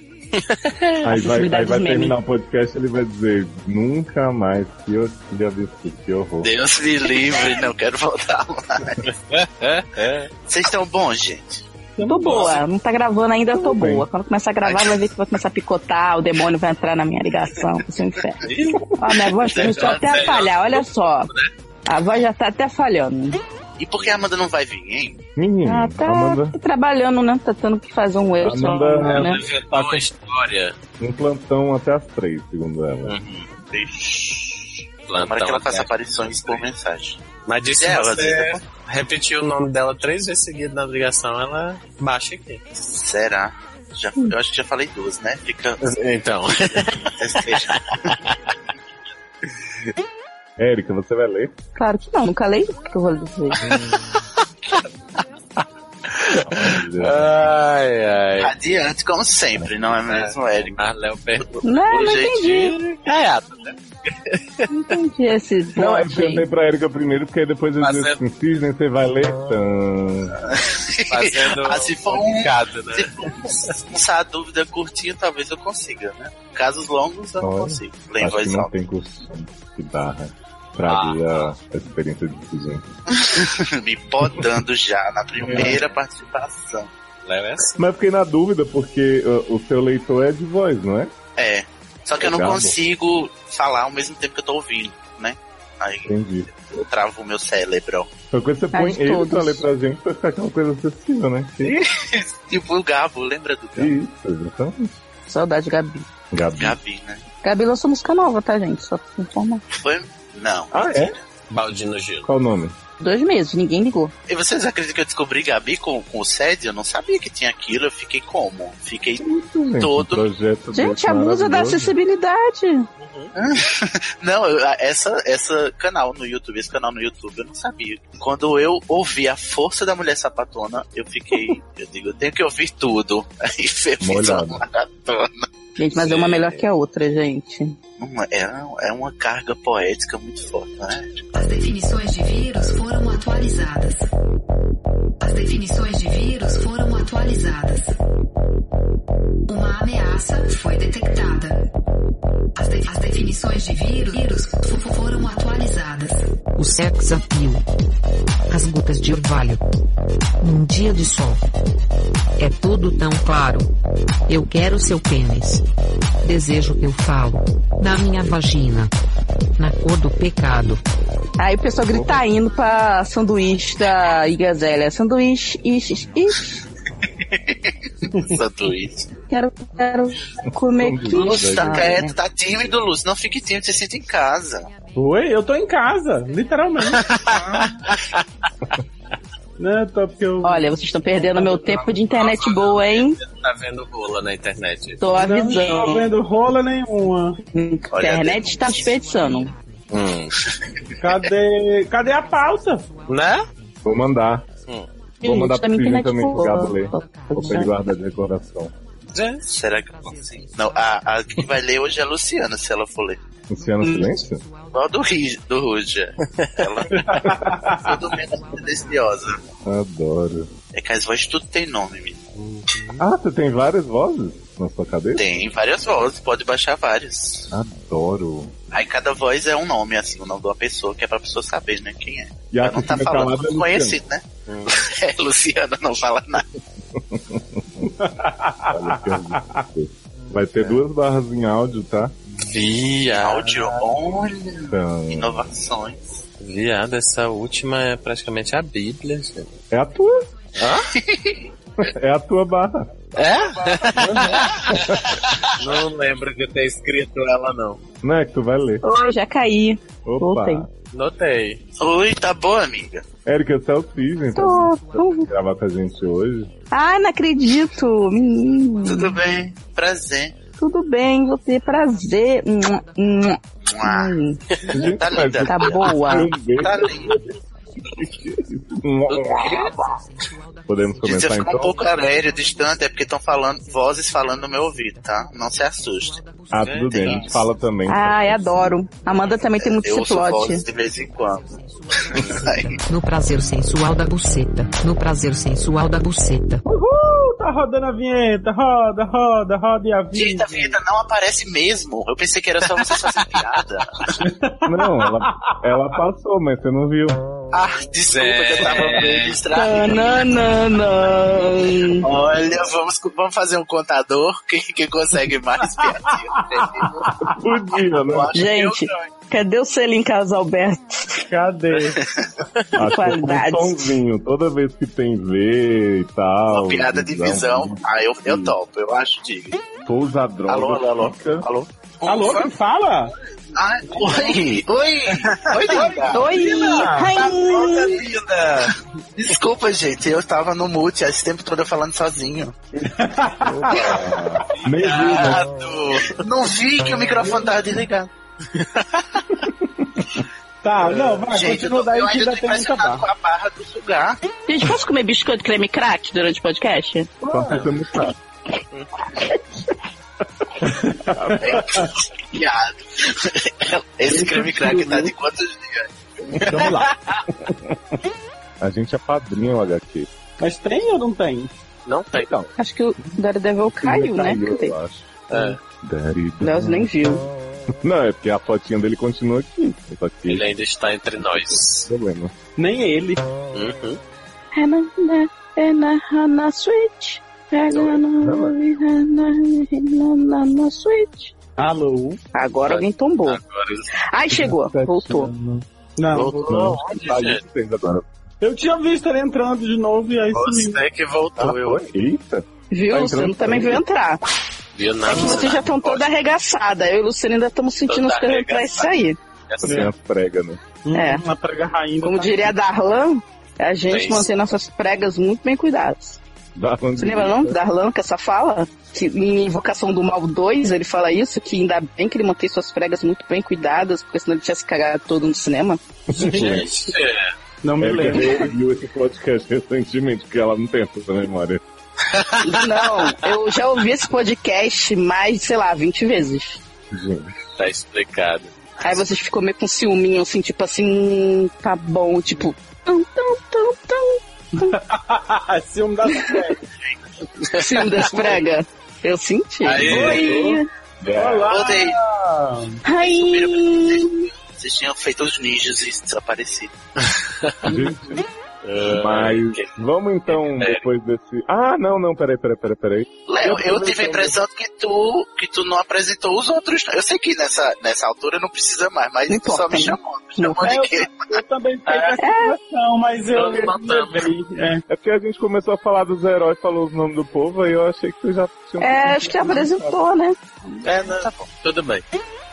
Aí vai, aí vai terminar o podcast ele vai dizer nunca mais que eu que absurdo, que horror. Deus me livre, não quero voltar mais. Vocês estão bons, gente? Tô boa, não tá gravando ainda, eu tô boa. Quando começar a gravar, vai ver que vai começar a picotar, o demônio vai entrar na minha ligação, vai ser um inferno. Ó, minha voz começou até a falhar, olha só. A voz já tá até falhando. E por que a Amanda não vai vir, hein? Menino, Ah, tá Amanda, trabalhando, né? Tá tendo que fazer um erro só, Amanda né? Inventou uma história. um plantão até as três, segundo ela. Tomara que ela faça aparições por mensagem. Mas disse É, ela você repetir o nome dela três vezes seguidas na ligação, ela baixa aqui. Será? Já, eu acho que já falei duas, né? Fica. Então. Érica, você vai ler? Claro que não, nunca leio, o que eu vou dizer? ai, ai. Adiante, como sempre, não é mesmo, Érico? Marléo perguntou. Não, O não jeitinho. entendi. Gaiato, né? Não entendi esse Não, eu perguntei pra Érica primeiro, porque aí depois eu disse Fazendo- assim, Cisne, você vai ler? Fazendo Ah, se for um- complicado, né? Se for essa dúvida curtinha, talvez eu consiga, né? Casos longos eu não Olha, consigo. Em Acho que não tem curso de barra pra ver a, a experiência de Cisne. Me podando já na primeira participação. Léo é. Mas fiquei na dúvida, porque uh, o seu leitor é de voz, não é? É. Só que eu não consigo falar ao mesmo tempo que eu tô ouvindo, né? Aí Entendi. eu travo o meu cérebro. Foi coisa que você Ah, põe ele todos. pra ler pra gente pra ficar aquela coisa acessível, né? Tipo o Gabo, lembra do Gabo? Isso, exatamente. Saudade, Gabi. Gabi. Gabi, né? Gabi lançou música nova, tá, gente? Só pra informar. Foi? Não. Ah, é? Balde no gelo. Qual o nome? Dois meses, ninguém ligou. E vocês acreditam que eu descobri Gabi com, com o SED? Eu não sabia que tinha aquilo, eu fiquei como? Fiquei Gente, todo. projeto Gente, a musa da acessibilidade. Não, eu- essa, essa canal no YouTube, esse canal no YouTube, eu não sabia. Quando eu ouvi a força da mulher sapatona, eu fiquei, eu digo, eu tenho que ouvir tudo. Aí eu fiz uma maratona. Gente, mas é uma melhor que a outra, gente. Uma- é, é uma carga poética muito forte, né? As definições de vírus foram atualizadas. As definições de vírus foram atualizadas. Uma ameaça foi detectada. As, de- as definições de vírus, vírus fo- fo- foram atualizadas. O sex appeal. As gotas de orvalho. Num dia de sol. É tudo tão claro. Eu quero seu pênis. Desejo que eu falo. Na minha vagina. Na cor do pecado. Aí o pessoal grita indo pra sanduíche da Igazélia. Sanduíche, ixi, ixi. Santo isso. Quero, quero comer Lúcio, tá, é, tá tímido, Lúcio. Não fique tímido, você sente em casa. Oi, eu tô em casa, literalmente. né, tô porque eu. Olha, vocês estão perdendo meu tempo de internet boa, hein? Tá vendo rola na internet. Tô Não tô avisando. vendo rola nenhuma. internet está desperdiçando. Hum. Cadê, cadê a pauta? Né? Vou mandar. Vou mandar pro Steven internet também pro. Gabo ler. Vou pra ele guardar de recordação. Será que eu consigo? Não, a, a que vai ler hoje é a Luciana, se ela for ler. Luciano Silêncio? Igual do, Ri- do Ruja. Ela tudo menos silenciosa. Adoro. É que as vozes tudo tem nome, menino. Ah, você tem várias vozes na sua cabeça? Tem várias vozes, pode baixar várias. Adoro. Aí cada voz é um nome, assim, o nome de uma pessoa, que é pra pessoa saber, né, quem é. E a Ela não tá falando é conhecido, né? É, Luciana não fala nada. Vai ter duas barras em áudio, tá? Viado. Áudio, olha, Então, inovações. Viado, essa última é praticamente a Bíblia, gente. é a tua. É a tua barra. É? não lembro de ter escrito ela, não. Não é que tu vai ler. Oi, já caí. Opa. Voltei. Notei. Oi, tá boa, amiga? Érica, você é o Steven, tá? Tô, tô. gravar com a gente hoje. Ai, não acredito. Menino. Tudo bem? Prazer. Tudo bem, ter prazer. Hum, hum. Mua. Hum. Gente, Tá mas linda. Tá boa. Tá lindo. Podemos Gente, começar eu fico um então? pouco aéreo, distante, é porque estão falando, vozes falando no meu ouvido, tá? Não se assuste. Ah, tudo bem, a gente fala também. Ai, adoro. Amanda também tem muito Eu plot. de vez em quando. No prazer sensual da buceta. No prazer sensual da buceta. Uhul, tá rodando a vinheta, roda, roda, roda e a Gente, vida. a vinheta não aparece mesmo. Eu pensei que era só vocês fazerem piada. Não, ela, ela passou, mas você não viu. Ah, desculpa que eu tava meio distraído. Tananana. Olha, vamos, vamos fazer um contador. Quem, quem consegue mais piadinha? Podia, né? Gente, cadê o selinho Casalberto? Cadê? Acho que Qualidades. um toda vez que tem V e tal. Uma piada de visão. Ah, eu, eu topo, eu acho digno. Pousa droga. Alô, alô, alô. Alô? Alô, quem fala? Ah, oi! Oi! Oi, linda! Oi, Olha, ai. linda! Desculpa, gente, eu tava no mute esse tempo todo falando sozinho. Viu, né? Não vi que o microfone tava desligado. Tá, não, vai, Gente, continua daí eu que ainda tem muita barra. com a barra do sugar. Gente, posso comer biscoito creme crack durante o podcast? Fica muito fácil. Viado. Esse creme crack tá de quantos dias? Vamos lá. A gente é padrinho o HQ. Mas tem ou não tem? Não tem. Então, Acho que o Daredevil caiu, né? Cadê? eu acho. É. Deus nem viu. Não, é porque a fotinha dele continua aqui. Só que Ele ainda está entre nós. problema. Nem ele. Uhum. É na, na, é na, na Switch. É na, na, na, na, na Switch. Alô? Agora alguém tombou. Agora Ai, chegou. Voltou. Não. voltou Não, tá agora. Eu tinha visto ele entrando de novo e aí sumiu. Você que Ah, voltou, eu foi? Eita. Viu? Tá Luciano também viu entrar. viu nada. É que vocês já estão toda arregaçada. Eu e o Luciano ainda estamos sentindo Toda as coisas pra isso aí. Só tem as pregas, né? É. Uma prega rainha. Como diria a Darlan, a gente É mantém nossas pregas muito bem cuidadas. Uma Você lembra não? Darlan, que essa fala? Que em Invocação do Mal 2 ele fala isso, que ainda bem que ele mantém suas pregas muito bem cuidadas, porque senão ele tinha se cagado todo no cinema. Gente, é. Não me Érica lembro. viu esse podcast recentemente, porque ela não tem essa memória. Não, eu já ouvi esse podcast mais, sei lá, 20 vezes. Gente. tá explicado. Aí vocês ficam meio com ciúminho, assim, tipo assim, hum, tá bom, tipo. Tum, tum, tum, tum. Ciúme da prega. Ciúme das pregas. Eu senti. Aí. Oi! Olá! Voltei. Ai! Vocês tinham feito os ninjas e desaparecido. Ah, Mas que- vamos então, É. depois desse. Ah, não, não, peraí, peraí, peraí, peraí. Léo, Eu eu tive a impressão de que tu, que tu não apresentou os outros. Eu sei que nessa, nessa altura não precisa mais, mas Não tu só me né? chamou. Me chamou É, de eu, quê? eu também fiquei com essa impressão, mas eu lembrei. É. É porque a gente começou a falar dos heróis, falou os nomes do povo, aí eu achei que você já tinha. É, acho que apresentou, né? É, não, tudo bem.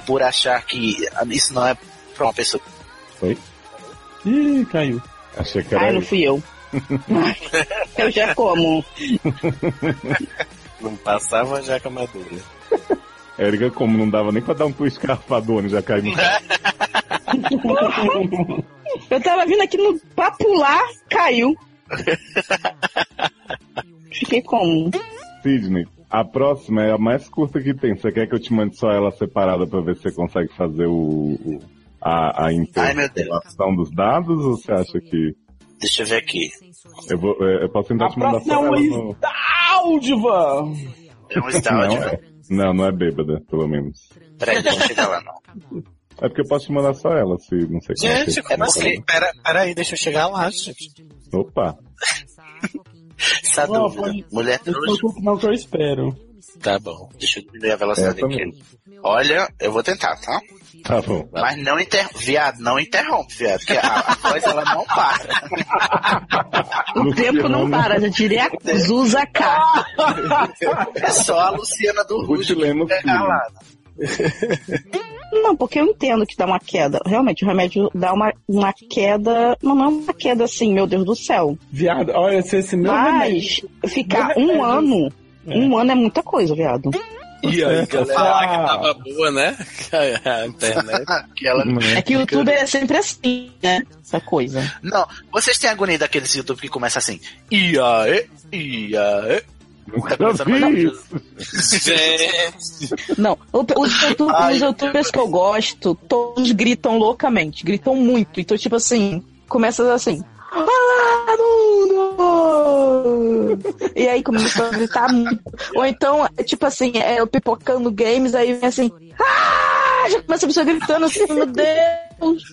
Por achar que isso não é pra uma pessoa. Ih, caiu. Achei que era Ai, não fui eu. eu já como. Não passava a jaca madura. Érica, como não dava nem pra dar um twist carpadone, já caiu no. Eu tava vindo aqui no, pra pular, caiu. Fiquei como? Sidney, a próxima é a mais curta que tem. Você quer que eu te mande só ela separada pra ver se você consegue fazer o. o- a, a interrelação dos dados ou você acha que. Deixa eu ver aqui. Eu, vou, é, eu posso tentar A te mandar é só uma ela no. Áldiva! É um Não, estádio. é, não, não é bêbada, pelo menos. Peraí, não chega lá não. É porque eu posso te mandar só ela, se não sei como Gente, você- como assim? Pera, pera aí, deixa eu chegar lá, gente. Opa, Essa Não, dúvida. pode- Mulher é trouxa. o não que eu espero. Tá bom. Deixa eu diminuir a velocidade essa aqui. Olha, eu vou tentar, tá? Tá bom. Mas não inter... Viado, não interrompe, viado, porque a, a voz ela não para. O tempo não para, já diria Zuza K. É só a Luciana do Lemos fica calada. Não, porque eu entendo que dá uma queda. Realmente, o remédio dá uma, uma queda. Não, não é uma queda assim, meu Deus do céu. Viado, olha, se esse meu Mas ficar um ano. Um ano é muita coisa, viado. E aí, É, galera? falar- que tava boa, né? A internet. que ela... É que o YouTube é sempre assim, né? Essa coisa. Não, vocês têm agonia daqueles YouTube que começa assim. E aí, e aí. Nunca vi Não, os, YouTube, Ai, os youtubers que eu gosto, todos gritam loucamente, gritam muito. Então, tipo assim, começa assim. Olá, mundo! E aí começou a gritar muito. Ou então, é tipo assim, é eu pipocando games, aí vem assim, ah! Já começa a pessoa gritando assim, meu Deus.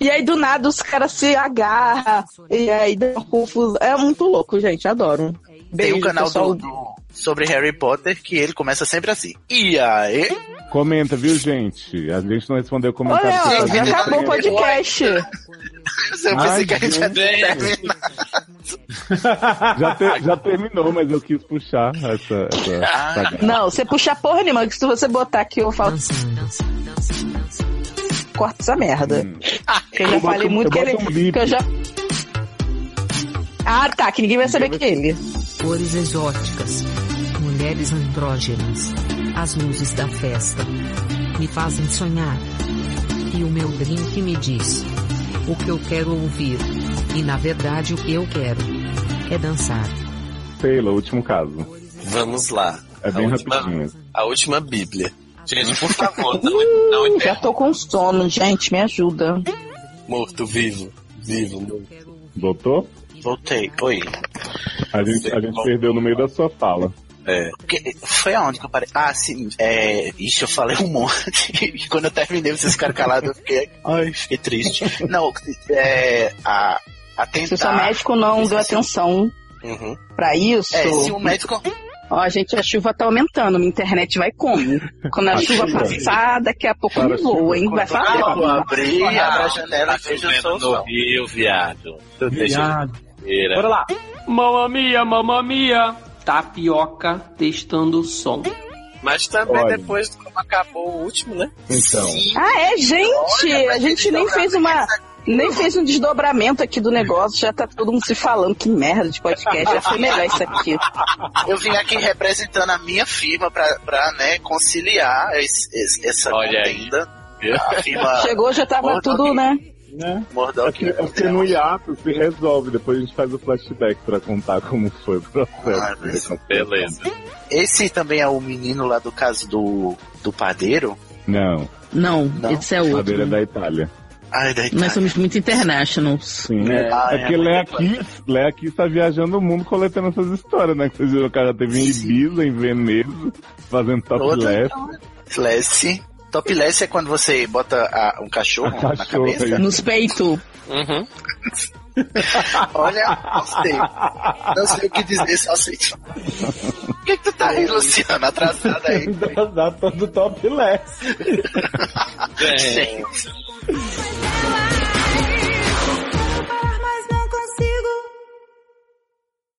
E aí do nada os caras se agarram. E aí dá uma confusão. É muito louco, gente. Adoro. Tem Beijo, um canal pessoal. do, do- sobre Harry Potter que ele começa sempre assim. E aí? Comenta, viu, gente? A gente não respondeu o comentário. Olha, já vindo. acabou o podcast. Eu pensei que a gente ia gente. terminar. Já, te- já terminou, mas eu quis puxar essa. essa saga. Não, você puxa porra nenhuma, que se você botar aqui eu falo. Corta essa merda. Que eu já Eu boto falei muito eu que ele. um. Que eu já... Ah, tá, que ninguém vai saber que é ele. Cores exóticas. Mulheres andrógenas. As luzes da festa. Me fazem sonhar. E o meu drink me diz. O que eu quero ouvir. E na verdade o que eu quero. É dançar. Taylor, último caso. Vamos lá. É bem a última, rapidinho. a última Bíblia. Gente, por favor, não, não Uh, já tô com sono, gente, me ajuda. morto, vivo. Vivo, morto. Voltou? Voltei, oi. A gente, a gente perdeu no meio da sua fala. É. Porque- Foi aonde que eu parei? Ah, sim. É... Ixi, eu falei um monte. E quando eu terminei, vocês ficaram calados, eu fiquei. Ai, fiquei triste. Não, é. A, a Se o seu tentar. médico não deu atenção Uhum. pra isso. É, se o médico. Ó, gente, a chuva tá aumentando, minha internet vai como? Quando a A chuva chuva. passar, daqui a pouco não voa, hein? Vai fazer. Ah, vou abrir, abre a janela veja o sol. no Rio, viado. Viado. Bora lá. Mamma mia, mamma mia. Tapioca testando o som. Mas também Olha. depois de como acabou o último, né? Então. Ah, é, gente! A gente nem fez uma. Nem fez um desdobramento aqui do negócio, já tá todo mundo se falando. Que merda de podcast, já foi melhor isso aqui. Eu vim aqui representando a minha firma pra, pra né, conciliar esse, esse- essa Olha aí. contenda. A firma Chegou, já tava tudo, né? Né? Mordok. É porque, é porque no hiato se resolve, depois a gente faz o flashback pra contar como foi o processo. Ah. Beleza. Esse também é o menino lá do caso do, do padeiro? Não, Não, Não. esse é a outro. madeira é da Itália. Ai, daí tá. Nós somos muito internationals. Sim, é, Ah, é é, porque Lea Kiss, Lea Kiss tá viajando o mundo coletando essas histórias, né? Que vocês viram que ela teve em Ibiza, em Veneza, fazendo topless. Topless. Topless é quando você bota a- um cachorro, A na cabeça? isso. Nos peitos. Uhum. Olha, não sei. Não sei o que dizer, só sei. Por que, que tu tá aí, Luciano? Atrasada aí. Dá todo topless. É. Gente.